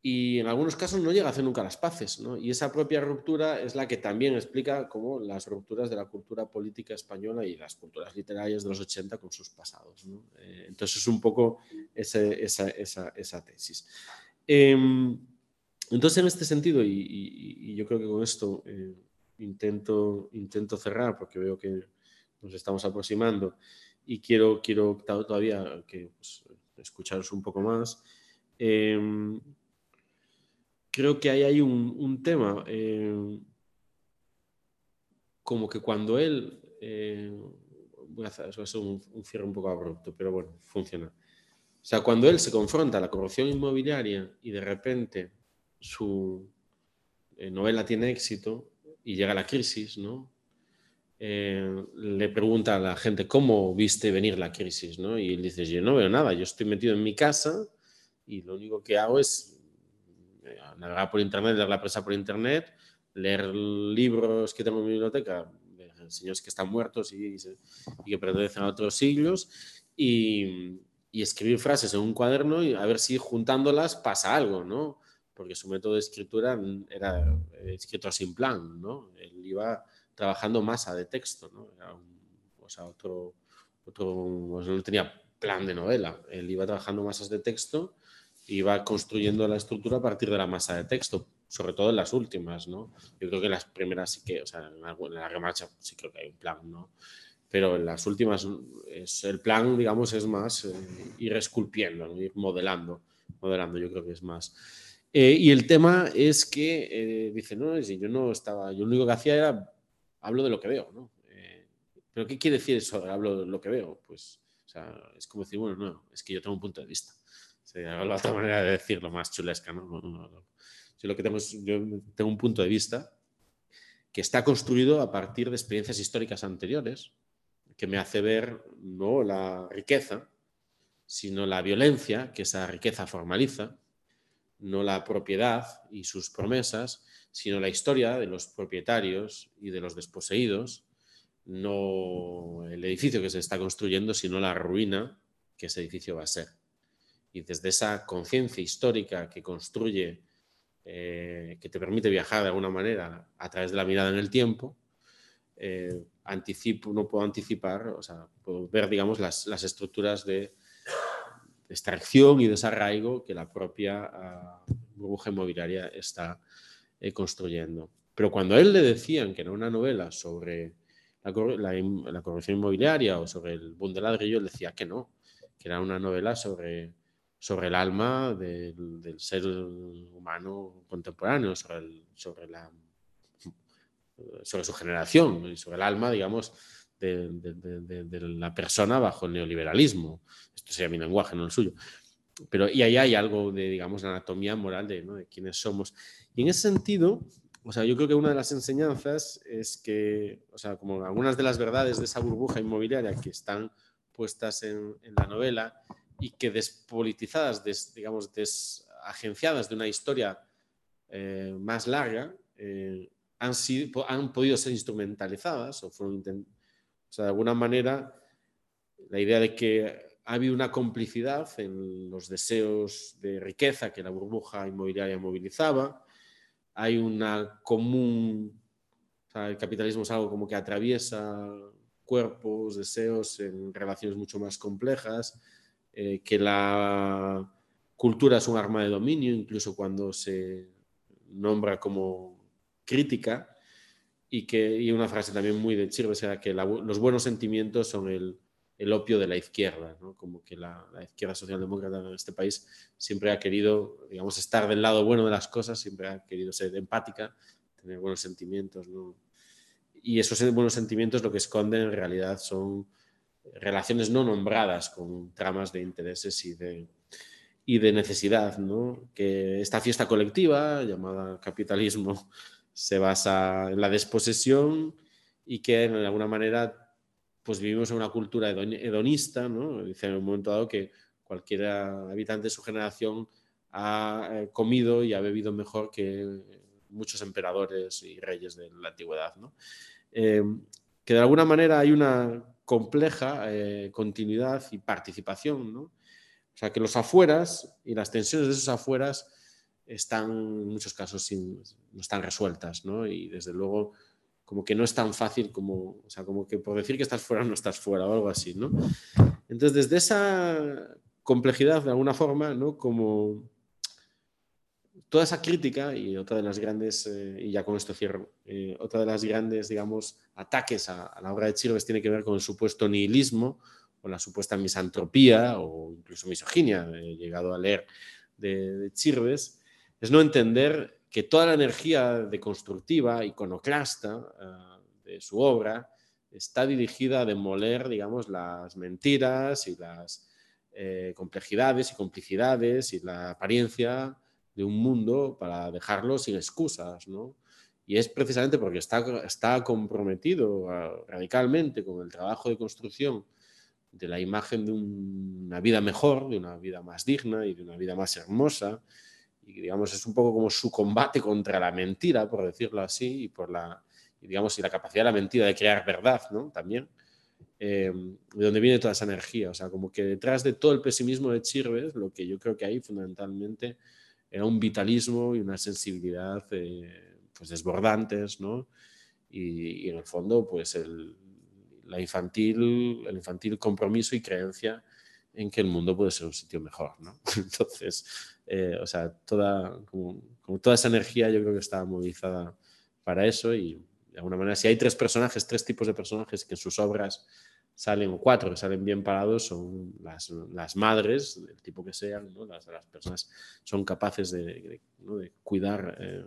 Y en algunos casos no llega a hacer nunca las paces. ¿no? Y esa propia ruptura es la que también explica cómo las rupturas de la cultura política española y las culturas literarias de los 80 con sus pasados. ¿no? Eh, entonces es un poco ese, esa, esa, esa, tesis. Eh, entonces, en este sentido, y, yo creo que con esto eh, intento, intento cerrar porque veo que nos estamos aproximando y quiero, quiero todavía que pues, escucharos un poco más. Em, creo que ahí hay un, tema, em, como que cuando él, eh, voy a hacer un cierre un poco abrupto, pero bueno, funciona. O sea, cuando él se confronta a la corrupción inmobiliaria y de repente su eh, novela tiene éxito y llega la crisis, ¿no? Eh, le pregunta a la gente cómo viste venir la crisis, ¿no? Y él dice, yo no veo nada, yo estoy metido en mi casa y lo único que hago es eh, navegar por internet, leer la prensa por internet, leer libros que tengo en mi biblioteca de señores que están muertos y, que pertenecen a otros siglos y, y, escribir frases en un cuaderno y a ver si juntándolas pasa algo, ¿no? Porque su método de escritura era escrito sin plan, ¿no? Él iba trabajando masa de texto, ¿no? Era un, o sea, otro, otro, pues no tenía plan de novela, él iba trabajando masas de texto, iba construyendo la estructura a partir de la masa de texto, sobre todo en las últimas, ¿no? Yo creo que en las primeras sí que, o sea, en la, en la remarcha sí creo que hay un plan, ¿no? Pero en las últimas es, el plan, digamos, es más eh, ir esculpiendo, ¿no? ir modelando, modelando, yo creo que es más. Eh, y el tema es que eh, dice, no, si yo no estaba, yo lo único que hacía era hablo de lo que veo, ¿no? Eh, ¿Pero qué quiere decir eso? Hablo de lo que veo. Pues, o sea, es como decir, bueno, no, es que yo tengo un punto de vista. O sea, la otra manera de decirlo, más chulesca, ¿no? Yo lo que tengo es, yo tengo un punto de vista que está construido a partir de experiencias históricas anteriores, que me hace ver no la riqueza, sino la violencia que esa riqueza formaliza, no la propiedad y sus promesas, sino la historia de los propietarios y de los desposeídos, no el edificio que se está construyendo, sino la ruina que ese edificio va a ser. Y desde esa conciencia histórica que construye, eh, que te permite viajar de alguna manera a través de la mirada en el tiempo, eh, anticipo, no puedo anticipar, o sea, puedo ver, digamos, las, estructuras de, extracción y desarraigo que la propia uh, burbuja inmobiliaria está eh, construyendo. Pero cuando a él le decían que era una novela sobre la, corrupción inmobiliaria o sobre el boom del ladrillo, él decía que no, que era una novela sobre, el alma del, ser humano contemporáneo, sobre, sobre, la, sobre su generación sobre el alma, digamos, de, la persona bajo el neoliberalismo. Esto sería mi lenguaje, no el suyo. Pero y ahí hay algo de, digamos, la anatomía moral de, ¿no? de quiénes somos. Y en ese sentido, o sea, yo creo que una de las enseñanzas es que, o sea, como algunas de las verdades de esa burbuja inmobiliaria que están puestas en, la novela y que despolitizadas, digamos, desagenciadas de una historia eh, más larga, eh, han, sido, han podido ser instrumentalizadas o fueron, sea, de alguna manera, la idea de que ha habido una complicidad en los deseos de riqueza que la burbuja inmobiliaria movilizaba. Hay una común, el capitalismo es algo como que atraviesa cuerpos, deseos en relaciones mucho más complejas, eh, que la cultura es un arma de dominio, incluso cuando se nombra como crítica, y que y una frase también muy de Chirves era que los buenos sentimientos son el, el opio de la izquierda, ¿no? como que la, izquierda socialdemócrata en este país siempre ha querido, digamos, estar del lado bueno de las cosas, siempre ha querido ser empática, tener buenos sentimientos, ¿no? y esos buenos sentimientos lo que esconden en realidad son relaciones no nombradas con tramas de intereses y de, y de necesidad, ¿no? que esta fiesta colectiva llamada capitalismo se basa en la desposesión y que en alguna manera pues vivimos en una cultura hedonista, ¿no? Dice en un momento dado que cualquier habitante de su generación ha eh, comido y ha bebido mejor que muchos emperadores y reyes de la antigüedad, ¿no? Eh, que de alguna manera hay una compleja eh, continuidad y participación, ¿no? O sea, que los afueras y las tensiones de esos afueras están en muchos casos no están resueltas, ¿no? Y desde luego como que no es tan fácil como, o sea, como que por decir que estás fuera no estás fuera o algo así, ¿no? Entonces, desde esa complejidad, de alguna forma, ¿no? Como toda esa crítica y otra de las grandes, eh, y ya con esto cierro, eh, otra de las grandes, digamos, ataques a, la obra de Chirves tiene que ver con el supuesto nihilismo o la supuesta misantropía o incluso misoginia, he llegado a leer de, de Chirves, es no entender que toda la energía deconstructiva, iconoclasta eh, de su obra está dirigida a demoler, digamos, las mentiras y las eh, complejidades y complicidades y la apariencia de un mundo para dejarlo sin excusas, ¿no? Y es precisamente porque está, está comprometido uh, radicalmente con el trabajo de construcción de la imagen de una vida mejor, de una vida más digna y de una vida más hermosa, y digamos es un poco como su combate contra la mentira, por decirlo así, y por la, digamos, y la capacidad de la mentira de crear verdad, ¿no? También, eh, de donde viene toda esa energía, o sea, como que detrás de todo el pesimismo de Chirves, lo que yo creo que hay fundamentalmente era un vitalismo y una sensibilidad eh, pues desbordantes, ¿no? Y, en el fondo, pues el, la infantil, el infantil compromiso y creencia en que el mundo puede ser un sitio mejor, ¿no? Entonces, eh, o sea, toda, como, toda esa energía yo creo que estaba movilizada para eso y de alguna manera, si hay tres personajes, tres tipos de personajes que en sus obras salen, o cuatro que salen bien parados, son las, las madres, del tipo que sean, ¿no? las, las personas son capaces de, de, cuidar eh,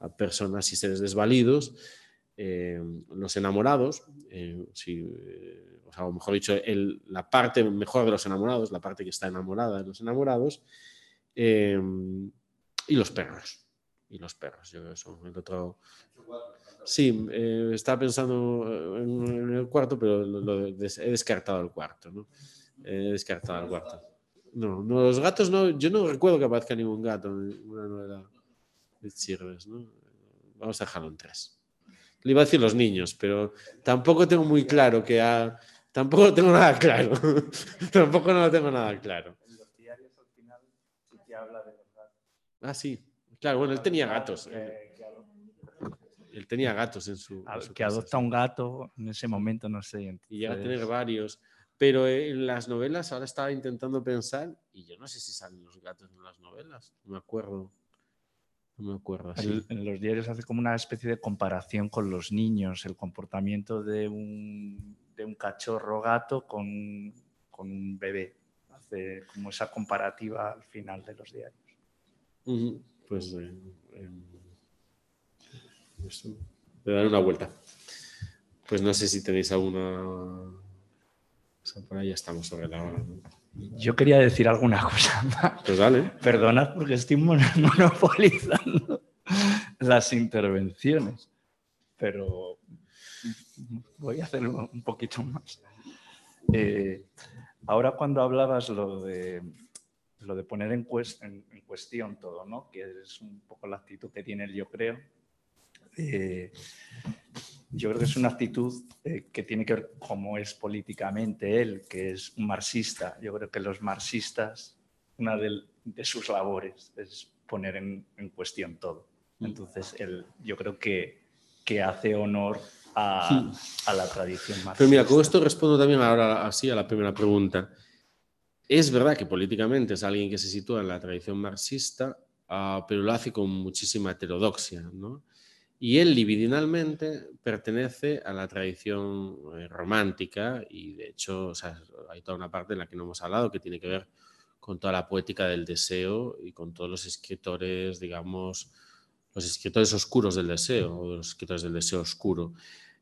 a personas y seres desvalidos, eh, los enamorados, o sea, o mejor dicho, la parte mejor de los enamorados, la parte que está enamorada de los enamorados, eh, y los perros. Y los perros, yo son el otro. Sí, eh, estaba pensando en, el cuarto, pero he descartado el cuarto, ¿no? He descartado el cuarto. No, no, los gatos no, yo no recuerdo que aparezca ningún gato en una novela de Chirves, ¿no? Vamos a dejarlo en tres. Le iba a decir los niños, pero tampoco tengo muy claro que ha, Tampoco lo tengo nada claro. Tampoco no lo tengo nada claro. En los diarios al final sí que habla de los gatos. Ah, sí. Claro, bueno, él tenía gatos. él tenía gatos en su. que adopta un gato en ese momento, no sé. Y llega a tener varios. Pero en las novelas ahora estaba intentando pensar, y yo no sé si salen los gatos en las novelas, no me acuerdo. No me acuerdo. En los diarios hace como una especie de comparación con los niños, el comportamiento de un un cachorro gato con, un bebé. Hace como esa comparativa al final de los diarios. Pues eh, eh, voy a dar una vuelta. Pues no sé si tenéis alguna. por ahí ya estamos sobre la hora. Yo quería decir alguna cosa más. Pues dale. Perdonad porque estoy monopolizando las intervenciones. Pero voy a hacerlo un poquito más. Eh, ahora cuando hablabas lo de, lo de poner en, en, cuestión todo, ¿no? que es un poco la actitud que tiene él, yo creo, eh, yo creo que es una actitud eh, que tiene que ver cómo es políticamente él, que es un marxista. Yo creo que los marxistas, una de, sus labores es poner en, cuestión todo. Mm. Entonces, él, yo creo que, que hace honor a, la tradición marxista. Pero mira, con esto respondo también ahora así a la primera pregunta. Es verdad que políticamente es alguien que se sitúa en la tradición marxista, ah, pero lo hace con muchísima heterodoxia, ¿no? Y él libidinalmente pertenece a la tradición eh, romántica y de hecho hay toda una parte en la que no hemos hablado que tiene que ver con toda la poética del deseo y con todos los escritores, digamos, los escritores oscuros del deseo, o los escritores del deseo oscuro,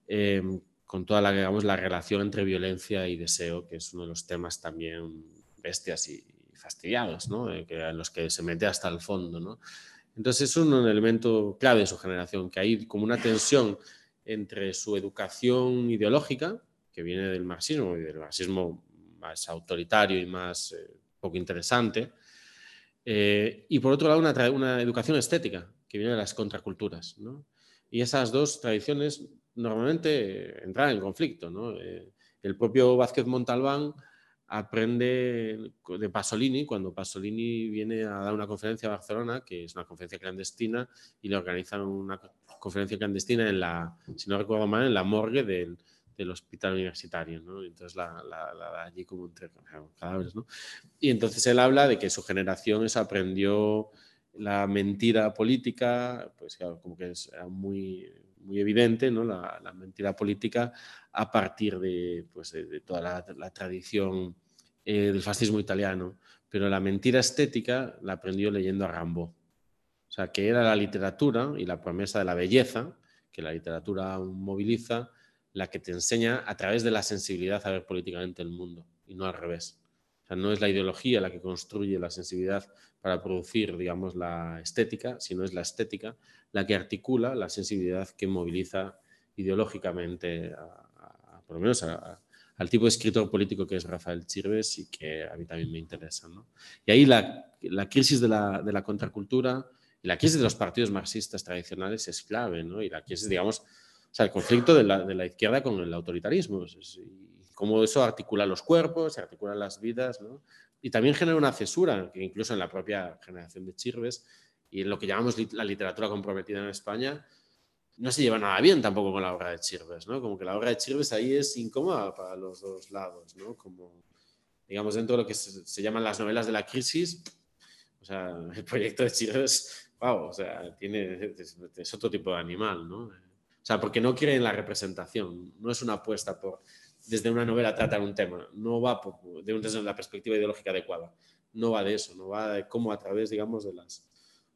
eh, con toda la, digamos, la relación entre violencia y deseo, que es uno de los temas también bestias y, fastidiados, ¿no? Eh, que, en los que se mete hasta el fondo. ¿no? Entonces es un elemento clave de su generación, que hay como una tensión entre su educación ideológica, que viene del marxismo y del marxismo más autoritario y más eh, poco interesante, y por otro lado una, educación estética, que viene de las contraculturas. Y esas dos tradiciones normalmente entran en conflicto. Eh, el propio Vázquez Montalbán aprende de Pasolini, cuando Pasolini viene a dar una conferencia a Barcelona, que es una conferencia clandestina, y le organizan una conferencia clandestina en la, si no recuerdo mal, en la morgue del, del hospital universitario. Entonces la, la, allí como entre cadáveres. Y entonces él habla de que su generación eso aprendió la mentira política, pues como que es muy, muy evidente, ¿no? La, mentira política a partir de, pues, de, toda la, tradición eh, del fascismo italiano. Pero la mentira estética la aprendió leyendo a Rambo. O sea, que era la literatura y la promesa de la belleza, que la literatura moviliza, la que te enseña a través de la sensibilidad a ver políticamente el mundo y no al revés. Sea, no es la ideología la que construye la sensibilidad para producir, digamos, la estética, sino es la estética la que articula la sensibilidad que moviliza ideológicamente, por lo menos al tipo de escritor político que es Rafael Chirves y que a mí también me interesa. ¿no? Y ahí la, crisis de la, de la, contracultura y la crisis de los partidos marxistas tradicionales es clave, ¿no? y la crisis, digamos, o sea, el conflicto de la, de la izquierda con el autoritarismo, cómo eso articula los cuerpos, se articula las vidas, ¿no? y también genera una cesura, que incluso en la propia generación de Chirves y en lo que llamamos la literatura comprometida en España, no se lleva nada bien tampoco con la obra de Chirves, ¿no? Como que la obra de Chirves ahí es incómoda para los dos lados, ¿no? Como, digamos, dentro de lo que se, llaman las novelas de la crisis, o sea, el proyecto de Chirves, wow, o sea, tiene, es, otro tipo de animal, ¿no? O sea, porque no quiere en la representación, no es una apuesta por, desde una novela tratar un tema, no va por, de, desde la perspectiva ideológica adecuada, no va de eso, no va de cómo a través, digamos, de las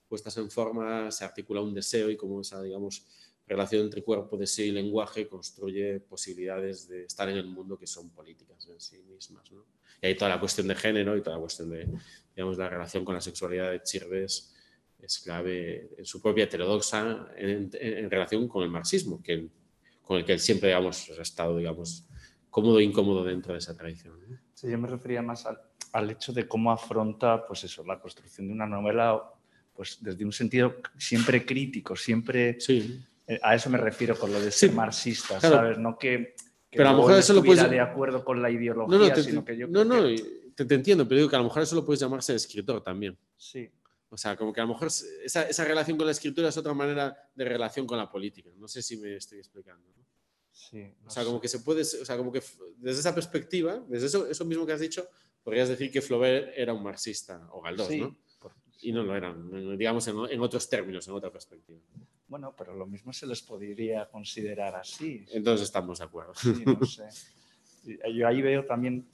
puestas en forma se articula un deseo y cómo esa, digamos, relación entre cuerpo, deseo y lenguaje construye posibilidades de estar en el mundo que son políticas en sí mismas. ¿no? Y hay toda la cuestión de género y toda la cuestión de digamos, la relación con la sexualidad de Chirves es clave en su propia heterodoxa en, en, relación con el marxismo, que, con el que él siempre digamos, ha estado digamos, cómodo e incómodo dentro de esa tradición. Sí, yo me refería más al, al, hecho de cómo afronta pues eso, la construcción de una novela pues desde un sentido siempre crítico, siempre... Sí eh, a eso me refiero con lo de ser marxista, ¿sabes? No que, pero a lo mejor eso lo puedes... de acuerdo con la ideología, no, sino que yo No, no, te, te, entiendo, pero digo que a lo mejor eso lo puedes llamarse escritor también. Sí. O sea, como que a lo mejor esa, esa, relación con la escritura es otra manera de relación con la política. No sé si me estoy explicando. ¿no? Sí. No o sea, como que se puede, o sea, como que desde esa perspectiva, desde eso, eso mismo que has dicho, podrías decir que Flaubert era un marxista o Galdós, sí. ¿no? Y no lo eran, digamos, en, en otros términos, en otra perspectiva. Bueno, pero lo mismo se les podría considerar así. Entonces estamos de acuerdo. Sí, no sé. Yo ahí veo también,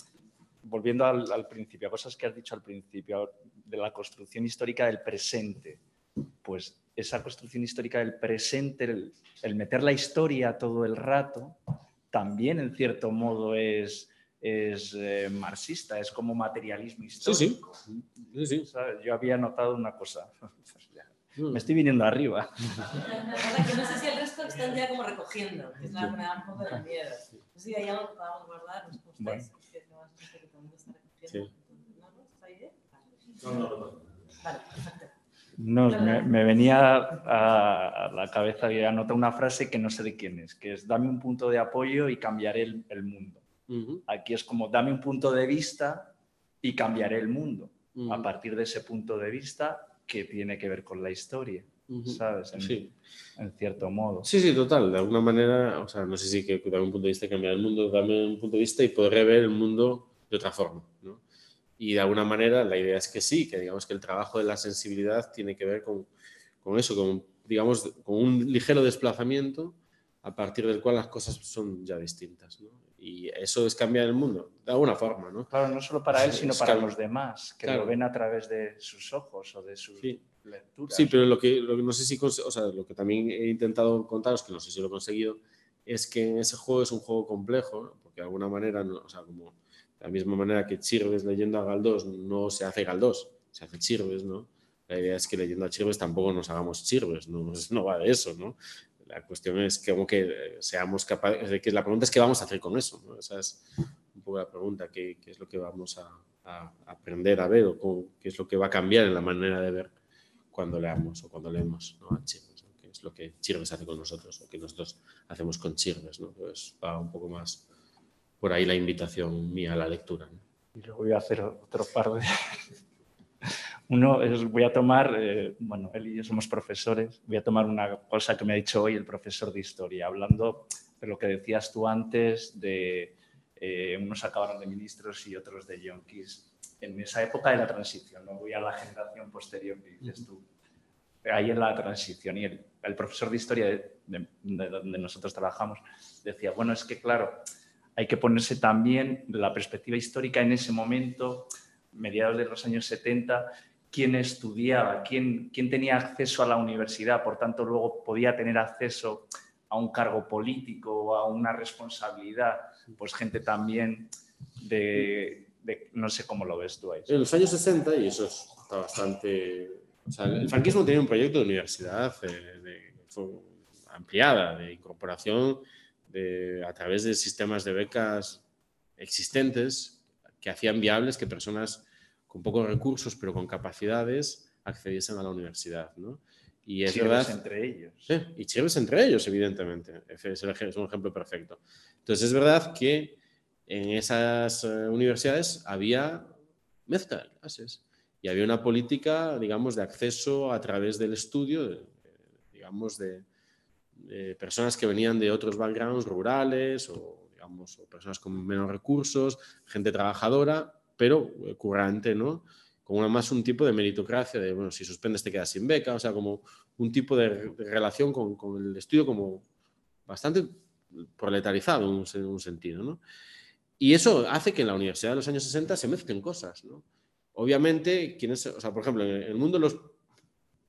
volviendo al, al, principio, cosas que has dicho al principio, de la construcción histórica del presente. Pues esa construcción histórica del presente, el, el meter la historia todo el rato, también en cierto modo es, es eh, marxista, es como materialismo histórico. Sí, sí. sí, sí. Yo había notado una cosa. me estoy viniendo arriba. que no sé si el resto están ya como recogiendo, que es la me da un poco de miedo. No sé si hay algo que podamos guardar, nos gustáis, bueno. que no está recogiendo. Sí. ¿No? ¿Está ahí bien? No, no, no. Vale, perfecto. No, me, me, venía a, la cabeza y anota una frase que no sé de quién es, que es dame un punto de apoyo y cambiaré el, el mundo. Uh -huh. Aquí es como dame un punto de vista y cambiaré el mundo. Uh -huh. A partir de ese punto de vista que tiene que ver con la historia, uh -huh. ¿sabes? En, sí. en, cierto modo. Sí, sí, total. De alguna manera, o sea, no sé si que dame un punto de vista y cambiar el mundo, dame un punto de vista y podré ver el mundo de otra forma, ¿no? Y de alguna manera la idea es que sí, que digamos que el trabajo de la sensibilidad tiene que ver con, con eso, con, digamos, con un ligero desplazamiento a partir del cual las cosas son ya distintas, ¿no? Y eso es cambiar el mundo, de alguna forma, ¿no? Claro, no solo para él, sino para los demás, que claro. lo ven a través de sus ojos o de sus sí. lecturas. Sí, pero lo que, lo que no sé si, o sea, lo que también he intentado contaros, que no sé si lo he conseguido, es que ese juego es un juego complejo, ¿no? porque de alguna manera, no, o sea, como de la misma manera que Chirves leyendo a Galdós no se hace Galdós, se hace Chirves, ¿no? La idea es que leyendo a Chirves tampoco nos hagamos Chirves, no, no va de eso, ¿no? La cuestión es que como que seamos capaces, de que la pregunta es qué vamos a hacer con eso, ¿no? Esa es un poco la pregunta, qué, qué es lo que vamos a, a, aprender a ver o cómo, qué es lo que va a cambiar en la manera de ver cuando leamos o cuando leemos ¿no? a Chirves, ¿no? es lo que Chirves hace con nosotros o que nosotros hacemos con Chirves, ¿no? Pues va un poco más por ahí la invitación mía a la lectura. ¿no? Y luego voy a hacer otro par de... Uno es, voy a tomar, eh, bueno, él y yo somos profesores, voy a tomar una cosa que me ha dicho hoy el profesor de historia, hablando de lo que decías tú antes, de eh, unos acabaron de ministros y otros de yonkis, en esa época de la transición, no voy a la generación posterior que dices tú, ahí en la transición. Y el, el profesor de historia de, de, de donde nosotros trabajamos decía, bueno, es que claro, hay que ponerse también la perspectiva histórica en ese momento, mediados de los años 70, quién estudiaba, quién, quién tenía acceso a la universidad, por tanto luego podía tener acceso a un cargo político o a una responsabilidad, pues gente también de, no sé cómo lo ves tú ahí. En los años 60, y eso está bastante... O sea, el franquismo tenía un proyecto de universidad eh, de, ampliada, de incorporación de, a través de sistemas de becas existentes que hacían viables que personas con pocos recursos pero con capacidades accediesen a la universidad. ¿no? Y es Chirres verdad. entre ellos. Sí, y chirres entre ellos, evidentemente. Es, el ej- es un ejemplo perfecto. Entonces, es verdad que en esas eh, universidades había mezcla de clases y había una política, digamos, de acceso a través del estudio, de- digamos, de, de personas que venían de otros backgrounds rurales o, digamos, o personas con menos recursos, gente trabajadora, pero eh, currante, ¿no? Como una- más un tipo de meritocracia, de, bueno, si suspendes te quedas sin beca, o sea, como un tipo de, relación con, con el estudio como bastante proletarizado en un, en un sentido, ¿no? Y eso hace que en la universidad de los años 60 se mezclen cosas, ¿no? Obviamente, quienes, o sea, por ejemplo, en el mundo de los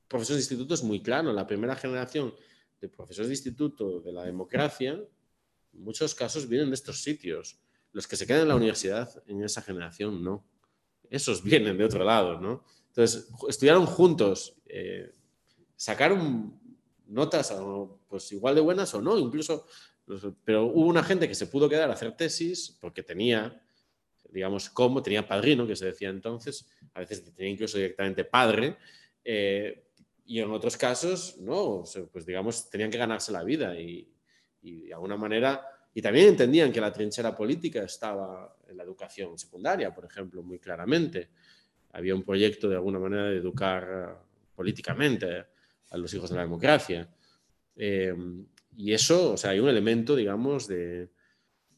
profesores de instituto es muy claro, la primera generación de profesores de instituto de la democracia, en muchos casos vienen de estos sitios. Los que se quedan en la universidad en esa generación, no. Esos vienen de otro lado, ¿no? Entonces, estudiaron juntos, eh, sacaron notas pues igual de buenas o no, incluso, pero hubo una gente que se pudo quedar a hacer tesis porque tenía, digamos, como, tenía padrino, que se decía entonces, a veces tenía incluso directamente padre, eh, y en otros casos, no, o sea, pues digamos, tenían que ganarse la vida y, y de alguna manera, y también entendían que la trinchera política estaba en la educación secundaria, por ejemplo, muy claramente. Había un proyecto de alguna manera de educar eh, políticamente a los hijos de la democracia. Eh, y eso, o sea, hay un elemento, digamos, de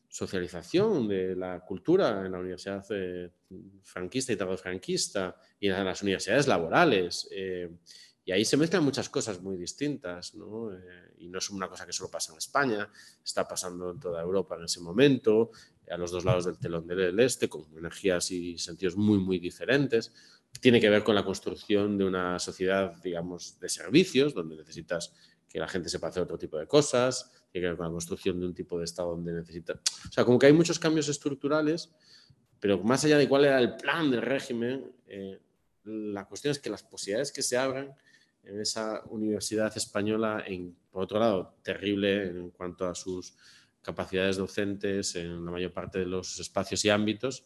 socialización de la cultura en la universidad eh, franquista y tardofranquista y en las universidades laborales. eh, y ahí se mezclan muchas cosas muy distintas, ¿no? Eh, y no es una cosa que solo pasa en España, está pasando en toda Europa en ese momento, a los dos lados del telón del este, con energías y sentidos muy, muy diferentes. Tiene que ver con la construcción de una sociedad, digamos, de servicios, donde necesitas que la gente sepa hacer otro tipo de cosas, tiene que ver con la construcción de un tipo de Estado donde necesita... O sea, como que hay muchos cambios estructurales, pero más allá de cuál era el plan del régimen, eh, la cuestión es que las posibilidades que se abran en esa universidad española, en, por otro lado, terrible en cuanto a sus capacidades docentes en la mayor parte de los espacios y ámbitos.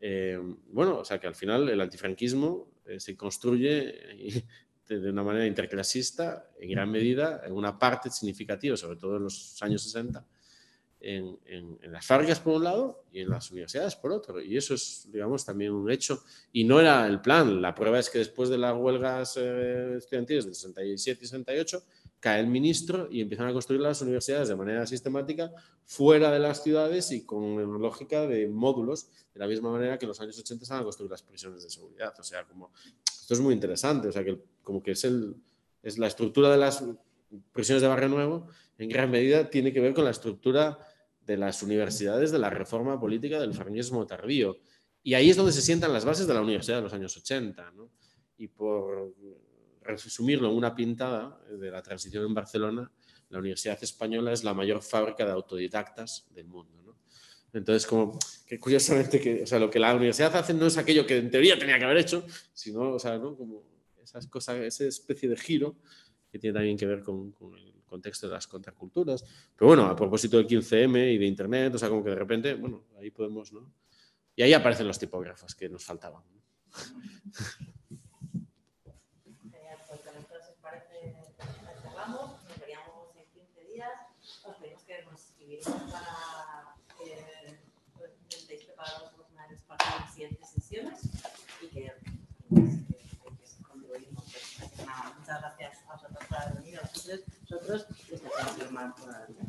Eh, bueno, o sea que al final el antifranquismo eh, se construye de, de una manera interclasista, en gran medida, en una parte significativa, sobre todo en los años 60, en, las fábricas por un lado y en las universidades por otro. Y eso es, digamos, también un hecho. Y no era el plan. La prueba es que después de las huelgas eh, estudiantiles del 67 y 68, cae el ministro y empiezan a construir las universidades de manera sistemática fuera de las ciudades y con lógica de módulos, de la misma manera que en los años 80 se van a construir las prisiones de seguridad. O sea, como esto es muy interesante, o sea, que como que es, el, es la estructura de las prisiones de Barrio Nuevo, en gran medida tiene que ver con la estructura de las universidades de la reforma política del franquismo tardío. Y ahí es donde se sientan las bases de la universidad de los años 80. ¿no? Y por resumirlo en una pintada de la transición en Barcelona, la Universidad Española es la mayor fábrica de autodidactas del mundo. Entonces, como que curiosamente, que, o sea, lo que la universidad hace no es aquello que en teoría tenía que haber hecho, sino, o sea, ¿no? como esas cosas, esa especie de giro que tiene también que ver con, con el contexto de las contraculturas. Pero bueno, a propósito del 15M y de Internet, o sea, como que de repente, bueno, ahí podemos, ¿no? Y ahí aparecen los tipógrafos que nos faltaban. Genial, pues con esto, si os parece, cerramos, nos veríamos en 15 días. Os pedimos que nos escribierais para que estéis preparados para las siguientes sesiones y que, nada, muchas gracias a vosotros por haber venido nosotros esta canción más todavía.